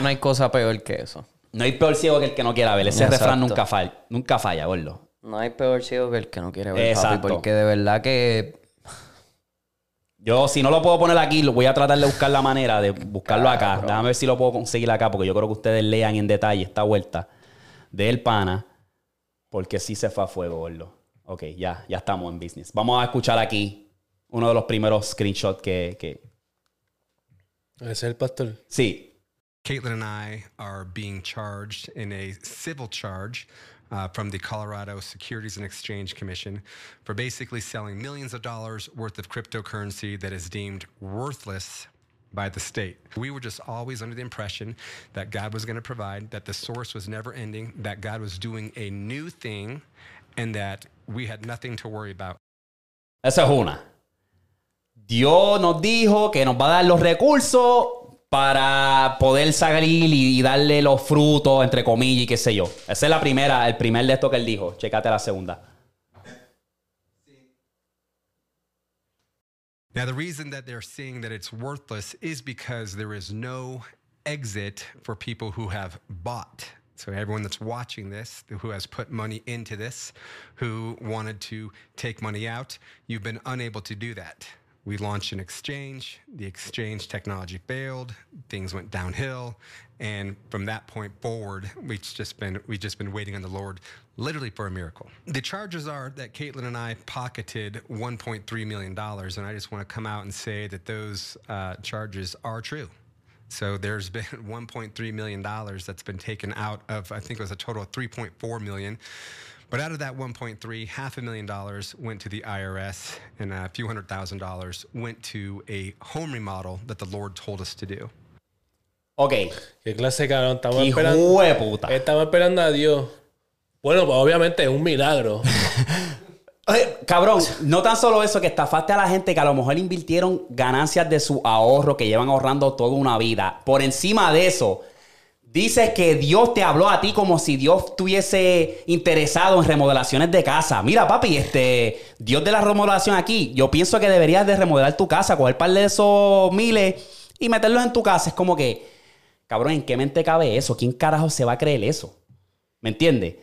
No hay cosa peor que eso. No hay peor ciego que el que no quiera ver. Ese Exacto. refrán nunca falla, nunca falla, gordo. No hay peor ciego que el que no quiere ver, Exacto. papi. Porque de verdad que... Yo, si no lo puedo poner aquí, voy a tratar de buscar la manera de buscarlo acá. Déjame ver si lo puedo conseguir acá, porque yo creo que ustedes lean en detalle esta vuelta del pana, porque sí se fue a fuego, gordo. Ok, ya, ya estamos en business. Vamos a escuchar aquí uno de los primeros screenshots que, que... Es el pastor. Sí, Caitlin and I are being charged in a civil charge uh, from the Colorado Securities and Exchange Commission for basically selling millions of dollars worth of cryptocurrency that is deemed worthless by the state. We were just always under the impression that God was going to provide, that the source was never ending, that God was doing a new thing, and that we had nothing to worry about. esa es una. Dios nos dijo que nos va a dar los recursos para poder salir y, darle los frutos, entre comillas, y qué sé yo. Esa es la primera, el primer de esto que él dijo. Chécate la segunda. Now, the reason that they're seeing that it's worthless is because there is no exit for people who have bought. So, everyone that's watching this, who has put money into this, who wanted to take money out, you've been unable to do that. We launched an exchange. The exchange technology failed. Things went downhill, and from that point forward, we've just been we've just been waiting on the Lord, literally for a miracle. The charges are that Caitlin and I pocketed 1.3 million dollars, and I just want to come out and say that those uh, charges are true. So there's been 1.3 million dollars that's been taken out of I think it was a total of 3.4 million. But out of that 1.3, half a million dollars went to the IRS, and a few hundred thousand dollars went to a home remodel that the Lord told us to do. Ok. Qué clase de cabrón. Estamos Hijo esperando. de puta. Estamos esperando a Dios. Bueno, pues obviamente es un milagro. Cabrón, no tan solo eso, que estafaste a la gente que a lo mejor invirtieron ganancias de su ahorro que llevan ahorrando toda una vida. Por encima de eso, dices que Dios te habló a ti como si Dios estuviese interesado en remodelaciones de casa. Mira, papi, este Dios de la remodelación aquí, yo pienso que deberías de remodelar tu casa, coger par de esos miles y meterlos en tu casa. Es como que, cabrón, ¿en qué mente cabe eso? ¿Quién carajo se va a creer eso? ¿Me entiendes?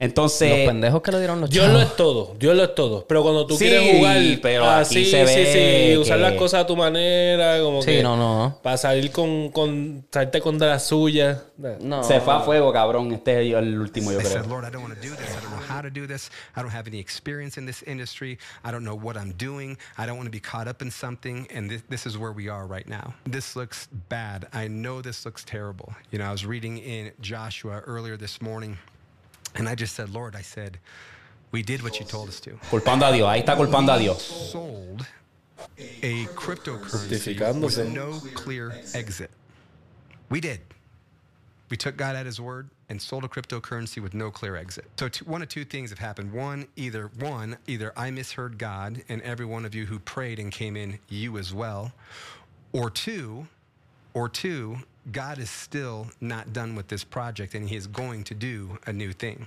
Entonces... Los pendejos que le dieron los Dios chavos. lo es todo. Dios lo es todo. Pero cuando tú Sí, quieres jugar pero así, aquí se sí, ve sí, usar que- las cosas a tu manera, como Sí, que no, no. para salir con, con salirte con de las suyas. No. Se fue a fuego, cabrón. Este es el último, yo creo. Lord, I don't want to do this. I don't know how to do this. I don't have any experience in this industry. I don't know what I'm doing. I don't want to be caught up in something. And this, this is where we are right now. This looks bad. I know this looks terrible. You know, I was reading in Joshua earlier this morning, and I just said, Lord, I said, we did what you told us to. Culpando a Dios. Ahí está culpando a Dios. Sold a cryptocurrency with no clear exit. We did. We took God at his word and sold a cryptocurrency with no clear exit. So two, one of two things have happened. One, either one, either I misheard God and every one of you who prayed and came in, you as well. Or two, or two, God is still not done with this project and he is going to do a new thing.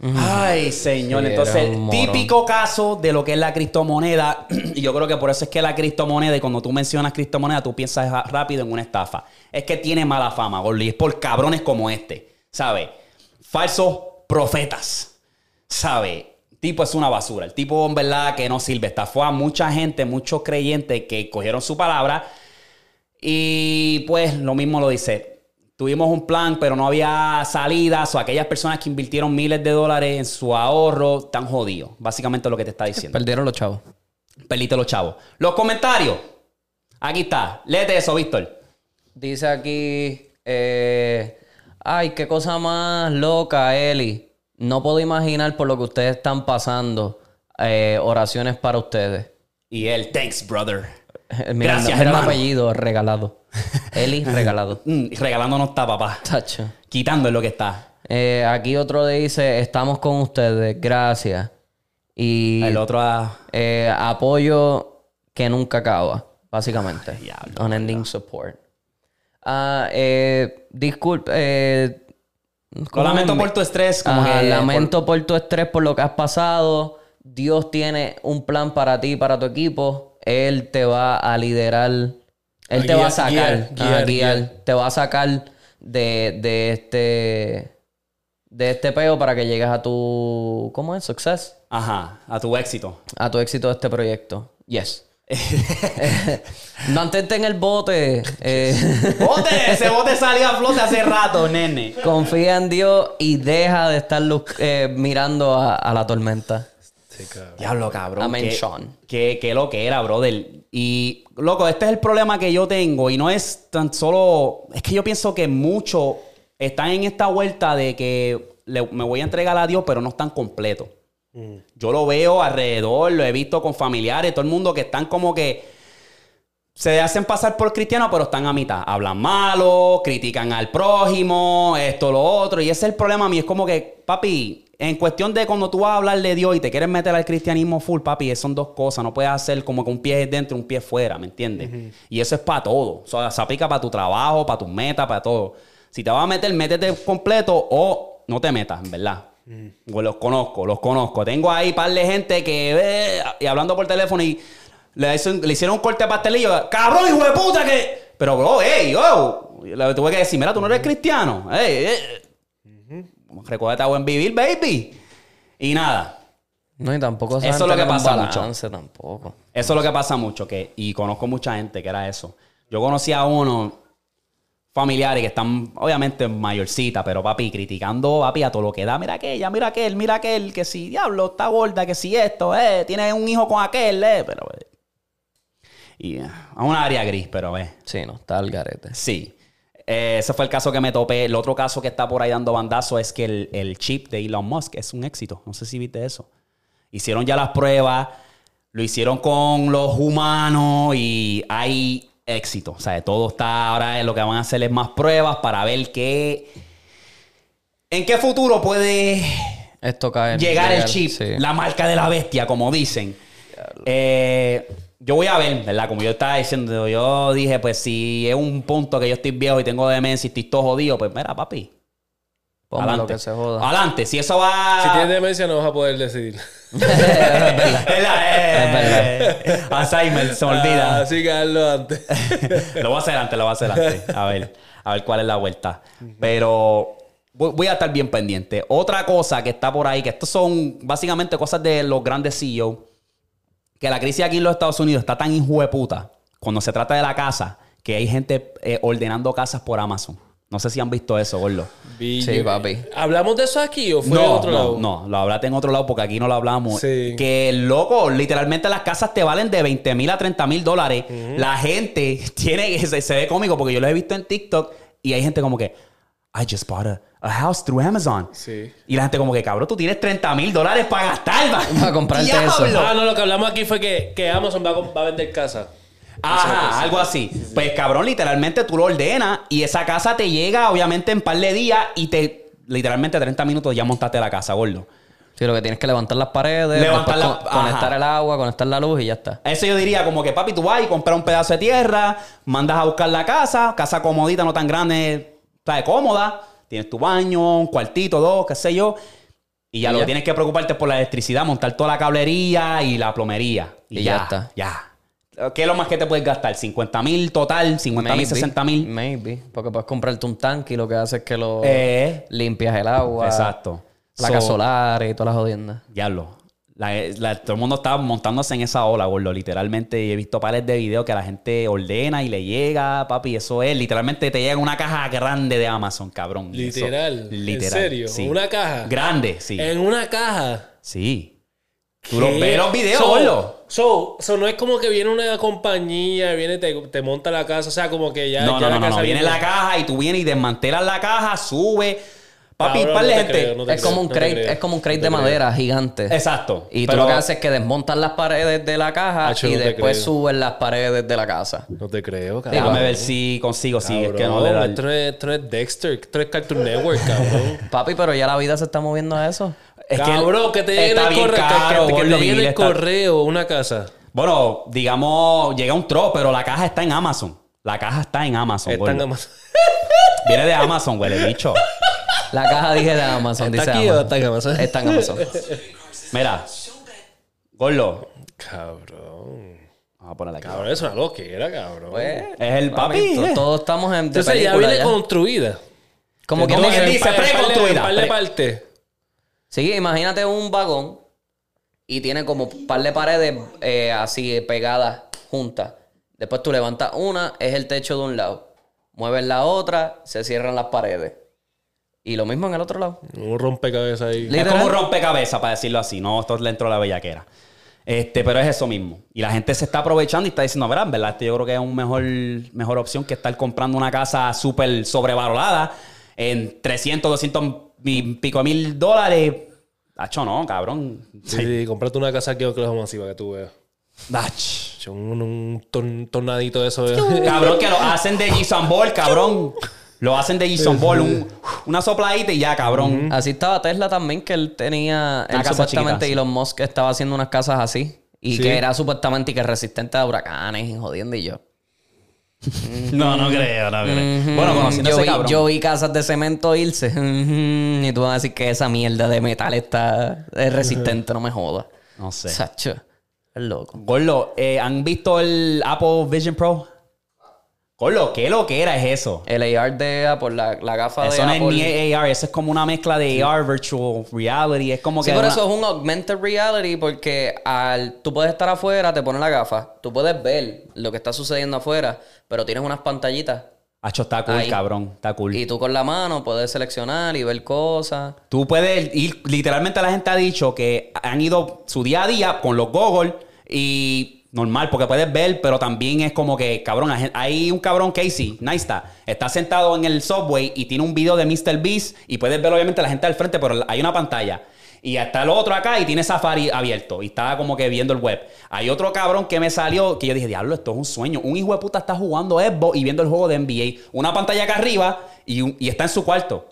Ay, señor. Sí, Entonces, morón. típico caso de lo que es la criptomoneda. Y yo creo que por eso es que la criptomoneda, y cuando tú mencionas criptomoneda, tú piensas rápido en una estafa. Es que tiene mala fama, Gordy. Es por cabrones como este. ¿Sabe? Falsos profetas. ¿Sabe? Tipo es una basura. El tipo, en verdad, que no sirve. Estafó a mucha gente, muchos creyentes que cogieron su palabra. Y pues lo mismo lo dice. Tuvimos un plan, pero no había salidas. O aquellas personas que invirtieron miles de dólares en su ahorro están jodidos. Básicamente lo que te está diciendo. Perdieron los chavos. Perdiste los chavos. Los comentarios. Aquí está. Léete eso, Víctor. Dice aquí, eh, ay, qué cosa más loca, Eli. No puedo imaginar por lo que ustedes están pasando. Eh, oraciones para ustedes. Y él, thanks, brother. Mira, Gracias, hermano. apellido, regalado. Eli, regalado. Mm, regalando no está, papá. Tacho. Quitando es lo que está. Eh, aquí otro dice, estamos con ustedes, gracias. Y El otro ah, eh, apoyo que nunca acaba, básicamente. diablo, Unending support. Ah, eh, disculpe. Lo ¿cómo lamento por tu estrés. Como Ajá, que lamento por... tu estrés, por lo que has pasado. Dios tiene un plan para ti y para tu equipo. Él te va a liderar. Él A te va a sacar. guiar, Ajá, guiar. Te va a sacar de, de este. De este peo para que llegues a tu. ¿Cómo es? Success. Ajá, a tu éxito. A tu éxito de este proyecto. Yes. Mantente en el bote. eh, ¡Bote! Ese bote salió a flote hace rato, nene. confía en Dios y deja de estar eh, mirando a, a la tormenta. Sí, cabrón. Diablo, cabrón. Amén, qué, Sean. Qué, qué lo que era, brother. Y, loco, este es el problema que yo tengo. Y no es tan solo. Es que yo pienso que muchos están en esta vuelta de que le- me voy a entregar a Dios, pero no están completos. Yo lo veo alrededor, lo he visto con familiares, todo el mundo que están como que se hacen pasar por cristianos, pero están a mitad. Hablan malo, critican al prójimo, esto, lo otro. Y ese es el problema mío. Es como que, papi, en cuestión de cuando tú vas a hablar de Dios y te quieres meter al cristianismo full, papi, son dos cosas. No puedes hacer como que un pie dentro y un pie fuera, ¿me entiendes? Y eso es para todo. O sea, se aplica para tu trabajo, para tus metas, para todo. Si te vas a meter, métete completo o no te metas, en verdad. Pues los conozco, los conozco. Tengo ahí par de gente que ve y hablando por teléfono y le, hicieron- le hicieron un corte de pastelillo. ¡Cabrón, hijo de puta! que Pero, bro, hey, yo. Le tuve que decir, mira, tú no eres cristiano. Hey, hey. Recuerda buen vivir, baby. Y nada. No, y tampoco Eso es lo que pasa mucho. tampoco. Eso es lo que pasa mucho. Que, y conozco mucha gente que era eso. Yo conocí a uno familiares que están obviamente mayorcita, pero papi, criticando papi a todo lo que da. Mira aquella, mira aquel, mira aquel, que si diablo está gorda, que si esto, eh, tiene un hijo con aquel, eh, pero eh. Y eh, a un área gris, pero eh. Sí, no, está al garete. Sí. Eh, ese fue el caso que me topé. El otro caso que está por ahí dando bandazo es que el, el chip de Elon Musk es un éxito. No sé si viste eso. Hicieron ya las pruebas, lo hicieron con los humanos y hay éxito. O sea, todo está ahora lo que van a hacer es más pruebas para ver qué. ¿En qué futuro puede Esto llegar el chip, sí. la marca de la bestia, como dicen? Eh, yo voy a ver, ¿verdad? Como yo estaba diciendo, yo dije, pues si es un punto que yo estoy viejo y tengo demencia y estoy todo jodido, pues mira, papi. Ponme lo Adelante. que se joda. Adelante, si eso va. Si tienes demencia no vas a poder decidir. Eh, Alzheimer, se me olvida. Ah, Así que hazlo antes. lo voy a hacer antes, lo voy a hacer antes. A ver, a ver cuál es la vuelta. Pero voy, a estar bien pendiente. Otra cosa que está por ahí, que estos son básicamente cosas de los grandes CEO, que la crisis aquí en los Estados Unidos está tan hijo de puta cuando se trata de la casa, que hay gente eh, ordenando casas por Amazon. No sé si han visto eso, gordo. Sí, papi. ¿Hablamos de eso aquí o fue en otro no, lado? no, lo hablaste en otro lado porque aquí no lo hablamos. Sí. Que loco, literalmente las casas te valen de 20 mil a 30 mil dólares. La gente tiene, se, se ve cómico porque yo lo he visto en TikTok y hay gente como que, I just bought a, a house through Amazon. Sí. Y la gente como que, cabrón, tú tienes 30 mil dólares para gastar. Para comprarte eso. Ah, no, lo que hablamos aquí fue que, que Amazon va a, va a vender casa. Ajá, algo así. Pues cabrón, literalmente tú lo ordenas y esa casa te llega obviamente en par de días y te, literalmente 30 minutos ya montaste la casa, gordo. Sí, lo que tienes que levantar las paredes, Levantar la- con- conectar el agua, conectar la luz y ya está. Eso yo diría como que, papi, tú vas y compras un pedazo de tierra, mandas a buscar la casa, casa comodita, no tan grande, ¿sabes? Cómoda. Tienes tu baño, un cuartito, dos, qué sé yo. Y ya Y lo ya. que tienes que preocuparte es por la electricidad, montar toda la cablería y la plomería. Y, Y ya, ya está. Ya. ¿Qué es lo más que te puedes gastar? ¿50 mil total? ¿50 mil, Maybe, 60 mil? Maybe. Porque puedes comprarte un tanque y lo que hace es que lo Eh. limpias el agua. Exacto. Placas So- solares y todas las jodiendas. Diablo. La- la- todo el mundo está montándose en esa ola, gordo. Literalmente, y he visto pares de videos que la gente ordena y le llega, papi. Eso es. Literalmente te llega una caja grande de Amazon, cabrón. Eso- Literal. ¿En serio? sí. ¿Una caja? Grande, sí. En una caja. Sí. Tú lo ¿Qué? ves los videos, So- gordo. So, so, no es como que viene una compañía, viene te, te monta la casa, o sea, como que ya. No, ya no, no, no, no. Viene la caja y tú vienes y desmantelas la caja, sube. Papi, Cabrón, par de no te gente. creo, no te es como un crate, es como un crate No de madera gigante. Exacto. Y tú Pero- lo que haces es que desmontas las paredes de la caja y después subes las paredes de la casa. No te creo, cabrón. Déjame ver si consigo. Si es que no le da. esto, no es, Dexter, esto es Cartoon Network, cabrón. Papi, pero ya la vida se está moviendo a eso. Es que cabrón, que te llegue el correo, caro, que, que te llegue el está- correo una casa. Bueno, digamos, llega un tro, pero la caja está en Amazon. La caja está en Amazon, Está en. Amazon. Viene de Amazon, huele bicho. La caja dije de Amazon, ¿Está dice aquí o Amazon. está en Amazon? Está en Amazon. Mira. Gordo. Cabrón. Vamos a ponerla aquí. Cabrón, es una loquera, cabrón. Pues, Es el papi. eh. Todos estamos en de Entonces ya película viene ya. construida. Como quien Como dice, par- preconstruida. par de Pre- partes. Sí, imagínate un vagón y tiene como un par de paredes eh, así pegadas juntas. Después tú levantas una, es el techo de un lado. Mueves la otra, se cierran las paredes. Y lo mismo en el otro lado. Un rompecabezas ahí. Es como un rompecabezas, para decirlo así. No, esto es dentro de la bellaquera. Este, pero es eso mismo. Y la gente se está aprovechando y está diciendo, verá, en verdad, este yo creo que es una mejor, mejor opción que estar comprando una casa súper sobrevalorada en 300, 200 y pico mil dólares. Hacho, no, cabrón. Sí, sí, cómprate una casa aquí en Oklahoma City para que tú veas. Ach. Un, un torn- tornadito de eso. Cabrón, que lo hacen de Ball, cabrón. Lo hacen de Jason Ball, un- una sopladita y ya, cabrón. Así estaba Tesla también, que él tenía. Él casa supuestamente chiquita, sí. Elon Musk estaba haciendo unas casas así. Y Sí. que era supuestamente y que resistente a huracanes y jodiendo y yo. No, no creo, no creo. Bueno, conociendo yo ese vi, cabrón. yo vi casas de cemento irse. y tú vas a decir que esa mierda de metal está es resistente, no me jodas. No sé. Sacho, es loco. Gordo, eh, ¿han visto el Apple Vision Pro? Gordo, ¿qué lo que era es eso? El AR de Apple, la, la gafa Eso de no es ni AR, eso es como una mezcla de AR, virtual reality. Es como Sí, que. por una- eso es un augmented reality porque al, tú puedes estar afuera, te pones la gafa, tú puedes ver lo que está sucediendo afuera, pero tienes unas pantallitas Hacho, está cool, Ahí. cabrón. Está cool. y tú con la mano puedes seleccionar y ver cosas. Tú puedes ir, literalmente la gente ha dicho que han ido su día a día con los goggles y normal, porque puedes ver, pero también es como que, cabrón, hay- un cabrón, Casey, Neistat, está sentado en el subway y tiene un video de Mr. Beast y puedes ver obviamente la gente al frente, pero hay una pantalla. Y está el otro acá y tiene Safari abierto. Y estaba como que viendo el web. Hay otro cabrón que me salió que yo dije, diablo, esto es un sueño. Un hijo de puta está jugando Xbox y viendo el juego de NBA. Una pantalla acá arriba y, y está en su cuarto.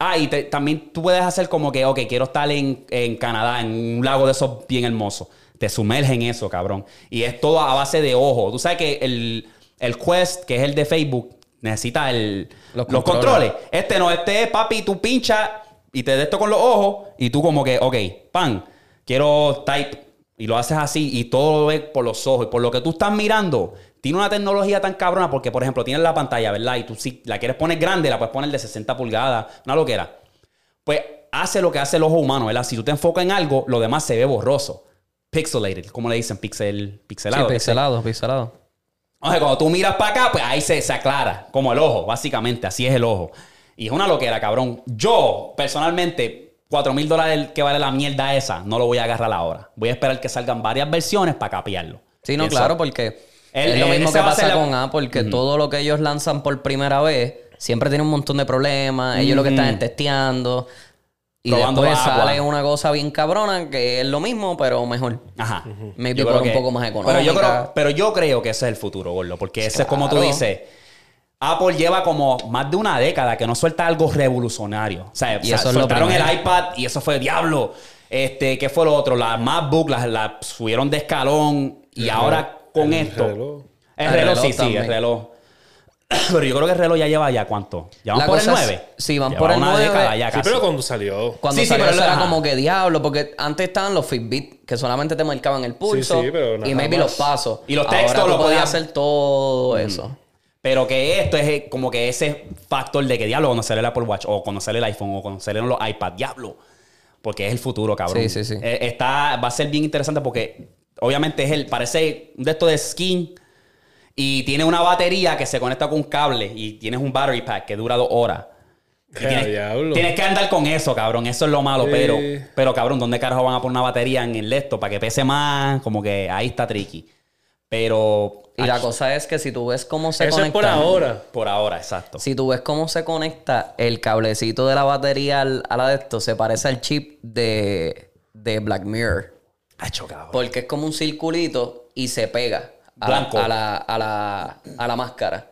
Ah, y también tú puedes hacer como que, ok, quiero estar en, en Canadá, en un lago de esos bien hermosos. Te sumerge en eso, cabrón. Y es todo a base de ojo. Tú sabes que el, el Quest, que es el de Facebook, necesita el, Los los, controles. controles. Este no, este es papi, tú pincha y te de esto con los ojos y tú como que, ok, pan, quiero type. Y lo haces así y todo lo ves por los ojos. Y por lo que tú estás mirando, tiene una tecnología tan cabrona porque, por ejemplo, tienes la pantalla, ¿verdad? Y tú si la quieres poner grande, la puedes poner de 60 pulgadas, una loquera. Pues hace lo que hace el ojo humano, ¿verdad? Si tú te enfocas en algo, lo demás se ve borroso. Pixelated, como le dicen, pixel, pixelado. Sí, pixelado, pixelado. O sea, cuando tú miras para acá, pues ahí se, se aclara, como el ojo, básicamente, así es el ojo. Y es una loquera, cabrón. Yo, personalmente, 4 mil dólares que vale la mierda esa, no lo voy a agarrar ahora. Voy a esperar que salgan varias versiones para capiarlo. Sí, no, Eso. claro, porque El- es lo mismo que pasa la- con Apple, que todo lo que ellos lanzan por primera vez siempre tiene un montón de problemas. Ellos lo que están es testeando. Y Probando después agua. sale una cosa bien cabrona que es lo mismo, pero mejor. Ajá. Maybe Yo por un poco más Pero yo, económica. creo, pero yo creo que ese es el futuro, Gordo. Porque ese es como tú dices. Apple lleva como más de una década que no suelta algo revolucionario. O sea, Y o sea, eso es lo soltaron el iPad y eso fue diablo. Este, ¿qué fue lo otro? Las MacBook las, las subieron de escalón y El ahora con el esto. reloj. El El reloj, reloj sí, sí, el reloj. Pero yo creo que el reloj ya lleva ya cuánto. ¿Ya van La por el cosa es- 9? sí, van Lleva por el una 9. década ya Sí, casi. pero cuando salió. Cuando Sí, sí, salió pero eso era ajá. como que diablo, porque antes estaban los Fitbit que solamente te marcaban el pulso sí, pero nada y maybe más. los pasos. Y los Ahora textos tú lo podías hacer todo eso. Pero que esto es eh, como que ese factor de que diablo conocer el Apple Watch o conocer el iPhone o conocer los iPad, diablo. Porque es el futuro, cabrón. Sí, sí, sí. Eh, está, va a ser bien interesante porque obviamente es el, parece un de estos de skin y tiene una batería que se conecta con un cable y tienes un battery pack que dura dos horas. ¡Eh, tienes, diablo! tienes que andar con eso, cabrón. Eso es lo malo. Sí. Pero, pero, cabrón, ¿dónde carajo van a poner una batería en el esto para que pese más? Como que ahí está tricky. Pero. Y la cosa es que si tú ves cómo se Eso es conecta. por ahora. Por ahora, exacto. Si tú ves cómo se conecta el cablecito de la batería al- a la de esto, se parece al chip de, de Black Mirror. Acho, cabrón. Porque es como un circulito y se pega Blanco. A, la, a, la, a la máscara.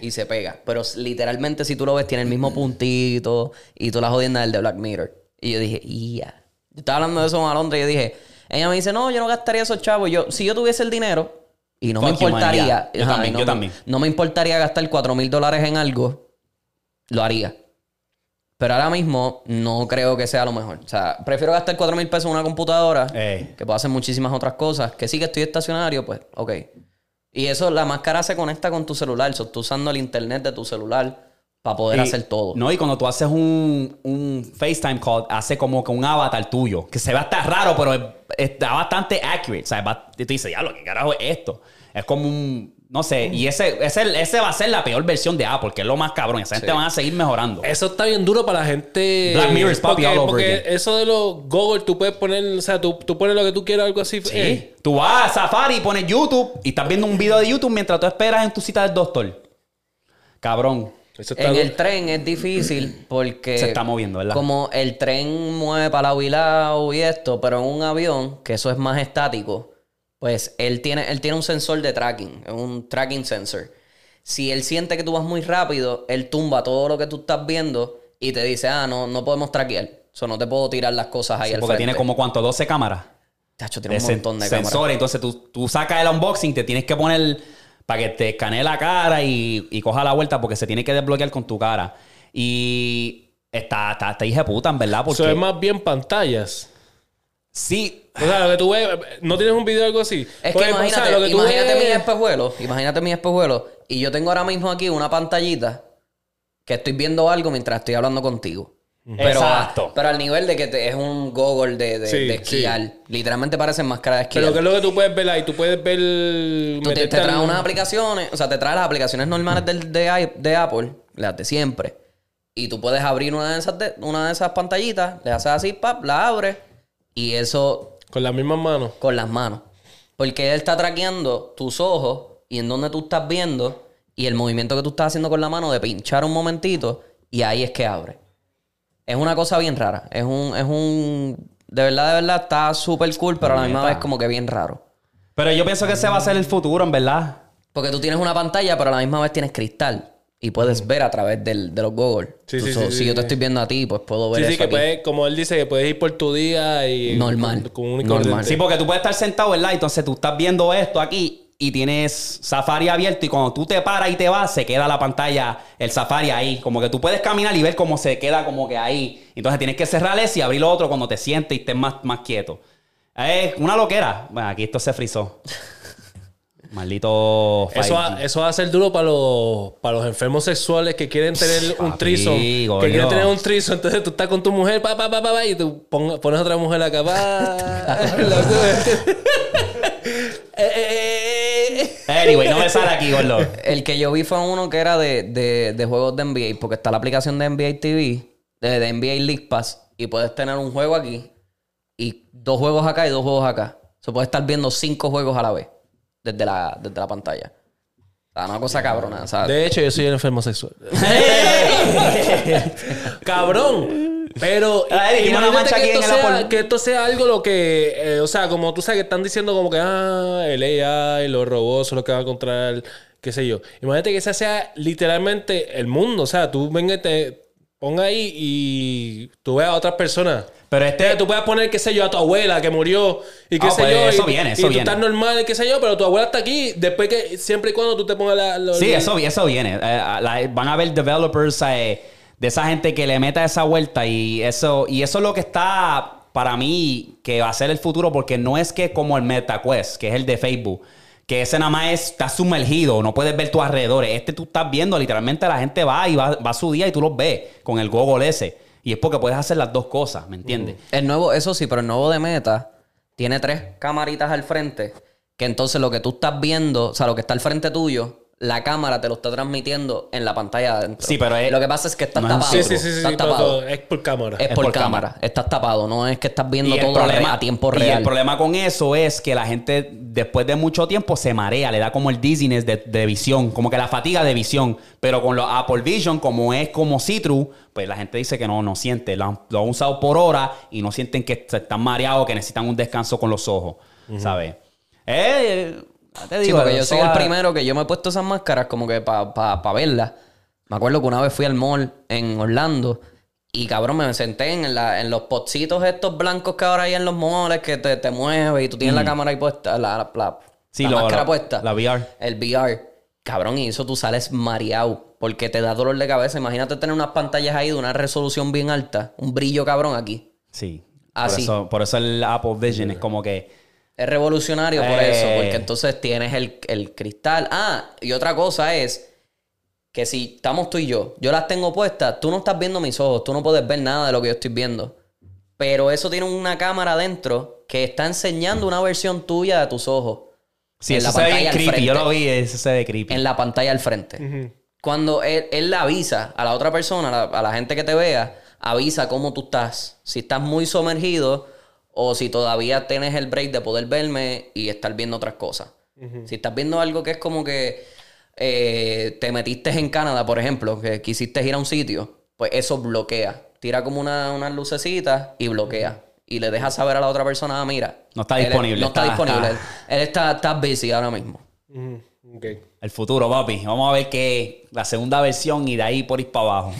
Y se pega. Pero literalmente, si tú lo ves, tiene el mismo puntito y tú la jodienda del de Black Mirror. Y yo dije, ya. Yo estaba hablando de eso con Alondra y yo dije, ella me dice, no, yo no gastaría esos chavos. Yo, si yo tuviese el dinero y no me Fuck importaría. Yo ajá, también, no yo me- también. No me importaría gastar 4 mil dólares en algo, lo haría. Pero ahora mismo no creo que sea lo mejor. O sea, prefiero gastar 4 mil pesos en una computadora Ey. que puedo hacer muchísimas otras cosas. Que sí que estoy estacionario, pues, ok. Y eso, la máscara se conecta con tu celular. So, tú usando el internet de tu celular para poder Y- hacer todo. No, y cuando tú haces un, un FaceTime call, hace como que un avatar tuyo, que se ve hasta raro, pero es- está bastante accurate. O sea, va- y tú dices, ya, lo que carajo es esto. Es como un, no sé, y ese, ese, ese va a ser la peor versión de Apple, que es lo más cabrón. Esa gente Sí. van a seguir mejorando. Eso está bien duro para la gente. Black Mirror is porque, papi all over porque again. eso de los Google, tú puedes poner, o sea, tú, tú pones lo que tú quieras, algo así. Sí. eh, Tú vas a Safari y pones YouTube y estás viendo un video de YouTube mientras tú esperas en tu cita del doctor. Cabrón. eso está En duro. el tren es difícil porque... Se está moviendo, ¿verdad? Como el tren mueve para lado y lado y esto, pero en un avión, que eso es más estático, pues él tiene, él tiene un sensor de tracking, un tracking sensor. Si él siente que tú vas muy rápido, él tumba todo lo que tú estás viendo y te dice, ah, no, no podemos traquear. Eso no te puedo tirar las cosas ahí Sí, al porque frente. tiene como cuánto, 12 cámaras. Tacho, tiene un de montón de sensores. cámaras. Entonces tú, tú sacas el unboxing, te tienes que poner para que te escanee la cara y, y coja la vuelta porque se tiene que desbloquear con tu cara. Y está, está, está hija puta, en verdad, porque Eso es más bien pantallas. Sí, O sea, lo que tú ves, ¿no tienes un video o algo así? Es que imagínate, lo que tú imagínate ves- mi espejuelo, imagínate mi espejuelo, y yo tengo ahora mismo aquí una pantallita que estoy viendo algo mientras estoy hablando contigo. Pero, Exacto. pero al nivel de que te- es un goggle de, de, Sí, de esquiar. Literalmente parecen máscaras de esquiar. Pero ¿qué es lo que tú puedes ver ahí? Tú puedes ver... Tú te, te traes unas aplicaciones, o sea, te traes las aplicaciones normales del- de, de Apple, las de siempre. Y tú puedes abrir una de esas, de- una de esas pantallitas, le haces así, pap, la abres, y eso Con las mismas manos. con las manos. Porque él está traqueando tus ojos y en donde tú estás viendo y el movimiento que tú estás haciendo con la mano de pinchar un momentito y ahí es que abre. Es una cosa bien rara. Es un, es un, De verdad, de verdad, está súper cool, pero a la misma vez como que bien raro. Pero yo pienso que ese va a ser el futuro, en verdad. Porque tú tienes una pantalla, pero a la misma vez tienes cristal. Y puedes ver a través del- de los goggles. Sí, Tú- sí, so- sí, si sí, yo te sí. estoy viendo a ti, pues puedo ver Sí, sí, eso que aquí. puedes, como él dice, que puedes ir por tu día y... Normal. Con, con un Normal. Sí, porque tú puedes estar sentado, ¿verdad? Entonces tú estás viendo esto aquí y tienes Safari abierto y cuando tú te paras y te vas, se queda la pantalla, el Safari ahí. Como que tú puedes caminar y ver cómo se queda como que ahí. Entonces tienes que cerrar ese y abrir lo otro cuando te sientes y estés más, más quieto. Es una loquera. Bueno, aquí esto se frizó. Maldito 5G. Eso va, eso va a ser duro para los, para los enfermos sexuales que quieren tener un trizo. Que quieren tener un trizo. Entonces tú estás con tu mujer, pa, pa, pa, pa, pa, y tú pon- pones otra mujer acá. Pa, Eh, eh, eh. Anyway, no me sale aquí, gordo. El que yo vi fue uno que era de, de- de juegos de NBA, porque está la aplicación de NBA TV, de, de NBA League Pass, y puedes tener un juego aquí, y dos juegos acá y dos juegos acá. Se puede estar viendo cinco juegos a la vez, desde la, desde la pantalla. O sea, una cosa cabrona, ¿sabes? De hecho, yo soy el enfermo sexual. Cabrón. Pero imagínate una mancha que, aquí esto en el sea, Apple. que esto sea algo lo que, eh, o sea, como tú sabes que están diciendo como que, ah, el AI, los robots son los que van a controlar, qué sé yo. Imagínate que ese sea literalmente el mundo. O sea, tú venga y te ponga ahí y tú veas a otras personas. Pero este- tú puedes poner, qué sé yo, a tu abuela que murió y qué Ah, sé pues yo. eso y, viene, eso y tú viene. estás normal, qué sé yo, pero tu abuela está aquí. Después que, siempre y cuando tú te pongas la... Sí, eso, eso viene. Eh, la- van a haber developers eh, de esa gente que le meta esa vuelta y eso, y eso es lo que está para mí que va a ser el futuro porque no es que como el MetaQuest, que es el de Facebook, que ese nada más es, está sumergido, no puedes ver tus alrededores. Este tú estás viendo, literalmente la gente va y va, va a su día y tú los ves con el Google ese. Y es porque puedes hacer las dos cosas, ¿me entiendes? El nuevo, eso sí, pero el nuevo de Meta tiene tres camaritas al frente. Que entonces lo que tú estás viendo, o sea, lo que está al frente tuyo, la cámara te lo está transmitiendo en la pantalla adentro. Sí, pero es- Lo que pasa es que estás no es un tapado. Sí, sí, sí, sí, estás tapado. es por cámara. Es, Es por, por cámara. cámara. Estás tapado. No es que estás viendo Y el todo a- a tiempo y real. el problema con eso es que la gente después de mucho tiempo se marea, le da como el dizziness de, de visión, como que la fatiga de visión. Pero con los Apple Vision, como es como see-through, pues la gente dice que no, no siente. Lo han, lo han usado por hora y no sienten que se están mareados, que necesitan un descanso con los ojos, ¿sabes? Eh, te Sí, digo, porque yo soy el primero que yo me he puesto esas máscaras como que para pa, pa verlas. Me acuerdo que una vez fui al mall en Orlando y cabrón me senté en, la- en los potcitos estos blancos que ahora hay en los malls que te, te mueve y tú tienes la cámara ahí puesta, la, la, la-. Sí, la lo- máscara lo- puesta. la VR. El VR. Cabrón, y eso tú sales mareado porque te da dolor de cabeza. Imagínate tener unas pantallas ahí de una resolución bien alta, un brillo cabrón aquí. Sí. Por, sí. Eso, por eso el Apple Vision es como que... Es revolucionario por Eh. eso, porque entonces tienes el, el cristal. Ah, y otra cosa es que si estamos tú y yo, yo las tengo puestas, tú no estás viendo mis ojos, tú no puedes ver nada de lo que yo estoy viendo. Pero eso tiene una cámara adentro que está enseñando una versión tuya de tus ojos. Sí, En eso la se ve bien creepy. Yo frente. lo vi, eso se ve creepy. En la pantalla al frente. Cuando él, él le avisa a la otra persona, a la, a la gente que te vea, avisa cómo tú estás. Si estás muy sumergido o si todavía tienes el break de poder verme y estar viendo otras cosas. Si estás viendo algo que es como que eh, te metiste en Canadá, por ejemplo, que quisiste ir a un sitio, pues eso bloquea. Tira como una- unas lucecitas y bloquea. Y le deja saber a la otra persona, ah, mira. No está él- disponible, No está, está- disponible. está- Él, él está, está busy ahora mismo. Ujú, ok. El futuro, papi. Vamos a ver qué la segunda versión y de ahí por ir para abajo.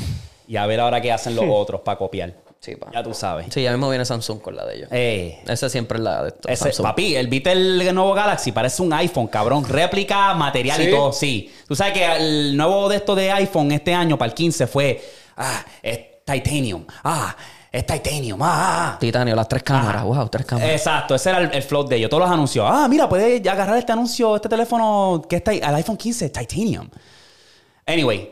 Y a ver ahora qué hacen los otros para copiar. Sí, pa. Ya tú sabes. Sí, ya mismo viene Samsung con la de ellos. Eh, Ese siempre es la de ese, Samsung. papi, el viste el nuevo Galaxy, parece un iPhone, cabrón. Réplica, material ¿Sí? y todo, sí. Tú sabes que el nuevo de esto de iPhone este año para el 15 fue, ah, es titanium, ah, es titanium, ah, ah. Titanio, las tres cámaras. Wow, tres cámaras. Exacto, ese era el, el float de ellos. Todos los anuncios. Ah, mira, puedes agarrar este anuncio, este teléfono que está ahí, al iPhone 15, Titanium. Anyway,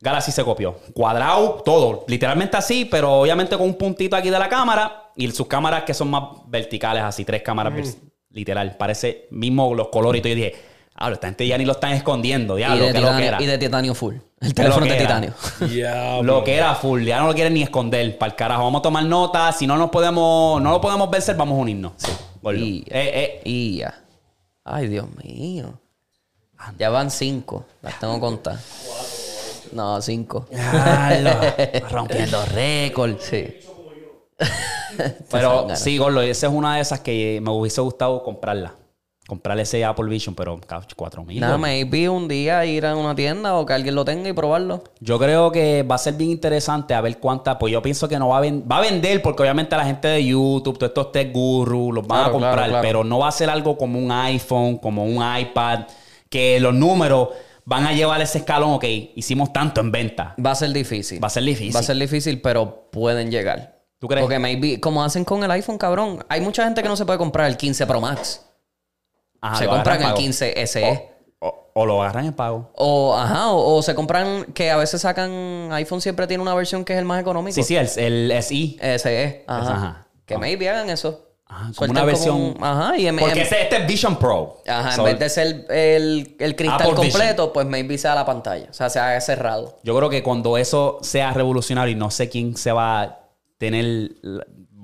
Galaxy se copió. Cuadrado, todo. Literalmente así, pero obviamente con un puntito aquí de la cámara y sus cámaras que son más verticales, así, tres cámaras vers- literal. Parece mismo los colores y todo. Yo dije, ah, esta gente ya ni lo están escondiendo, diablo, que lo que era. y de titanio full. El teléfono de titanio. Diablo. Lo que era full, ya no lo quieren ni esconder. Para el carajo, vamos a tomar nota. Si no nos podemos, no lo podemos vencer, vamos a unirnos. Sí. Y- Eh, eh, Y ya. Ay, Dios mío. Ya van cinco. Las tengo contadas. No, cinco. Rompiendo récord. Sí. pero sí, Gordo, esa es una de esas que me hubiese gustado comprarla. Comprar ese Apple Vision, pero 4 mil. Nada, maybe un día ir a una tienda o que alguien lo tenga y probarlo. Yo creo que va a ser bien interesante a ver cuánta. Pues yo pienso que no va a vender. Va a vender porque obviamente la gente de YouTube, todos estos tech gurus, los van a comprar. claro, claro. Pero no va a ser algo como un iPhone, como un iPad, que los números van a llevar ese escalón. Ok, hicimos tanto en venta. Va a ser difícil. Va a ser difícil. Va a ser difícil, pero pueden llegar. ¿Tú crees? Porque maybe, como hacen con el iPhone, cabrón. Hay mucha gente que no se puede comprar el 15 Pro Max. Ajá, se compran el pago. 15 SE. O, o lo agarran en pago. O, ajá, o, o se compran, que a veces sacan, iPhone siempre tiene una versión que es el más económico. Sí, sí, el, el SI. SE, ajá. Ajá. Que maybe hagan eso. Ajá, como una versión. un- ajá, y en, Porque en- este, este es Vision Pro. ajá, So, en vez de ser el, el cristal Apple Vision. completo, pues maybe sea la pantalla. O sea, sea cerrado. Yo creo que cuando eso sea revolucionario, y no sé quién se va a tener,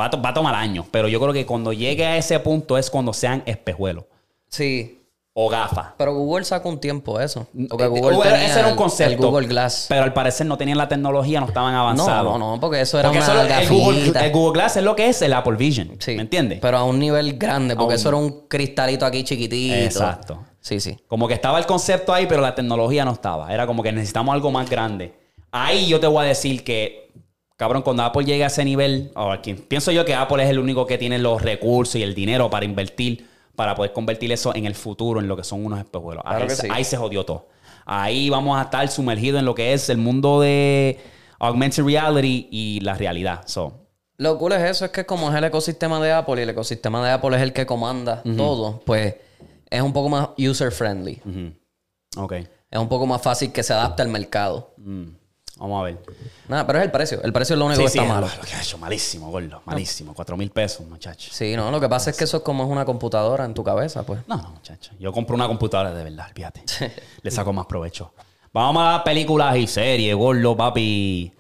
va a, va a tomar años, pero yo creo que cuando llegue a ese punto es cuando sean espejuelos Sí. O gafas. Pero Google saca un tiempo eso. Porque Eh, Google Google- tenía ese era un concepto. El Google Glass. Pero al parecer no tenían la tecnología, no estaban No, avanzados. no, no, porque eso era Porque una eso el, Google, gafita. el Google Glass es lo que es el Apple Vision. Sí. ¿Me entiendes? Pero a un nivel grande, porque un- eso era un cristalito aquí chiquitito. Exacto. Sí, sí. Como que estaba el concepto ahí, pero la tecnología no estaba. Era como que necesitamos algo más grande. Ahí yo te voy a decir que, cabrón, cuando Apple llegue a ese nivel, o aquí, pienso yo que Apple es el único que tiene los recursos y el dinero para invertir, para poder convertir eso en el futuro, en lo que son unos espejuelos. Claro ahí, se- sí. ahí se jodió todo. Ahí vamos a estar sumergidos en lo que es el mundo de augmented reality y la realidad. So, Lo cool es eso, es que como es el ecosistema de Apple y el ecosistema de Apple es el que comanda todo, pues es un poco más user friendly. ok. Es un poco más fácil que se adapte al mercado. Mm. Vamos a ver. Nada, pero es el precio. El precio es lo único que está malo. lo que ha hecho, malísimo, gordo. Malísimo. Cuatro mil pesos, muchachos. Sí, no, lo que pasa es que eso es como es una computadora en tu cabeza, pues. No, no, muchacho. Yo compro una computadora de verdad, fíjate. Le saco más provecho. Vamos a películas y series, gordo, papi.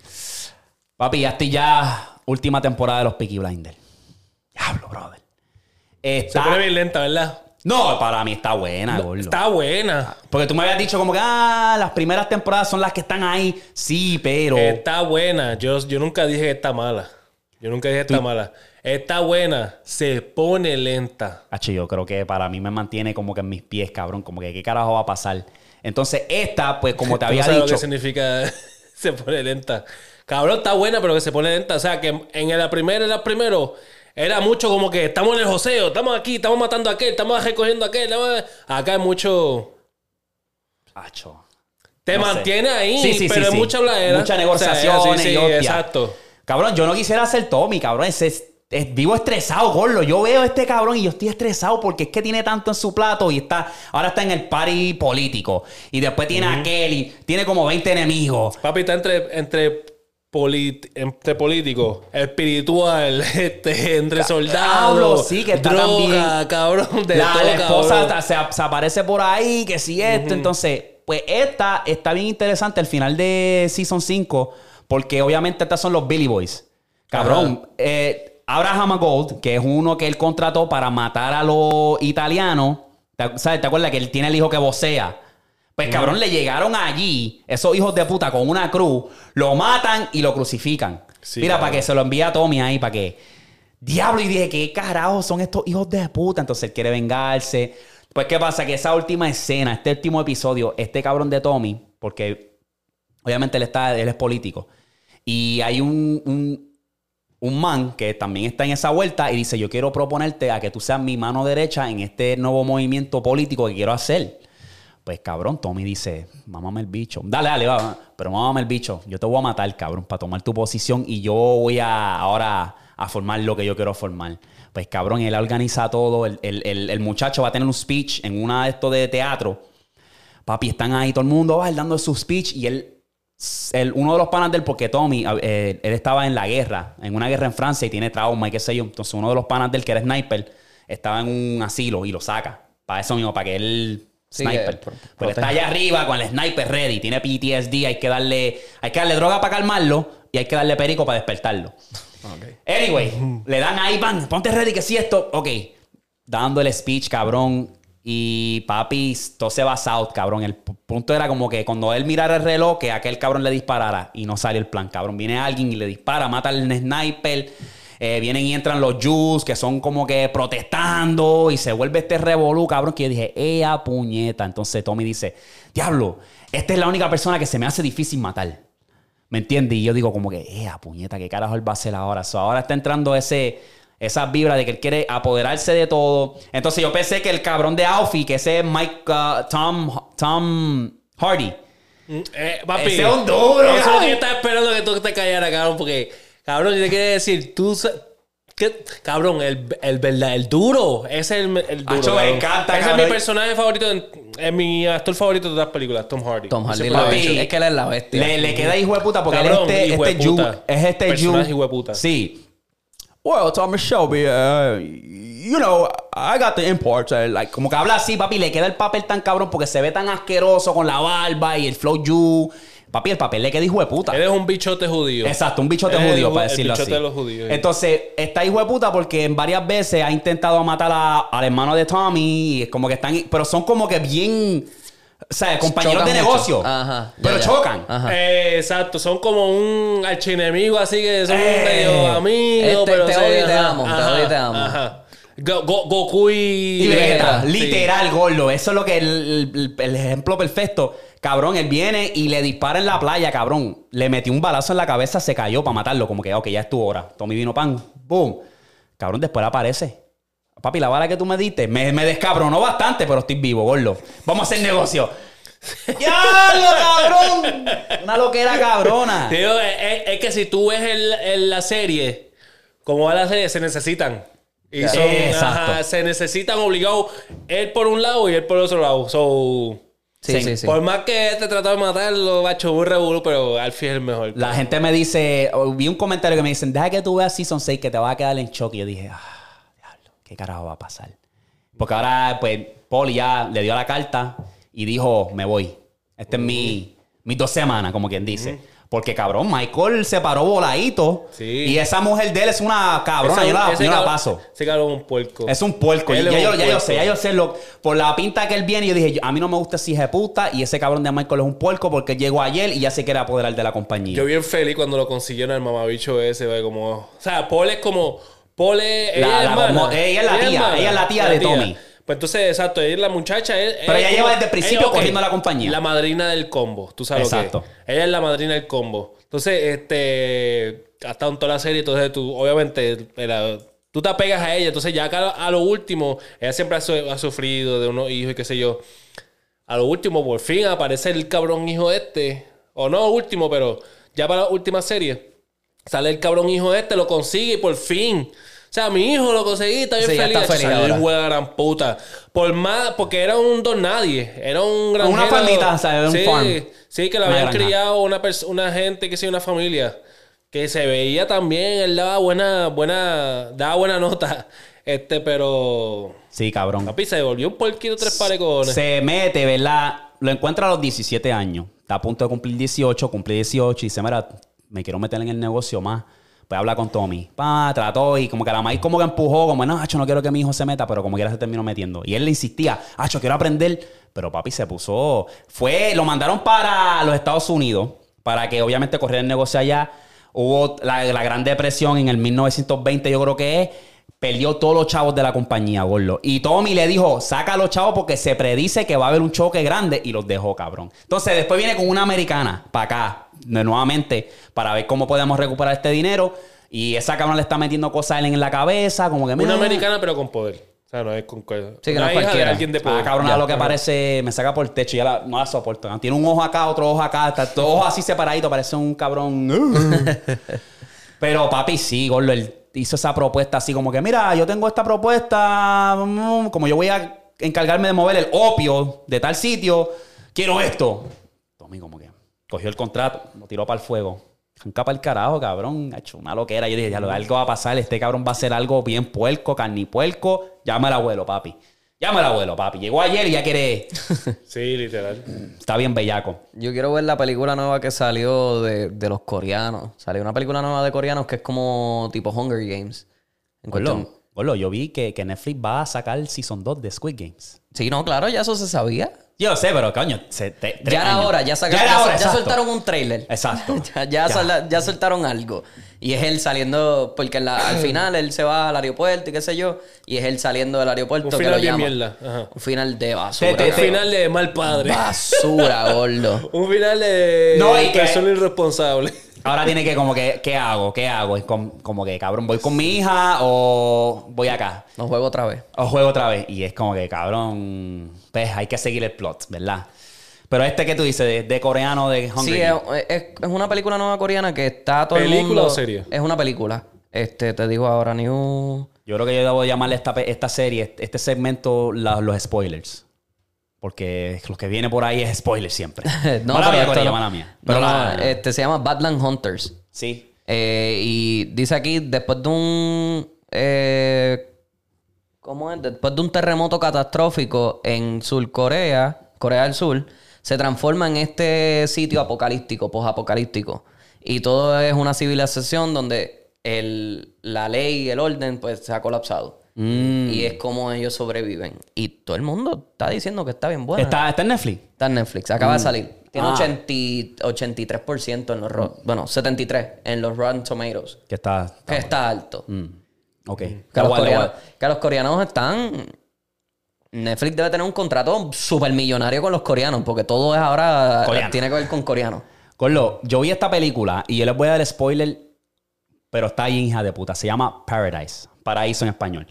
Papi, ya estoy ya. Última temporada de los Peaky Blinders. Diablo, brother. Se Está... pone bien lenta, ¿verdad? No, para mí está buena, gordo. Está buena. Porque tú me habías dicho como que, ah, las primeras temporadas son las que están ahí. Sí, pero... Está buena. Yo, yo nunca dije que está mala. Yo nunca dije que está mala. Está buena. Se pone lenta. Hacho, yo creo que para mí me mantiene como que en mis pies, cabrón. Como que qué carajo va a pasar. Entonces, esta, pues como te no había sabes lo dicho... que significa se pone lenta. Cabrón, está buena, pero que se pone lenta. O sea, que en la primera, en la primero, era mucho como que estamos en el joseo, estamos aquí, estamos matando a aquel, estamos recogiendo a aquel. estamos- Acá es mucho. Hacho. Te No sé. mantiene ahí, Sí, sí, pero sí, es mucha habladera. Muchas O sea, exacto. Cabrón, yo no quisiera ser Tommy, cabrón. Es- es- vivo estresado, gordo. Yo veo a este cabrón y yo estoy estresado porque es que tiene tanto en su plato y está ahora está en el party político. Y después tiene a Kelly, tiene como 20 enemigos. Papi está entre, entre, entre políticos, espiritual, este, entre soldados, sí, que está droga, también. cabrón, de la, todo, la esposa cabrón. se, se aparece por ahí, que si esto. Entonces, pues esta está bien interesante al final de Season 5, porque obviamente estas son los Billy Boys. Cabrón, eh, Abraham Gold, que es uno que él contrató para matar a los italianos. ¿Te, ¿sabes? ¿Te acuerdas que él tiene el hijo que vocea? Pues cabrón, le llegaron allí, esos hijos de puta, con una cruz, lo matan y lo crucifican. Sí, Mira, para que se lo envíe a Tommy ahí, para que. Diablo, y dije, ¿qué carajo son estos hijos de puta? Entonces él quiere vengarse. Pues, ¿qué pasa? Que esa última escena, este último episodio, este cabrón de Tommy, porque obviamente él, está, él es político, y hay un, un, un man que también está en esa vuelta y dice, yo quiero proponerte a que tú seas mi mano derecha en este nuevo movimiento político que quiero hacer. Pues cabrón, Tommy dice, mámame el bicho. Dale, dale, va. Pero mámame el bicho. Yo te voy a matar, cabrón, para tomar tu posición y yo voy a ahora a formar lo que yo quiero formar. Pues cabrón, él organiza todo. El, el- el- muchacho va a tener un speech en una de estos de teatro. Papi, están ahí todo el mundo, va él dando su speech y él, el- uno de los panas del, porque Tommy, eh, él estaba en la guerra, en una guerra en Francia y tiene trauma y qué sé yo. Entonces uno de los panas del que era sniper estaba en un asilo y lo saca. Para eso mismo, para que él sniper. pro- Pero está allá arriba con el sniper ready, tiene PTSD, hay que darle, hay que darle droga para calmarlo y hay que darle perico para despertarlo. Anyway, le dan ahí, van, ponte ready que si esto, ok. Dando el speech, cabrón. Y papi, todo se va south, cabrón. El pu- punto era como que cuando él mirara el reloj, que aquel cabrón le disparara y no salió el plan, cabrón. Viene alguien y le dispara, mata al sniper. Eh, vienen y entran los Jews que son como que protestando y se vuelve este revolú, cabrón, que yo dije, ¡ea puñeta! Entonces Tommy dice, diablo, esta es la única persona que se me hace difícil matar. ¿Me entiendes? Y yo digo como que, ¡ea puñeta! ¿Qué carajo él va a hacer ahora? So, ahora está entrando ese... Esa vibra de que él quiere apoderarse de todo. Entonces yo pensé que el cabrón de Alfie, que ese es Mike, uh, Tom, Tom Hardy, Eh, papi, Ese es un duro, Eso yo estaba esperando que tú te callaras, cabrón, porque, cabrón, yo te quiero decir, tú... ¿qué? Cabrón, el, el verdad, el duro. Ese es el, el duro. Acho, me encanta, Ese es mi personaje favorito, en- es mi actor favorito de todas las películas, Tom Hardy. Tom Hardy Siempre lo lo ha he Papi, dicho. Es que él es la bestia. Le, le queda hijo de puta porque Cabrón, él es hijo este, de este Jew. puta. Es este Personaje Jew. hijo de puta. Sí. Well, Thomas Shelby, uh, you know, I got the imports. uh, like, como que habla así, papi, le queda el papel tan cabrón porque se ve tan asqueroso con la barba y el flow Jew. Papi, el papel le queda hijo de puta. Él es un bichote judío. Exacto, un bichote judío, el- para el decirlo bichote así. de los judíos. Entonces, está hijo de puta porque en varias veces ha intentado matar a- al hermano de Tommy. Y es como que están. Pero son como que bien. O sea, compañeros Chocan de mucho. negocio. Ajá, ya, Pero ya. chocan. Ajá. Eh, exacto, son como un archienemigo así que son Eh. medio amigos, Este, pero te odio y te ajá, amo, te odio y te amo. Ajá. Go- Go- Goku y, Y Vegeta, Sí. literal, gordo. Eso es lo que el, el- el ejemplo perfecto. Cabrón, él viene y le dispara en la playa, cabrón. Le metió un balazo en la cabeza, se cayó para matarlo. Como que, ok, ya es tu hora. Tommy vino pan. Boom. Cabrón, después aparece. Papi, la bala que tú me diste me, me descabronó bastante, pero estoy vivo, gordo. Vamos a hacer negocio. ¡Diablo, cabrón! Una loquera cabrona. Tío, es, es- es que si tú ves el- el- la serie, como va la serie, se necesitan. Y son, Exacto. ajá, se necesitan obligados él por un lado y él por otro lado. So, Sí, sí, sí. Por más que te trató de matarlo, bacho un revuelo, pero Alfie es el mejor. La gente me dice, vi un comentario que me dicen, deja que tú veas Season 6 que te va a quedar en shock. Y yo dije, ah, diablo, ¿qué carajo va a pasar? Porque ahora, pues, Paul ya le dio la carta y dijo, me voy. Este es mi, mis dos semanas, como quien dice. Porque, cabrón, Michael se paró voladito. Sí. Y esa mujer de él es una cabrona. Ese- yo la, paso. Ese cabrón es un puerco. Es un puerco. Y ya, yo, ya yo sé, ya yo sé. Lo, por la pinta que él viene, yo dije, a mí no me gusta ese puta. Y ese cabrón de Michael es un puerco porque él llegó ayer y ya se quiere apoderar de la compañía. Yo bien feliz cuando lo consiguieron el mamabicho ese, ve, como... O sea, Paul es como... Paul es... La- ella, es la- hermana. como- ella es la tía, hermana. ella es la tía de Tommy. Pues entonces, exacto, es la muchacha. es- Pero ella lleva desde el principio ella, ok, cogiendo la compañía. La madrina del combo, tú sabes Exacto. lo que. Ella es la madrina del combo. Entonces, este... Ha estado en toda la serie, entonces tú, obviamente... era- Tú te apegas a ella, entonces ya acá a lo último, ella siempre ha sufrido de unos hijos y qué sé yo. A lo último, por fin aparece el cabrón hijo este. O no último, pero ya para la última serie. Sale el cabrón hijo este, lo consigue y por fin. O sea, mi hijo lo conseguí, está bien Sí, feliz. está feliz hijo de la gran puta. Por más, porque era un don nadie. Era un gran Una farmita, o sea, era un sí, farm. Sí, que lo habían granja. criado una, una gente, que sí, una familia. Que se veía también, él daba buena, buena, daba buena nota. Este, pero. Sí, cabrón. Papi, se volvió un porquito tres parecones. Se mete, ¿verdad? Lo encuentra a los 17 años. Está a punto de cumplir 18, cumple 18 y dice, mira, me quiero meter en el negocio más. Pues habla con Tommy. Pa, trató y como que la maíz como que empujó, como, no, Hacho, no quiero que mi hijo se meta, pero como quiera se terminó metiendo. Y él le insistía, Hacho, quiero aprender. Pero papi se puso, fue, lo mandaron para los Estados Unidos, para que obviamente corriera el negocio allá. Hubo la, Gran Depresión en el 1920, yo creo que es. Perdió todos los chavos de la compañía, gordo. Y Tommy le dijo, saca a los chavos porque se predice que va a haber un choque grande y los dejó, cabrón. Entonces después viene con una americana para acá, nuevamente, para ver cómo podemos recuperar este dinero. Y esa cabrón le está metiendo cosas a él en la cabeza, como que... Una "Mira, americana, pero con poder. O sea, no es con cual- Sí, que una no es de cualquiera. alguien de poder. Ah, cabrón, Ya. lo que parece, me saca por el techo, ya la- no la soporto. ¿no? Tiene un ojo acá, otro ojo acá, está todo ojo así separadito, parece un cabrón. Pero papi, sí, Gordo, él hizo esa propuesta así como que, mira, yo tengo esta propuesta, mm, como yo voy a encargarme de mover el opio de tal sitio, quiero esto. Tommy como que cogió el contrato, lo tiró para el fuego. Arranca para el carajo, cabrón. Ha hecho una loquera. Yo dije, ya lo algo va a pasar. Este cabrón va a hacer algo bien puerco, carnipuerco. Llama al abuelo, papi. Llama al abuelo, papi. Llegó ayer y ya quiere. Sí, literal. Está bien bellaco. Yo quiero ver la película nueva que salió de, de los coreanos. Salió una película nueva de coreanos que es como tipo Hunger Games. En cuestión- yo vi que, que Netflix va a sacar el Season 2 de Squid Games. Sí, no, claro, ya eso se sabía. Yo sé, pero coño, se- te- Ya era años. hora, ya, sacaron, Ya ya, era hora, ya exacto. soltaron un trailer. Exacto. ya, ya, sol- ya soltaron algo. Y es él saliendo, porque en la- al final él se va al aeropuerto y qué sé yo, y es él saliendo del aeropuerto Un que final lo llama. mierda. Ajá. Un final de basura. Un final de mal padre. Basura, gordo. Un final de No, y que- persona irresponsable. Ahora tiene que como que, ¿qué hago? ¿Qué hago? Es com- como que, cabrón, ¿voy con mi hija o voy acá? No juego otra vez. O juego otra vez. Y es como que, cabrón, pues hay que seguir el plot, ¿verdad? Pero este que tú dices, de, de coreano, de Hunger Sí, es, es- es una película nueva coreana que está todo el ¿Película mundo... o serie? Es una película. Este, te digo ahora, New... Yo creo que yo debo llamarle esta, pe- esta serie, este segmento, la- los spoilers. Porque lo que viene por ahí es spoiler siempre. no, mala pero mía, esto mala mía. No, Pero no, la- este se llama Badland Hunters. Sí. Eh, y dice aquí, después de un... eh, ¿Cómo es? Después de un terremoto catastrófico en Sur Corea, Corea del Sur, se transforma en este sitio apocalíptico, posapocalíptico. Y todo es una civilización donde el, la ley y el orden pues se ha colapsado. Mm. Y es como ellos sobreviven. Y todo el mundo está diciendo que está bien buena. ¿Está, está en Netflix? Está en Netflix, acaba de salir. Tiene Ah. 80 y- 83% en los... ro- Bueno, 73 en los Rotten Tomatoes. Que está... está Que está alto. Mm. Ok. Que, los coreanos, que los coreanos están... Netflix debe tener un contrato súper millonario con los coreanos, porque todo es ahora... Coreano. Tiene que ver con coreanos. Corlo, yo vi esta película y yo les voy a dar spoiler, pero está ahí, hija de puta. Se llama Paradise. Paraíso en español.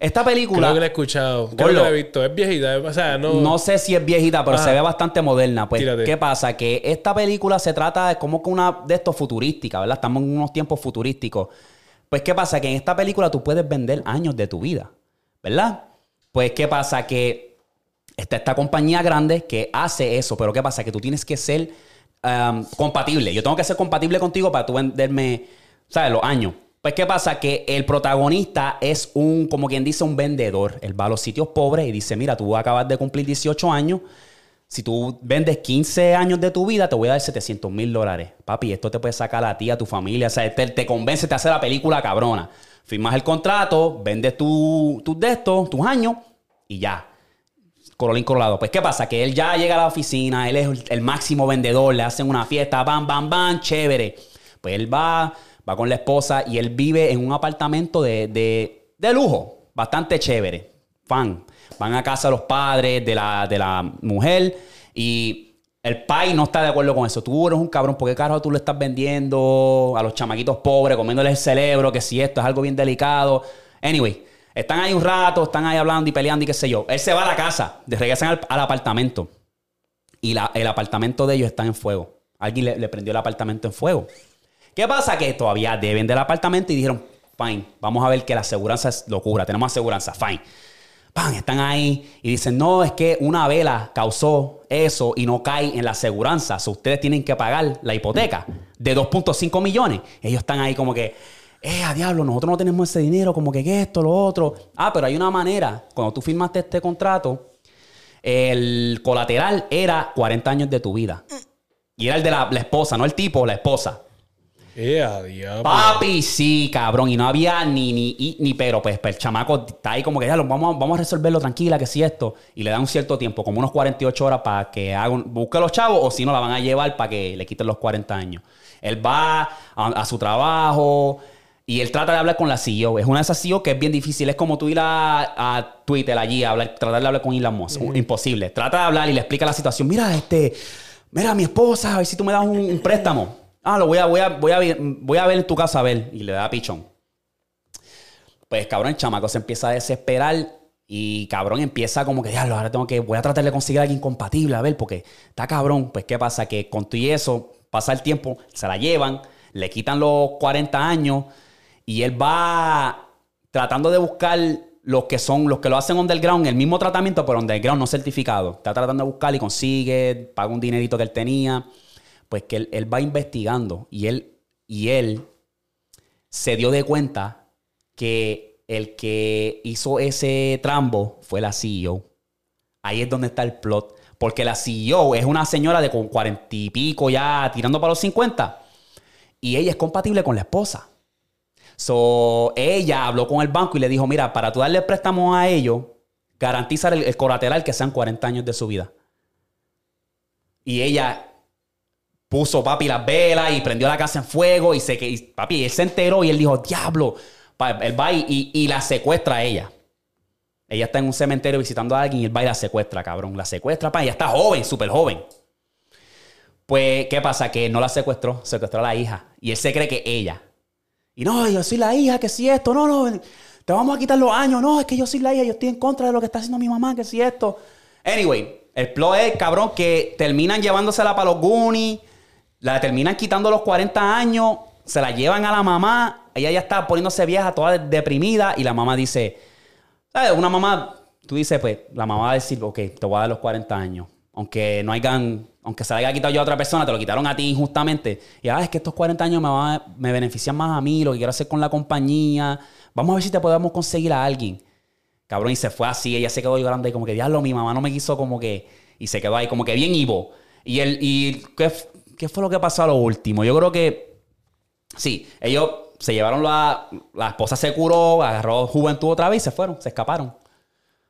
Esta película... Creo que la he escuchado. Creo Gordo. que la he visto. Es viejita. O sea, no. No sé si es viejita, pero Ah. se ve bastante moderna. Pues, Tírate. ¿qué pasa? Que esta película se trata de como que una de estos futurística, ¿verdad? Estamos en unos tiempos futurísticos. Pues, ¿qué pasa? Que en esta película tú puedes vender años de tu vida, ¿verdad? Pues, ¿qué pasa? Que está esta compañía grande que hace eso, pero ¿qué pasa? Que tú tienes que ser um, compatible. Yo tengo que ser compatible contigo para tú venderme, ¿sabes? Los años. Pues, ¿qué pasa? Que el protagonista es un, como quien dice, un vendedor. Él va a los sitios pobres y dice, mira, tú acabas de cumplir 18 años. Si tú vendes 15 años de tu vida, te voy a dar 700 mil dólares. Papi, esto te puede sacar a ti, a tu familia. O sea, te, te convence, te hace la película cabrona. Firmas el contrato, vendes tu- tus de estos, tus años y ya. Corolín Colorado. Pues, ¿qué pasa? Que él ya llega a la oficina, él es el máximo vendedor, le hacen una fiesta, bam, bam, bam, chévere. Pues él va, va con la esposa y él vive en un apartamento de, de- de lujo, bastante chévere. Fan. Van a casa los padres de la, de la mujer y el pai no está de acuerdo con eso. Tú eres un cabrón, ¿por qué carajo tú le estás vendiendo a los chamaquitos pobres, comiéndoles el cerebro, que si esto es algo bien delicado? Anyway, están ahí un rato, están ahí hablando y peleando y qué sé yo. Él se va a la casa, regresan al, al apartamento y la- el apartamento de ellos está en fuego. Alguien le prendió el apartamento en fuego. ¿Qué pasa? Que todavía deben del apartamento y dijeron, fine, vamos a ver que la aseguranza es locura, tenemos aseguranza, fine. Pan, están ahí y dicen, no, es que una vela causó eso y no cae en la aseguranza. So, ustedes tienen que pagar la hipoteca de 2.5 millones. Ellos están ahí como que, eh, a diablo, nosotros no tenemos ese dinero, como que ¿qué esto, lo otro. Ah, pero hay una manera. Cuando tú firmaste este contrato, el colateral era 40 años de tu vida. Y era el de la esposa, no el tipo, la esposa. Diablo. Papi, sí, cabrón. Y no había ni, ni, ni pero. Pues, pues, el chamaco está ahí como que ya lo vamos, a- vamos a resolverlo tranquila, que si esto. Y le dan un cierto tiempo, como unos 48 horas para que haga un- busque a los chavos o si no la van a llevar para que le quiten los 40 años. Él va a, a su trabajo y él trata de hablar con la CEO. Es una de esas CEO que es bien difícil. Es como tú ir a, a Twitter allí a hablar, tratar de hablar con Elon Musk. Imposible. Trata de hablar y le explica la situación. Mira, este, mira, mi esposa, a ver si tú me das un, un préstamo. Ah, lo voy a, voy a, voy a, ver- voy a ver en tu casa a ver. Y le da pichón. Pues cabrón, el chamaco se empieza a desesperar y cabrón empieza como que, diablo, ahora tengo que, voy a tratar de conseguir a alguien compatible, a ver, porque está cabrón. Pues qué pasa, que con todo y eso, pasa el tiempo, se la llevan, le quitan los 40 años y él va tratando de buscar los que son, los que lo hacen underground, el mismo tratamiento, pero underground no certificado. Está tratando de buscar y consigue, paga un dinerito que él tenía. Pues que él, él va investigando y él, y él se dio de cuenta que el que hizo ese trambo fue la CEO. Ahí es donde está el plot. Porque la CEO es una señora de con cuarenta y pico ya tirando para los 50. Y ella es compatible con la esposa. So, ella habló con el banco y le dijo, mira, para tú darle préstamo a ellos, garantiza el, el colateral que sean 40 años de su vida. Y ella puso, papi, las velas y prendió la casa en fuego y se que papi, él se enteró y él dijo, diablo. Él va y, y- y la secuestra a ella. Ella está en un cementerio visitando a alguien y él va y la secuestra, cabrón. La secuestra, pa, ella está joven, súper joven. Pues, ¿qué pasa? Que no la secuestró, secuestró a la hija. Y él se cree que ella. Y no, yo soy la hija, que si esto, no, no, te vamos a quitar los años. No, es que yo soy la hija, yo estoy en contra de lo que está haciendo mi mamá, que si esto. Anyway, el plot es, cabrón, que terminan llevándosela para los Goonies, la terminan quitando los 40 años, se la llevan a la mamá, ella ya está poniéndose vieja, toda deprimida, y la mamá dice. Una mamá, tú dices, pues, la mamá va a decir, ok, te voy a dar los 40 años. Aunque no hayan, aunque se la haya quitado yo a otra persona, te lo quitaron a ti injustamente. Y ah, es que estos 40 años me, van a- me benefician más a mí, lo que quiero hacer con la compañía. Vamos a ver si te podemos conseguir a alguien. Cabrón, y se fue así, ella se quedó llorando y como que, diablo, mi mamá no me quiso como que... Y se quedó ahí como que bien Ivo. Y, el, y ¿qué, ¿qué fue lo que pasó a lo último? Yo creo que Sí, ellos se llevaron la, la esposa se curó, agarró juventud otra vez y se fueron, se escaparon.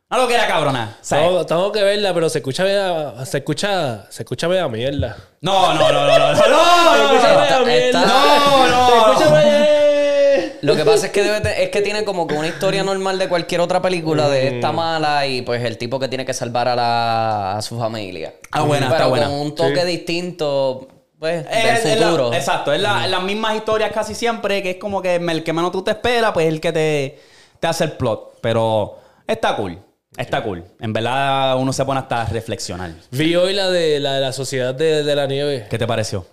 No lo que era cabrona. Tengo, tengo que verla, pero se escucha media, se escucha, se escucha media mierda. No, no, no, no, no, no, Se no, escucha no, media está- mierda. está- no, no. Se escucha media- Lo que pasa es que, debe te- es que tiene como que una historia normal de cualquier otra película de esta mala y pues el tipo que tiene que salvar a, la, a su familia. Ah, buena, Pero está buena. con un toque Sí. distinto, pues, Es- del es la- futuro. exacto, es la- es las mismas historias casi siempre, que es como que el que menos tú te esperas, pues es el que te, te hace el plot. Pero está cool, está cool. En verdad uno se pone hasta a reflexionar. Vi hoy la de la, de la sociedad de, de la nieve. ¿Qué te pareció?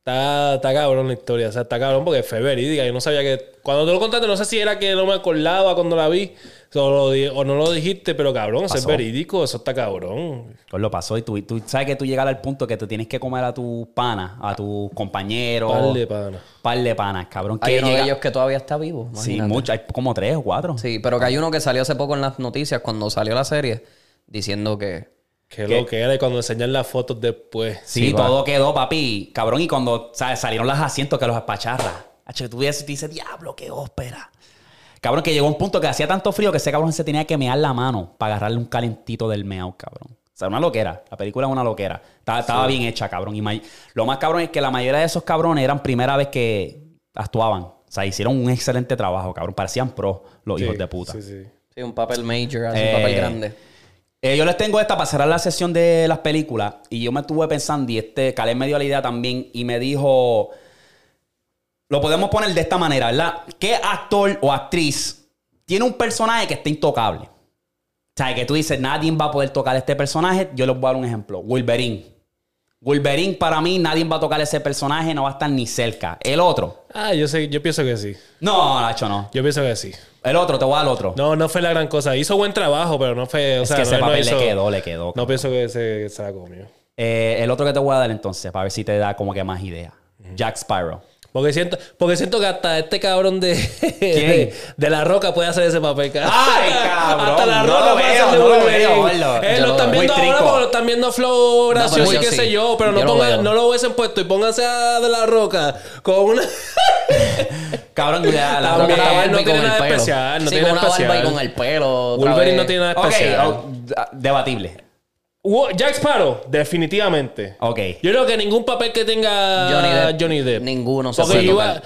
Está, está cabrón la historia. O sea, está cabrón porque fue verídica. Yo no sabía que. Cuando tú lo contaste, no sé si era que no me acordaba cuando la vi. O, lo di- o no lo dijiste, pero cabrón, eso es verídico. Eso está cabrón. Pues lo pasó y tú, tú sabes que tú llegas al punto que tú tienes que comer a tus panas, a tus compañeros. Par de pana. Par de panas, cabrón. Hay que uno llega- de ellos que todavía está vivo. Sí, imagínate. mucho. Hay como tres o cuatro. Sí, pero que hay uno que salió hace poco en las noticias cuando salió la serie diciendo que Que ¿Qué? lo que era y cuando enseñan las fotos después. Sí, todo quedó, papi. Cabrón, y cuando ¿sabes? salieron los asientos que los espacharras. H, tú ves y te dices, diablo, qué ópera. Cabrón, que llegó un punto que hacía tanto frío que ese cabrón se tenía que mear la mano para agarrarle un calentito del meao, cabrón. O sea, una loquera. La película es una loquera. Estaba, estaba bien hecha, cabrón. Y lo más cabrón es que la mayoría de esos cabrones eran primera vez que actuaban. O sea, hicieron un excelente trabajo, cabrón. Parecían pros los Sí, hijos de puta. Sí, sí. sí, un papel major, así, Eh, un papel grande. Eh, yo les tengo esta para cerrar la sesión de las películas. Y yo me estuve pensando, y este Caleb me dio la idea también, y me dijo. Lo podemos poner de esta manera, ¿verdad? ¿Qué actor o actriz tiene un personaje que esté intocable? O sea, que tú dices, nadie va a poder tocar este personaje. Yo les voy a dar un ejemplo. Wolverine. Wolverine, para mí, nadie va a tocar ese personaje, no va a estar ni cerca. El otro. Ah, yo sé, yo pienso que sí. No, Nacho, no. Yo pienso que sí. El otro, te voy a dar el otro. No, no fue la gran cosa. Hizo buen trabajo, pero no fue. O es sea, que no- ese no papel hizo- le quedó, le quedó. No pienso que se, se la comió. Eh, el otro que te voy a dar entonces, para ver si te da como que más idea. Jack Sparrow. Porque siento, porque siento que hasta este cabrón de, de, de la roca puede hacer ese papel. cabrón. Ay, cabrón, Hasta la no roca lo puede veo, hacerle no lo veo. Eh, lo lo están viendo ahora porque lo están viendo flow gracioso pero y qué sí. sé yo. Pero no, Yo lo pongan- veo. no lo hubiesen puesto y pónganse a de la roca con una. Cabrón, ya la roca no tiene nada especial, no sí, tiene con nada una barba y especial. con el pelo. Wolverine no tiene nada especial. oh, ah, debatible. Jack Sparrow, definitivamente. Ok. Yo creo que ningún papel que tenga Johnny Depp. Johnny Depp. Ninguno se Porque puede yo tocar. iba-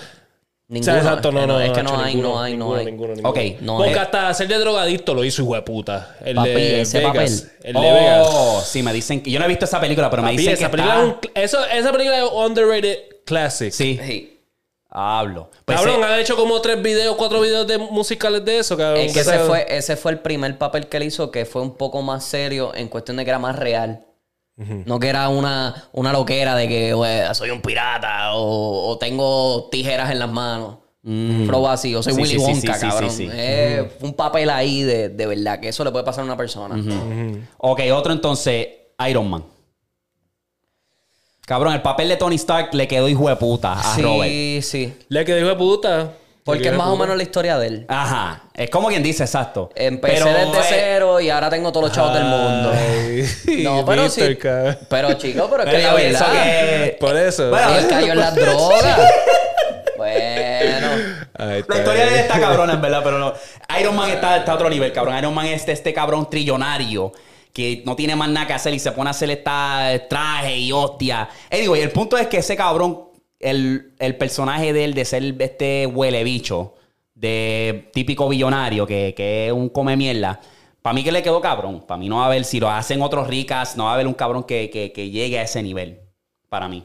Ninguno. O sea, exacto, es no, que no, Es que no Nacho, hay, ninguno, no hay, no hay. ninguno, ninguno. Ok. No Porque es- hasta ser de drogadicto lo hizo hijo de puta. El Papi, de ese Vegas. papel. El de Vegas. Oh, sí, me dicen que... Yo no he visto esa película, pero me dicen esa, que película está... es un cl- eso, esa película es underrated classic. Sí, Sí. Hablo. Pues Cabrón, eh, han hecho como tres videos, cuatro videos de musicales de eso, cabrón. Es que ese fue, ese fue el primer papel que él hizo que fue un poco más serio en cuestión de que era más real. No que era una, una loquera de que "Oye, soy un pirata o, o tengo tijeras en las manos. Flow así, o soy Sí, Willy sí, Wonka, sí, sí, cabrón. sí, sí. Es un papel ahí de, de verdad que eso le puede pasar a una persona. Ok, otro entonces, Iron Man. Cabrón, el papel de Tony Stark le quedó hijo de puta a Robert. Sí, sí. Le que dijo de puta. Porque es más o menos la historia de él. Ajá. Es como quien dice, exacto. Empecé Pero, desde eh, cero y ahora tengo todos los chavos del mundo. Ay, No, pero sí. Pero chico, pero es que la verdad. que- Por eso. Bueno, Él cayó en las drogas. Bueno. La historia de él está cabrona, en verdad, pero no. Iron Man está, está a otro nivel, cabrón. Iron Man es este, este cabrón trillonario que no tiene más nada que hacer y se pone a hacer esta traje y hostia. Anyway, el punto es que ese cabrón, el, el personaje de él de ser este huele bicho, de típico billonario, que, que es un come mierda. Para mí que le quedó cabrón. Para mí no va a haber, si lo hacen otros ricas, no va a haber un cabrón que, que- que llegue a ese nivel. Para mí.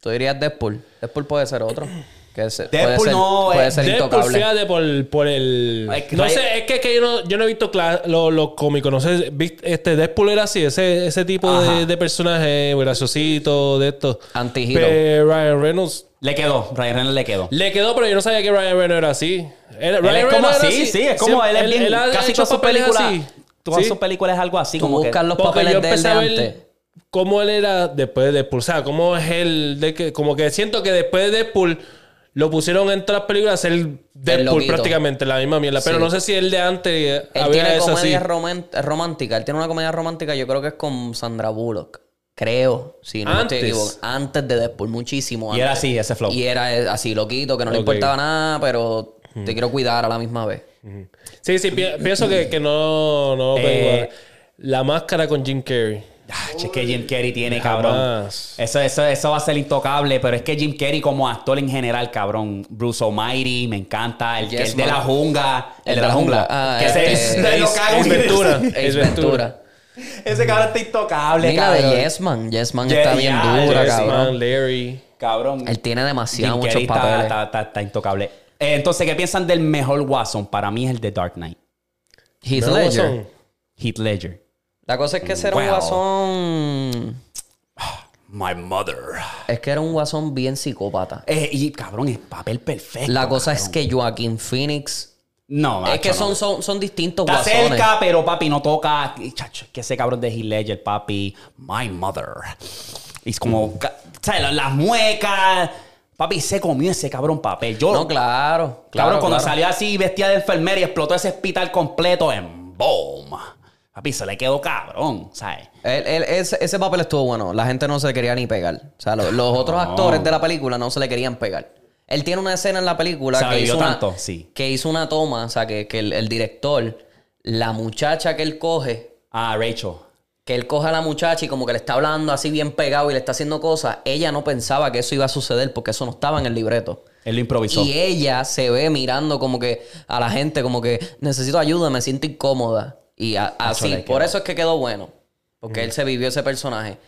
Tú dirías Deadpool. Deadpool puede ser otro. Que se- Deadpool puede ser, no, puede eh, ser Deadpool, intocable. fíjate por, por el... Que no sé, es que, que yo, no, yo no he visto lo- los cómicos. No sé, este Deadpool era así, ese, ese tipo de, de personaje graciosito, de esto. Antihero. Pero Ryan Reynolds Le quedó, Ryan Reynolds le quedó. le quedó, pero yo no sabía que Ryan Reynolds era así. Él Ryan es como Reynolds era así, sí, es como él es bien. ha casi todas sus películas. así. Todas Sí. sus películas es algo así, Tú como que. buscas los papeles yo de él de antes. cómo él era después de Deadpool. O sea, cómo es él. De que, como que siento que después de Deadpool lo pusieron en todas las películas a ser Deadpool prácticamente, la misma mierda. Pero Sí. no sé si el de antes Él había tiene eso así. comedia romántica. Él tiene una comedia romántica, yo creo que es con Sandra Bullock. Creo, si no me Antes. estoy. Antes de Deadpool, muchísimo Y antes. era así, ese flow. Y era eh, así, loquito, que no le importaba nada, pero te quiero cuidar a la misma vez. Sí, sí, pi- pienso que, que no, no Eh. La máscara con Jim Carrey. Ah, che, es que Jim Carrey tiene, cabrón. Jamás. Eso, eso, eso va a ser intocable, pero es que Jim Carrey como actor en general, cabrón. Bruce Almighty, me encanta. El, que Yes, es de la jungla. El, El de la jungla. Ah, que este, es de lo que- Ventura. Ace Ventura. Ese cabrón está intocable, Mira cabrón. de Yes Man. Yes Man Yeah, está bien yeah, dura, Yes Yes cabrón. Man, Larry. Cabrón. Él tiene Jim demasiado muchos papeles. está- está- está intocable. Eh, entonces, ¿qué piensan del mejor Watson? Para mí es el de Dark Knight. Heath ¿No, Ledger. Heath Ledger. La cosa es que ese era un guasón. My mother. Es que era un guasón bien psicópata. Eh, y cabrón, es papel perfecto. La cosa es que Joaquin Phoenix. No, es macho, que no. son, son, son distintos Está guasones. cerca, pero papi no toca. Chacho, que ese cabrón de Heath Ledger, papi. My mother. Es como. ca- ¿Sabes? Las, las muecas. Papi, se comió ese cabrón papel. Yo. No, claro. cabrón, claro, cuando claro. salió así vestida de enfermera y explotó ese hospital completo en boom. Papi, se le quedó cabrón, ¿sabes? Él- él- ese, ese papel estuvo bueno. La gente no se le quería ni pegar. O sea, lo- los otros actores de la película no se le querían pegar. Él tiene una escena en la película Se que hizo, una, tanto, sí. que hizo una toma, o sea, que, que el, el director, la muchacha que él coge, Ah, Rachel. que él coge a la muchacha y como que le está hablando así bien pegado y le está haciendo cosas, ella no pensaba que eso iba a suceder porque eso no estaba en el libreto. Él lo improvisó. Y ella se ve mirando como que a la gente, como que necesito ayuda, me siento incómoda. Y a- así, por quedó. eso es que quedó bueno. Porque él se vivió ese personaje.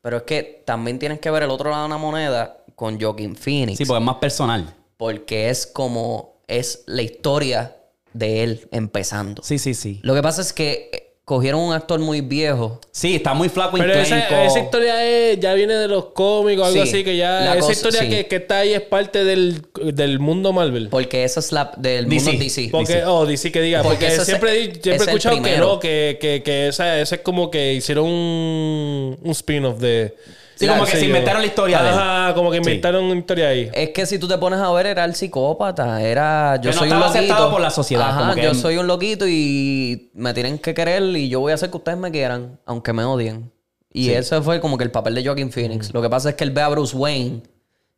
Pero es que también tienes que ver el otro lado de la moneda con Joaquin Phoenix. Sí, porque es más personal. Porque es como, es la historia de él empezando. Sí, sí, sí. Lo que pasa es que cogieron un actor muy viejo. Sí, está muy flaco y Pero esa, esa historia es- ya viene de los cómicos, algo Sí, así, que ya. la esa cosa- historia sí. que, que está ahí es parte del, del mundo Marvel. Porque esa es la del mundo DC. DC. Porque, DC. oh, DC que diga. Porque Porque, ese es- siempre, es siempre he escuchado que no, que, que, que esa, ese es como que hicieron un, un spin-off de. Sí, como que se inventaron la historia de él. Ajá, como que inventaron una historia ahí. Es que si tú te pones a ver, era el psicópata. Era. Yo Que no soy un estaba loquito. aceptado por la sociedad, Ajá, como que- yo soy un loquito y me tienen que querer y yo voy a hacer que ustedes me quieran, aunque me odien. Y ese fue como que el papel de Joaquin Phoenix. Lo que pasa es que él ve a Bruce Wayne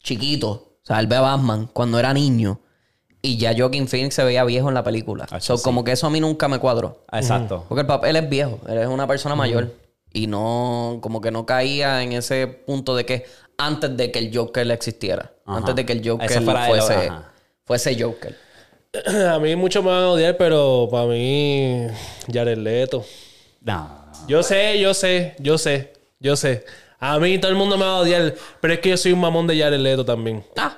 chiquito. O sea, él ve a Batman cuando era niño. Y ya Joaquin Phoenix se veía viejo en la película. Ah, So, sí. Como que eso a mí nunca me cuadró. Exacto. Porque el papel es viejo, él es una persona mayor. Y no, como que no caía en ese punto de que antes de que el Joker existiera. Ajá. Antes de que el Joker Ese fuese, ajá. fuese Joker. A mí mucho me van a odiar, pero para mí, Jared Leto. No. Yo sé, yo sé, yo sé, yo sé. A mí todo el mundo me va a odiar, pero es que yo soy un mamón de Jared Leto también. Ah,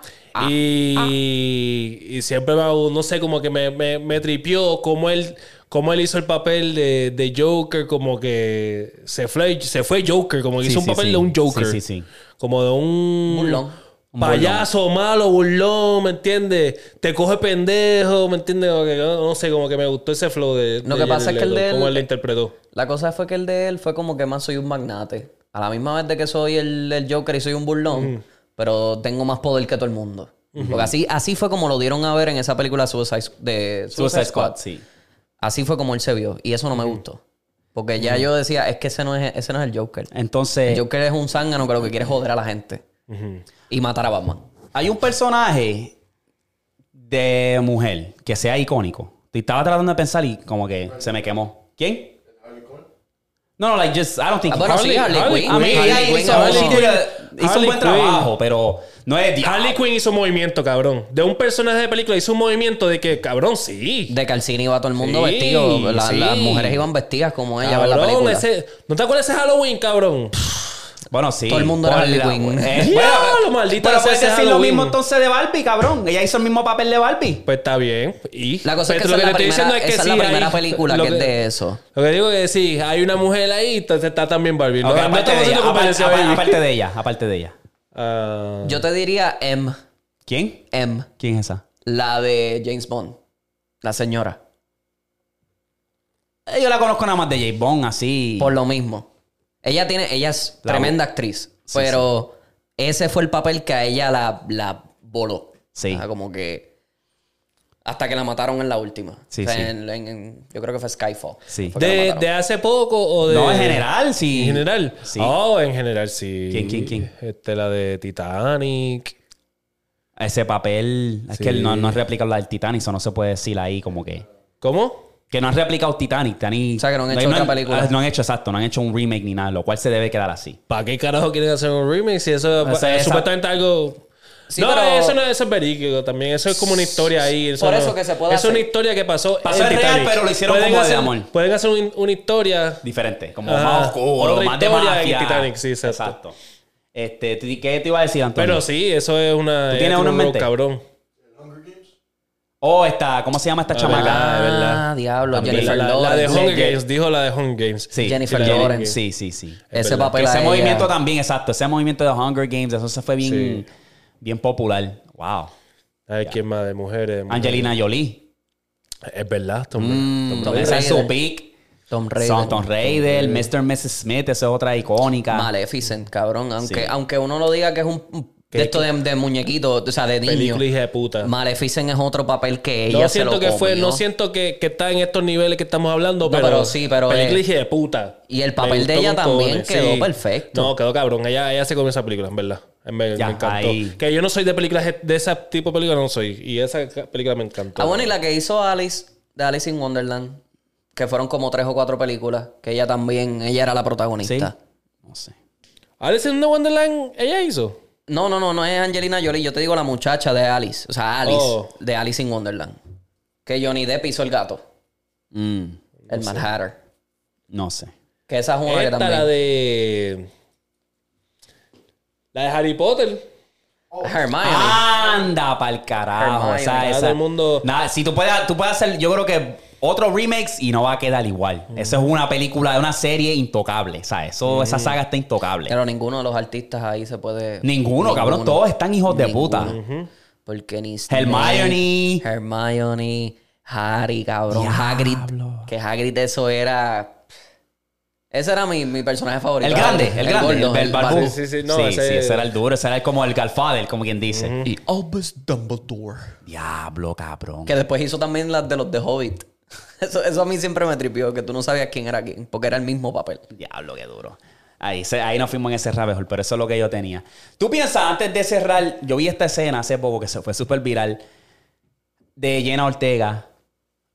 y, y siempre me, no sé, como que me, me, me tripió cómo él, cómo él hizo el papel de, de Joker, como que se fue, se fue Joker, como que Sí, hizo un papel sí. de un Joker. Sí, sí, sí. Como de un... Burlón. Un Payaso, malo, burlón, ¿me entiendes? Te coge pendejo, ¿me entiendes? No, no sé, como que me gustó ese flow de. Lo de que pasa es que el de él- Cómo él lo interpretó. La cosa fue que el de él fue como que más soy un magnate. A la misma vez de que soy el, el Joker y soy un burlón, pero tengo más poder que todo el mundo. Porque así, así fue como lo dieron a ver en esa película Suicide, de Suicide Squad, sí. Así fue como él se vio. Y eso no me gustó. Porque ya yo decía, es que ese no es, ese no es el Joker. Entonces, El Joker es un zángano que lo que quiere es joder a la gente. Y matar a Batman. hay un personaje de mujer que sea icónico. Y estaba tratando de pensar y como que se me quemó. ¿Quién? No, no, like just, I don't think. Ah, bueno, sí, Harley Harley Quinn. I mean, Quinn. ella Harley hizo, Quinn, she Harley did a- hizo Harley un buen Quinn. trabajo, pero no es diablo. Harley Quinn hizo movimiento, cabrón. De un personaje de película hizo un movimiento de que, cabrón, sí. De que al cine iba todo el mundo Sí, vestido. La- sí. Las mujeres iban vestidas como ella en la Cabrón, película. ese, ¿no te acuerdas de ese Halloween, cabrón? Bueno, sí. Todo el mundo era la- Quinn. Eh, Diablo, maldita Pero sea puedes decir lo mismo entonces de Barbie, cabrón. Ella hizo el mismo papel de Barbie. Pues está bien. Y La cosa es que Pero esa es la te estoy primera, diciendo esa es la sí, primera película lo que es de eso. Lo que digo es que sí, hay una mujer ahí, entonces está también Barbie. No, aparte, estamos de ella, haciendo aparte, de ella, aparte de ella. Ah, Yo te diría M. ¿Quién? M. ¿Quién es esa? La de James Bond. La señora. Eh, Yo la conozco nada más de J. Bond, así. Por lo mismo. Ella tiene, ella es La tremenda actriz. pero ese fue el papel que a ella la, la voló. Sí. O sea, como que. Hasta que la mataron en la última. Sí, O sea, sí. en- en- en- yo creo que fue Skyfall. Sí. De, de hace poco o de. No, en general, sí. ¿En general? Sí. Oh, en general, sí. ¿Quién, quién, quién? Este, la de Titanic. Ese papel. Es que no, no es replicado la del Titanic, eso no se puede decir ahí como que. ¿Cómo? Que no han replicado Titanic. Titanic O sea, que no han hecho otra película. ah, No han hecho exacto, no han hecho un remake ni nada, lo cual se debe quedar así. ¿Para qué carajo quieren hacer un remake si eso O sea, es esa- supuestamente algo... Sí, no, pero- eso no eso es verídico también. Eso es como una historia ahí. Eso Por no- eso que se puede Es una historia que pasó Pasó en real, Titanic. pero lo hicieron Pueden como de amor. Pueden hacer un- una historia... Diferente, como Ajá. más oscuro, Otra más de historia en mafia. Titanic, sí, exacto. Este, ¿tú- ¿Qué te iba a decir, Antonio? Pero sí, eso es una... ella tienes tiene uno en mente? cabrón. Oh, esta, ¿cómo se llama esta chamaca? verdad, es verdad. Ah, diablo. También. Jennifer La, la- la de Lawrence. Sí, Games. Dijo la de Hunger Games. Sí, Jennifer sí, Lawrence. Sí, sí, sí. Ese verdad. papel ese movimiento también, exacto. Ese movimiento de Hunger Games, eso se fue bien, Sí. bien popular. Wow. A ver quién más de mujeres. de mujeres. Angelina Jolie. Es verdad, Tom, Mm, Tom Tom Brady. esa es Raider. su pick. Tom Raider. Son Tom Raider, Mr. and Mrs. Smith, esa es otra icónica. Maleficent, cabrón. Aunque, Sí. aunque uno lo diga que es un... un- De esto de, de muñequito, o sea, de niño. Película hija de puta. Maleficent es otro papel que ella No se lo siento que fue, no siento que, que está en estos niveles que estamos hablando, pero, pero sí, pero película es- hija de puta. Y el papel de ella también quedó perfecto. No, quedó cabrón. Ella, ella se comió esa película, en verdad. Me, Ya, me encantó. ahí. Que yo no soy de películas de ese tipo de películas, no soy. Y esa película me encantó. Ah, bueno, y la que hizo Alice, de Alice in Wonderland, que fueron como tres o cuatro películas, que ella también, ella era la Sí. protagonista. No sé. Alice in Wonderland, ella hizo. No, no, no, no es Angelina Jolie, yo te digo la muchacha de Alice, o sea, Alice, Oh. de Alice in Wonderland. Que Johnny Depp hizo el gato, Mm, el Mad Hatter. no sé. Que esa es una que Esta, también. la de. La de Harry Potter. Hermione. Anda pa'l carajo. Hermione, o sea, todo esa- el mundo- Nada, si tú puedes, tú puedes hacer, yo creo que otro remakes y no va a quedar igual. Eso es una película, una serie intocable. ¿sabes? Eso, Esa saga está intocable. Pero ninguno de los artistas ahí se puede. Ninguno, cabrón. Todos están hijos de puta. Porque ni Hermione. Snape, Hermione, Harry, cabrón. Diablo. Hagrid. Que Hagrid eso era. Ese era mi, mi personaje favorito. El grande, el, grande, gordo, el, el barbú. Sí, Sí, sí, sí, ese- ese era el duro. Ese era el- como el Godfather, como quien dice. Y Albus Dumbledore. Diablo, cabrón. Que después hizo también las de los de Hobbit. Eso, eso a mí siempre me tripió, que tú no sabías quién era quién, porque era el mismo papel. Diablo, qué duro. Ahí, ahí nos fuimos en ese rabbit hole, pero eso es lo que yo tenía. Tú piensas, antes de cerrar, yo vi esta escena hace poco que se fue súper viral de Jenna Ortega.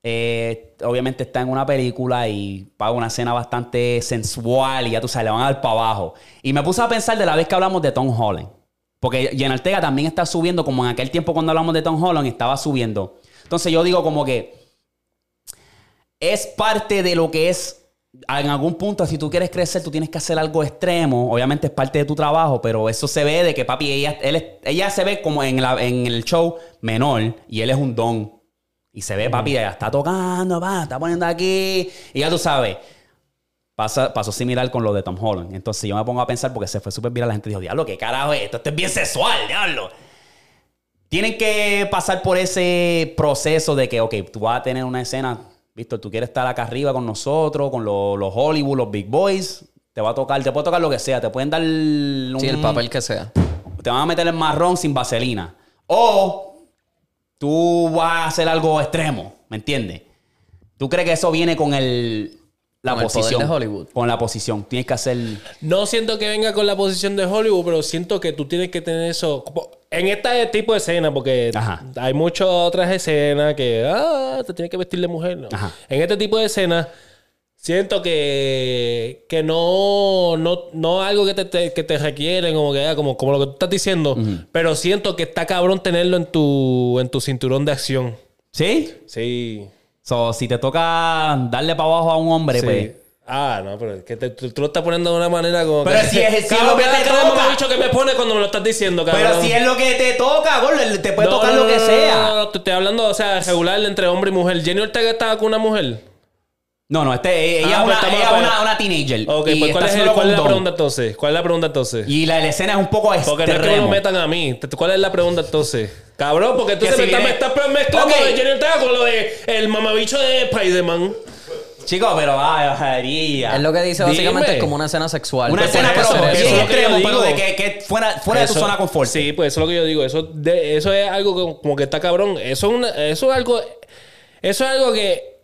Eh, obviamente está en una película y paga una escena bastante sensual y ya tú sabes, le van a dar para abajo. Y me puse a pensar de la vez que hablamos de Tom Holland. Porque Jenna Ortega también está subiendo, como en aquel tiempo cuando hablamos de Tom Holland, estaba subiendo. Entonces yo digo como que es parte de lo que es. En algún punto, si tú quieres crecer, tú tienes que hacer algo extremo. Obviamente es parte de tu trabajo, pero eso se ve de que papi, ella, él ella se ve como en, la- en el show menor y él es un don. Y se ve, papi, ella está tocando, va, está poniendo aquí. Y ya tú sabes. Pasa, pasó similar con lo de Tom Holland. Entonces yo me pongo a pensar porque se fue súper viral. La gente dijo, diablo, ¿qué carajo es esto? Esto es bien sexual, diablo. Tienen que pasar por ese proceso de que, ok, tú vas a tener una escena, Víctor, tú quieres estar acá arriba con nosotros, con lo- los Hollywood, los Big Boys, te va a tocar, te puede tocar lo que sea, te pueden dar un, Sí, el papel que sea. te van a meter el marrón sin vaselina. O tú vas a hacer algo extremo, ¿me entiendes? ¿Tú crees que eso viene con el la Con el poder posición? de Hollywood. Con la posición. Tienes que hacer. No siento que venga con la posición de Hollywood, pero siento que tú tienes que tener eso. En este tipo de escena, porque Ajá. hay muchas otras escenas que ah, te tienes que vestir de mujer. ¿no? Ajá. En este tipo de escenas, siento que, que no, no, no algo que te, te- que te requieren, como que ah, como, como lo que tú estás diciendo, pero siento que está cabrón tenerlo en tu, en tu cinturón de acción. ¿Sí? Sí. So, si te toca darle para abajo a un hombre, sí. pues. Ah, no, pero es que te- tú, tú lo estás poniendo de una manera como. Pero que, si es- si es lo que te toca. que me pone cuando me lo estás diciendo, cabrón. Pero si es lo que te toca, gordo, te puede No, tocar no, lo que no, sea. No, no, no, te estoy hablando, o sea, regular entre hombre y mujer. Jenny Ortega estaba con una mujer. No, no, este, ella Ah, es pues una, estamos ella una, una teenager. Ok, y pues ¿cuál está es, el- haciendo cuál es la pregunta entonces? ¿Cuál es la pregunta entonces? Y la, la escena es un poco Porque no es que me lo extremo. metan a mí. ¿Cuál es la pregunta entonces? Cabrón, porque tú me, si estás, viene- me estás mezclando Ok. lo de Jenny Ortega con lo de el mamabicho de Spider-Man. Chicos, pero ay, María. Es lo que dice básicamente es como una escena sexual. Una Pues, escena, pero eso eso bien es extremo, pero de que, que fuera, fuera de tu zona de confort. Sí, pues eso es lo que yo digo. Eso, de, eso es algo que, como que está cabrón. Eso es, una- eso es algo. Eso es algo que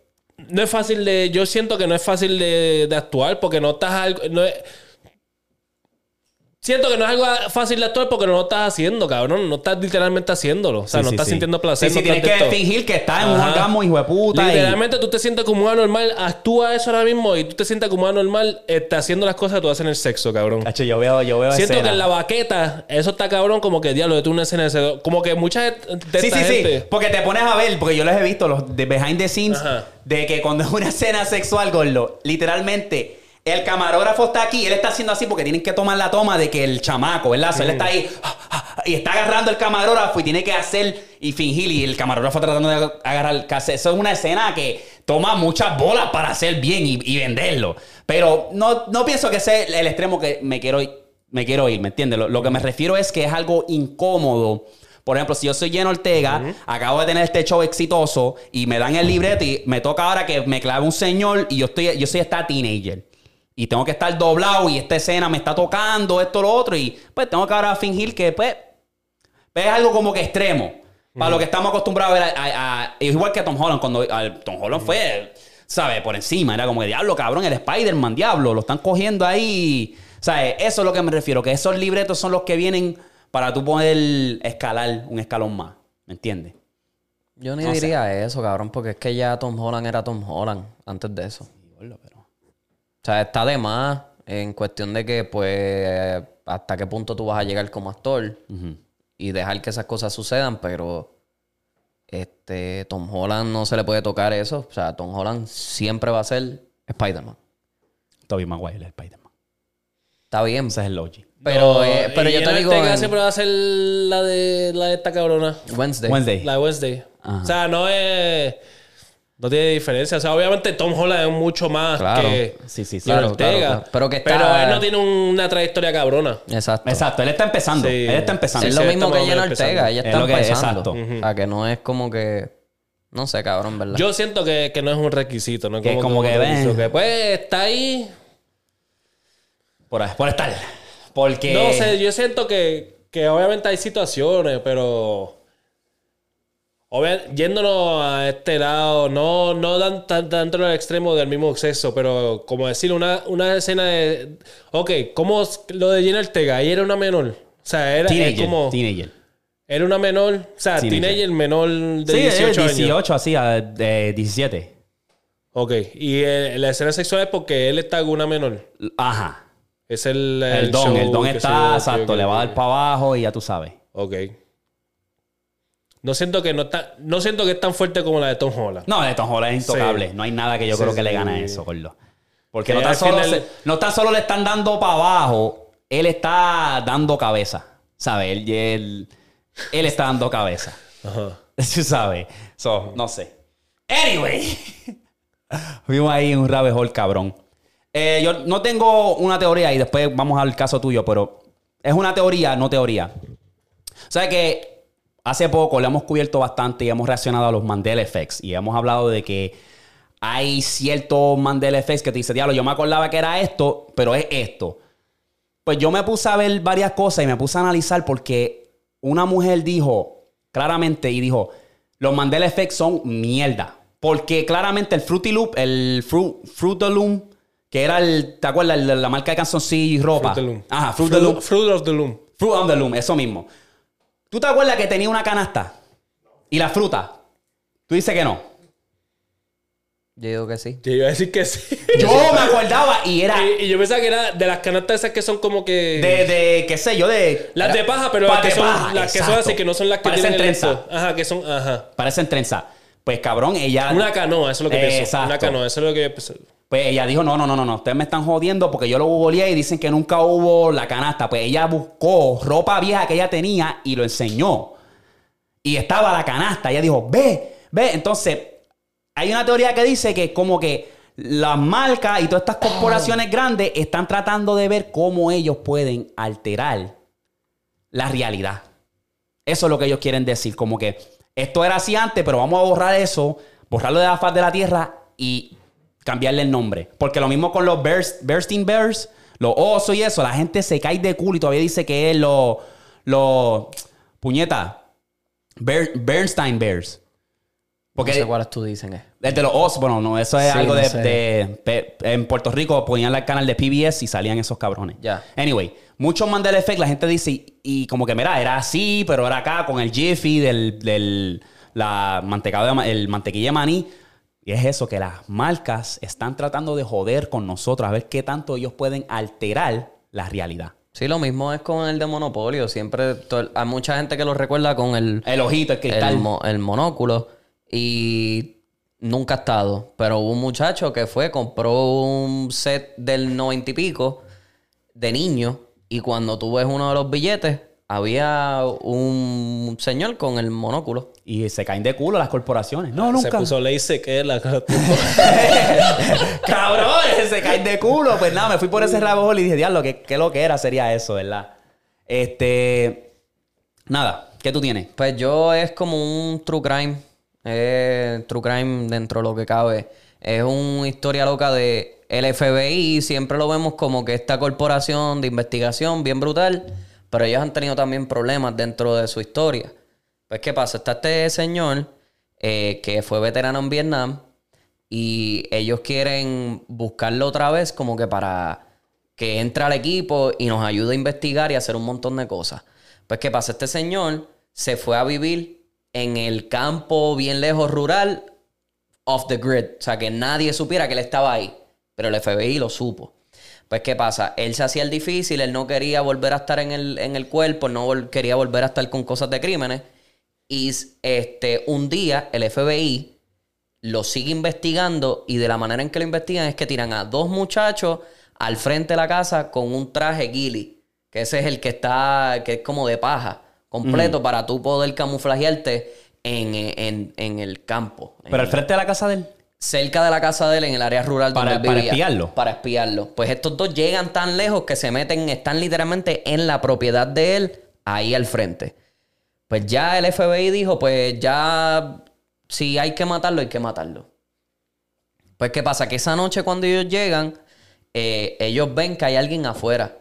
no es fácil de. Yo siento que no es fácil de, de actuar porque no estás. No es- siento que no es algo fácil de actuar porque no lo estás haciendo, cabrón. No estás literalmente haciéndolo. O sea, Sí, no sí, estás sí. sintiendo placer. Sí, sí, no tienes que fingir que estás en un orgasmo, hijo de puta. y- Literalmente tú te sientes como anormal, actúa eso ahora mismo y tú te sientes como anormal está haciendo las cosas que tú haces en el sexo, cabrón. Cacho, yo veo, yo veo Siento escena. que en la baqueta, eso está cabrón, como que diablo, de tú una escena de Como que mucha de Sí, esta sí, gente. sí. Porque te pones a ver, porque yo los he visto, los de behind the scenes, Ajá. de que cuando es una escena sexual, gordo, literalmente. El camarógrafo está aquí, él está haciendo así porque tienen que tomar la toma de que el chamaco, ¿verdad? So, él está ahí ah, ah, y está agarrando el camarógrafo y tiene que hacer y fingir y el camarógrafo tratando de agarrar el cassette. Eso es una escena que toma muchas bolas para hacer bien y, y venderlo. Pero no, no pienso que sea el extremo que me quiero ir, me quiero ir ¿me entiendes? Lo, lo que me refiero es que es algo incómodo. Por ejemplo, si yo soy Jen Ortega, acabo de tener este show exitoso y me dan el libreto y me toca ahora que me clave un señor y yo estoy, yo soy esta teenager. Y tengo que estar doblado y esta escena me está tocando, esto, lo otro. Y pues tengo que ahora fingir que pues es algo como que extremo. Para lo que estamos acostumbrados a ver. a- a- a- igual que Tom Holland. Cuando Tom Holland fue, ¿sabes? Por encima. Era como que, diablo, cabrón, el Spider-Man, diablo. Lo están cogiendo ahí. ¿Sabes? Eso es lo que me refiero. Que esos libretos son los que vienen para tú poder escalar un escalón más. ¿Me entiendes? Yo ni No sé. diría eso, cabrón, porque es que ya Tom Holland era Tom Holland antes de eso. O sea, está de más en cuestión de que, pues, hasta qué punto tú vas a llegar como actor y dejar que esas cosas sucedan, pero este Tom Holland no se le puede tocar eso. O sea, Tom Holland siempre va a ser Spider-Man. Tobey Maguire, el Spider-Man. Está bien, Ese es el Logi. pero, No, eh, pero yo te digo en siempre va a ser la de, la de esta cabrona. Wednesday. Wednesday. La de Wednesday. Ajá. O sea, no es... No tiene diferencia. O sea, obviamente Tom Holland es mucho más Claro. que Sí, sí, Claro, Ortega. claro, claro. Pero que está- Pero él no tiene una trayectoria cabrona. Exacto. Exacto, él está empezando. Sí. Él está empezando. es sí, lo mismo estamos que Jenna. Ortega. Ella Es está lo que- empezando. exacto. O sea, que no es como que... No sé, cabrón, ¿verdad? Yo siento que, que no es un requisito. No Que como, como que, ven. que, pues está ahí. Por, por estar. Porque. No sé, yo siento que, que obviamente hay situaciones, pero. Obvia- yéndonos a este lado, no, no tan- tanto en el extremo del mismo sexo, pero como decir, una, una escena de. Ok, como lo de Jenna Ortega, ella era una menor. O sea, era, Teenager. como. Teenager. Era una menor. O sea, Teenager. teenager, menor de Sí, 18 18 años. 18, así, a- de 17. Ok, y eh, la escena sexual es porque él está con una menor. Ajá. Es el, El, don, show el don está, exacto, le va a dar para abajo y ya tú sabes. Ok. No siento que no está, no siento que es tan fuerte como la de Tom Holland. No, de Tom Holland es intocable. Sí. No hay nada que yo Sí, creo que le gane a eso, gordo. Porque Que no tan, solo final- no tan solo le están dando para abajo, él está dando cabeza. ¿Sabes? Él, él, él está dando cabeza. Ajá. Sabes. So, no sé. Anyway. Fuimos ahí un rabbit hole, cabrón. Eh, yo no tengo una teoría y después vamos al caso tuyo, pero es una teoría, no teoría. O sea que hace poco le hemos cubierto bastante y hemos reaccionado a los Mandela Effects y hemos hablado de que hay ciertos Mandela Effects que te dice, diablo, yo me acordaba que era esto, pero es esto. Pues yo me puse a ver varias cosas y me puse a analizar porque una mujer dijo claramente y dijo, los Mandela Effects son mierda. Porque claramente el Fruity Loop, el Fruit, Fruit of the Loom, que era el, ¿te acuerdas? El- la marca de calzoncillo y ropa. Fruit of the Loom. Ajá, Fruit of the Loom. Fruit of the Loom. Fruit of the Loom, eso mismo. ¿Tú te acuerdas que tenía una canasta? Y la fruta. Tú dices que no. Yo digo que sí. Yo iba a decir que sí. Yo me acordaba y era y, y yo pensaba que era de las canastas esas que son como que. de, de qué sé yo, de... las de paja, pero las que de son, paja, las que son así, que no son las que Parecen tienen trenza. Ajá, que son. Ajá. Parecen trenza. Pues cabrón, ella... Una canoa, eso es lo que pienso. Exacto. Una canoa, eso es lo que yo pienso. Pues ella dijo, no, no, no, no, no, ustedes me están jodiendo porque yo lo googleé y dicen que nunca hubo la canasta. Pues ella buscó ropa vieja que ella tenía y lo enseñó. Y estaba la canasta. Ella dijo, ve, ve. Entonces, hay una teoría que dice que como que las marcas y todas estas corporaciones grandes están tratando de ver cómo ellos pueden alterar la realidad. Eso es lo que ellos quieren decir. Como que esto era así antes, pero vamos a borrar eso, borrarlo de la faz de la tierra y cambiarle el nombre. Porque lo mismo con los Bears, Bears, los osos y eso, la gente se cae de culo y todavía dice que es los. Los. Puñeta. Bear- Bernstein Bears. Porque. no sé cuáles tú dicen. eh. El de los osos, bueno, no, eso es Sí, algo no de, En Puerto Rico ponían el canal de PBS y salían esos cabrones. Ya. Anyway, muchos Mandela Effect, la gente dice, y, y como que, mira, era así, pero era acá con el Jiffy del, del la mantecado de, el mantequilla de maní. Y es eso, que las marcas están tratando de joder con nosotros, a ver qué tanto ellos pueden alterar la realidad. Sí, lo mismo es con el de Monopolio. Siempre hay mucha gente que lo recuerda con el, El ojito, el cristal. el, mo- el monóculo y nunca ha estado. Pero hubo un muchacho que fue, compró un set del noventa y pico de niño y cuando tú ves uno de los billetes, había un señor con el monóculo. Y se caen de culo las corporaciones. No, Se nunca. puso lace que es la Cabrones, se caen de culo. Pues nada, me fui por ese rabo hole y dije, diablo, ¿qué, qué lo que era sería eso, ¿verdad? Este. Nada, ¿qué tú tienes? Pues yo es como un true crime. Es true crime dentro de lo que cabe. Es una historia loca de el FBI. Siempre lo vemos como que esta corporación de investigación bien brutal. Pero ellos han tenido también problemas dentro de su historia. Pues, ¿qué pasa? Está este señor eh, que fue veterano en Vietnam. Y ellos quieren buscarlo otra vez como que para que entre al equipo y nos ayude a investigar y hacer un montón de cosas. Pues, ¿qué pasa? Este señor se fue a vivir en el campo bien lejos rural, off the grid. O sea, que nadie supiera que él estaba ahí. Pero el FBI lo supo. Pues, ¿qué pasa? Él se hacía el difícil, él no quería volver a estar en el, en el cuerpo, no vol- quería volver a estar con cosas de crímenes. Y este, un día el FBI lo sigue investigando y de la manera en que lo investigan es que tiran a dos muchachos al frente de la casa con un traje ghillie, que ese es el que está, que es como de paja, completo para tú poder camuflajearte en, en- en el campo. Pero al frente de la casa de él. Cerca de la casa de él, en el área rural Para- donde él para espiarlo. Para espiarlo. Pues estos dos llegan tan lejos que se meten, están literalmente en la propiedad de él, ahí al frente. Pues ya el FBI dijo, pues ya, si hay que matarlo, hay que matarlo. Pues qué pasa, que esa noche cuando ellos llegan, eh, ellos ven que hay alguien afuera.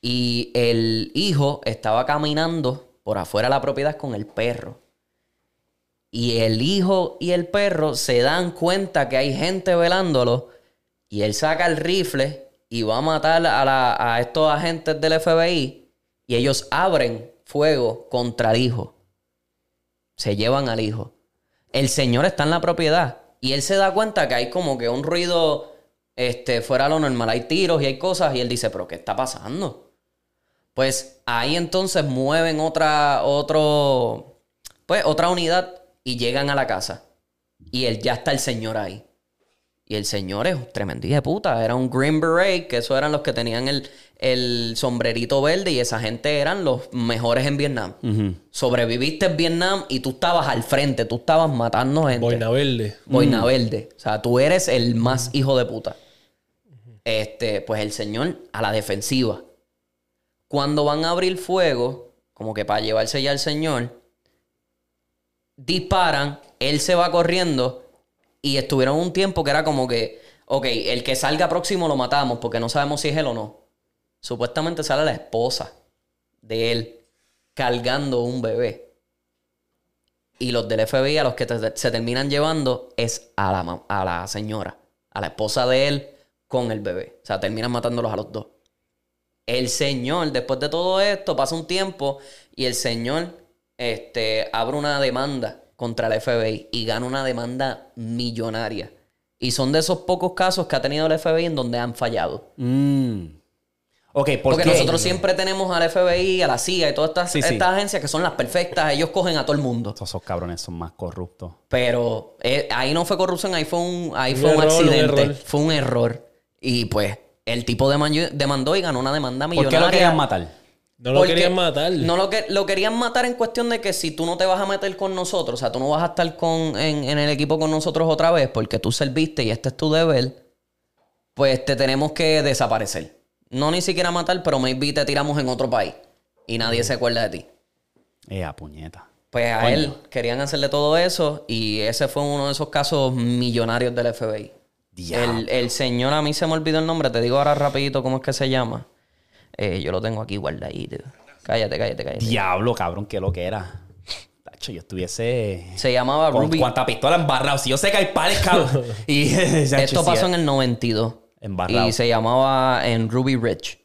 Y el hijo estaba caminando por afuera de la propiedad con el perro. Y el hijo y el perro se dan cuenta que hay gente velándolo. Y él saca el rifle y va a matar a, estos agentes del FBI. Y ellos abren fuego contra el hijo. Se llevan al hijo. El señor está en la propiedad. Y él se da cuenta que hay como que un ruido este, fuera lo normal. Hay tiros y hay cosas. Y él dice, pero ¿qué está pasando? Pues ahí entonces mueven otra, otro, pues otra unidad y llegan a la casa. Y él ya está el señor ahí. Y el señor es un tremendí de puta. Era un Green Beret, que esos eran los que tenían el, el sombrerito verde y esa gente eran los mejores en Vietnam. Sobreviviste en Vietnam y tú estabas al frente, tú estabas matando gente. Boina verde. Boina verde. O sea, tú eres el más hijo de puta. Este, pues el señor a la defensiva. Cuando van a abrir fuego, como que para llevarse ya al señor, disparan, él se va corriendo y estuvieron un tiempo que era como que, ok, el que salga próximo lo matamos porque no sabemos si es él o no. Supuestamente sale la esposa de él cargando un bebé. Y los del FBI a los que te- se terminan llevando es a la, a la señora, a la esposa de él con el bebé. O sea, terminan matándolos a los dos. El señor, después de todo esto, pasa un tiempo y el señor este, abre una demanda contra el FBI y gana una demanda millonaria. Y son de esos pocos casos que ha tenido el FBI en donde han fallado. Mm. Ok, ¿por Porque qué? nosotros siempre tenemos al FBI, a la CIA y todas estas, Sí, sí. estas agencias que son las perfectas. Ellos cogen a todo el mundo. Esos, esos cabrones son más corruptos. Pero eh, ahí no fue corrupción, ahí fue un, ahí Un fue un error, un accidente. Fue un error. Y pues el tipo demandó, y ganó una demanda ¿Por millonaria. qué lo querían matar? No lo Porque querían matar. No lo, que, lo querían matar en cuestión de que si tú no te vas a meter con nosotros, o sea, tú no vas a estar con, en, en el equipo con nosotros otra vez porque tú serviste y este es tu deber, pues te tenemos que desaparecer. No ni siquiera matar, pero maybe te tiramos en otro país y nadie se acuerda de ti. Eh, a puñeta. Pues a Coño. él querían hacerle todo eso y ese fue uno de esos casos millonarios del FBI. El, el señor, a mí se me olvidó el nombre, te digo ahora rapidito cómo es que se llama. Eh, yo lo tengo aquí guardadito. Cállate, cállate, cállate. Diablo, cabrón, qué lo que era. Tacho, yo estuviese. Se llamaba Con Ruby. cuánta pistola embarrado. Si yo sé que hay pares, cabrón. y, Esto pasó en el 92. Embarrado. Y se llamaba en Ruby Ridge.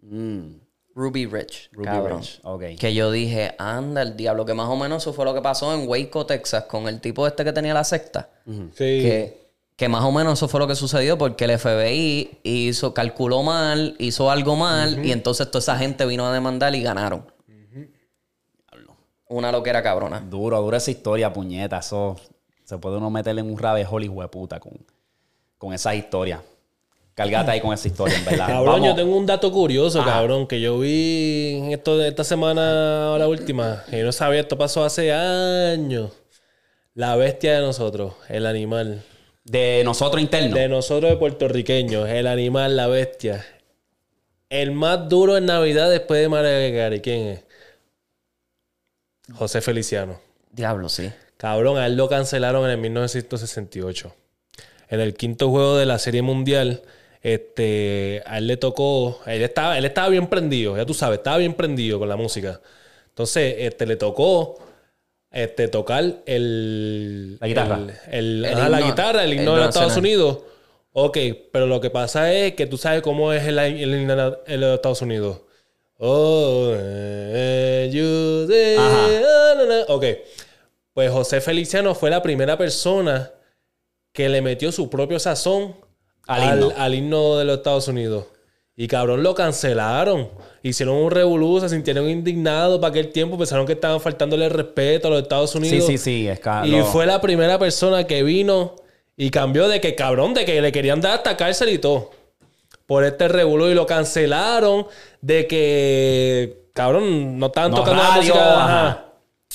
Ruby Ridge, Mm. Ruby cabrón. Ridge, ok. Que yo dije, anda el diablo, que más o menos eso fue lo que pasó en Waco, Texas, con el tipo este que tenía la secta. Sí. Que, que más o menos eso fue lo que sucedió porque el FBI hizo, calculó mal, hizo algo mal, y entonces toda esa gente vino a demandar y ganaron. Una loquera cabrona. Duro, duro esa historia, puñeta. Eso se puede uno meterle en un rabejol hijo de puta con, con esa historia. Cargate ahí con esa historia, en verdad. Cabrón, Vamos. yo tengo un dato curioso, Ajá. cabrón, que yo vi en esto de esta semana, la última. Y no sabía, esto pasó hace años. La bestia de nosotros, el animal. De nosotros internos. De nosotros de puertorriqueños, el animal, la bestia. El más duro en Navidad después de Mariah. ¿Quién es? José Feliciano. Diablo, sí. Cabrón, a él lo cancelaron en el 1968. En el quinto juego de la Serie Mundial, este, a él le tocó, él estaba, él estaba bien prendido, ya tú sabes, estaba bien prendido con la música. Entonces, este, le tocó este, tocar el... La guitarra. El, el- El ajá, la himno- guitarra, el el himno de himno Estados. Unidos. Ok, pero lo que pasa es que tú sabes cómo es el, el himno el de Estados Unidos. Oh, eh, you say, ah. Ok. Pues José Feliciano fue la primera persona que le metió su propio sazón Al al, himno. al himno de los Estados Unidos. Y cabrón, lo cancelaron. Hicieron un revolú, se sintieron indignados para aquel tiempo, pensaron que estaban faltándole el respeto a los Estados sí, Unidos. sí, sí. Es ca- Y lo- fue la primera persona que vino y cambió de que cabrón, de que le querían dar hasta cárcel y todo. Por este revolú y lo cancelaron de que cabrón, no estaban No, tocando la radio, música. ajá. ajá.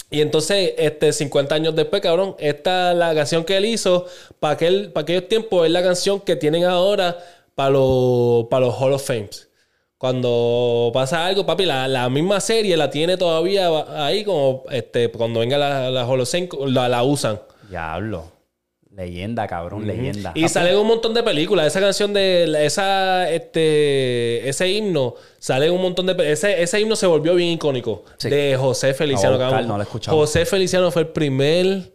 Y entonces, este, 50 años después, cabrón, esta la canción que él hizo para aquel, para aquellos tiempos es la canción que tienen ahora para los, para los Hall of Fames. Cuando pasa algo, papi, la, la misma serie la tiene todavía ahí como este, cuando venga la, la Hall of Fame, la, la usan. Diablo. Leyenda, cabrón, leyenda. Y sale en un montón de películas. Esa canción de esa, este, ese himno sale en un montón de ese, ese himno se volvió bien icónico. Sí. De José Feliciano. Buscar, cabrón. no. José Feliciano fue el primer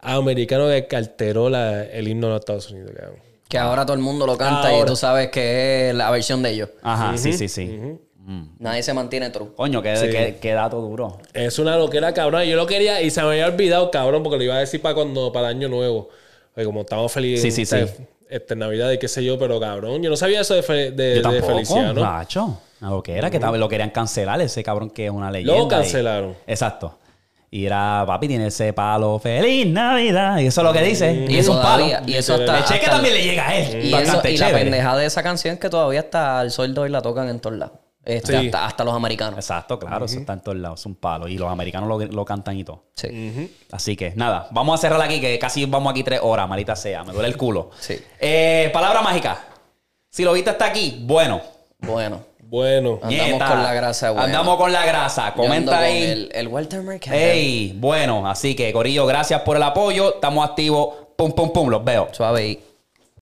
americano que alteró la- el himno de los Estados Unidos. cabrón. Que ahora todo el mundo lo canta y tú sabes que es la versión de ellos. Ajá, sí, sí, sí. Nadie se mantiene true. Coño, qué, qué- qué dato duro. Es una loquera, cabrón. Yo lo quería y se me había olvidado, cabrón, porque lo iba a decir para cuando para el año nuevo. Como estamos felices Sí, sí, sí. este, este, Navidad y qué sé yo, pero cabrón, yo no sabía eso de, Fe- de, Yo de tampoco, Feliciano. macho. Una loquera, que tal- lo querían cancelar, ese cabrón que es una leyenda. Lo y- cancelaron. Exacto. Y era, papi, tiene ese palo, feliz Navidad. Y eso es lo que dice. Y es un palo. y eso hasta- El cheque hasta- también le llega a él. Y, eso, y la pendejada de esa canción es que todavía está al sueldo y la tocan en todos lados. Este, Sí. hasta, hasta los americanos. Exacto, claro, eso está en todos lados, es un palo. Y los americanos lo, lo cantan y todo. Sí. Así que nada, vamos a cerrar aquí, que casi vamos aquí tres horas, malita sea. Me duele el culo. Sí. Eh, palabra mágica. Si lo viste hasta aquí, bueno. Bueno. Bueno. Andamos Nieta. con la grasa buena. Andamos con la grasa. Comenta con ahí. El, el Walter Mercado. Ey, bueno, así que Corillo, gracias por el apoyo. Estamos activos. Pum, pum, pum, los veo. Suave ahí.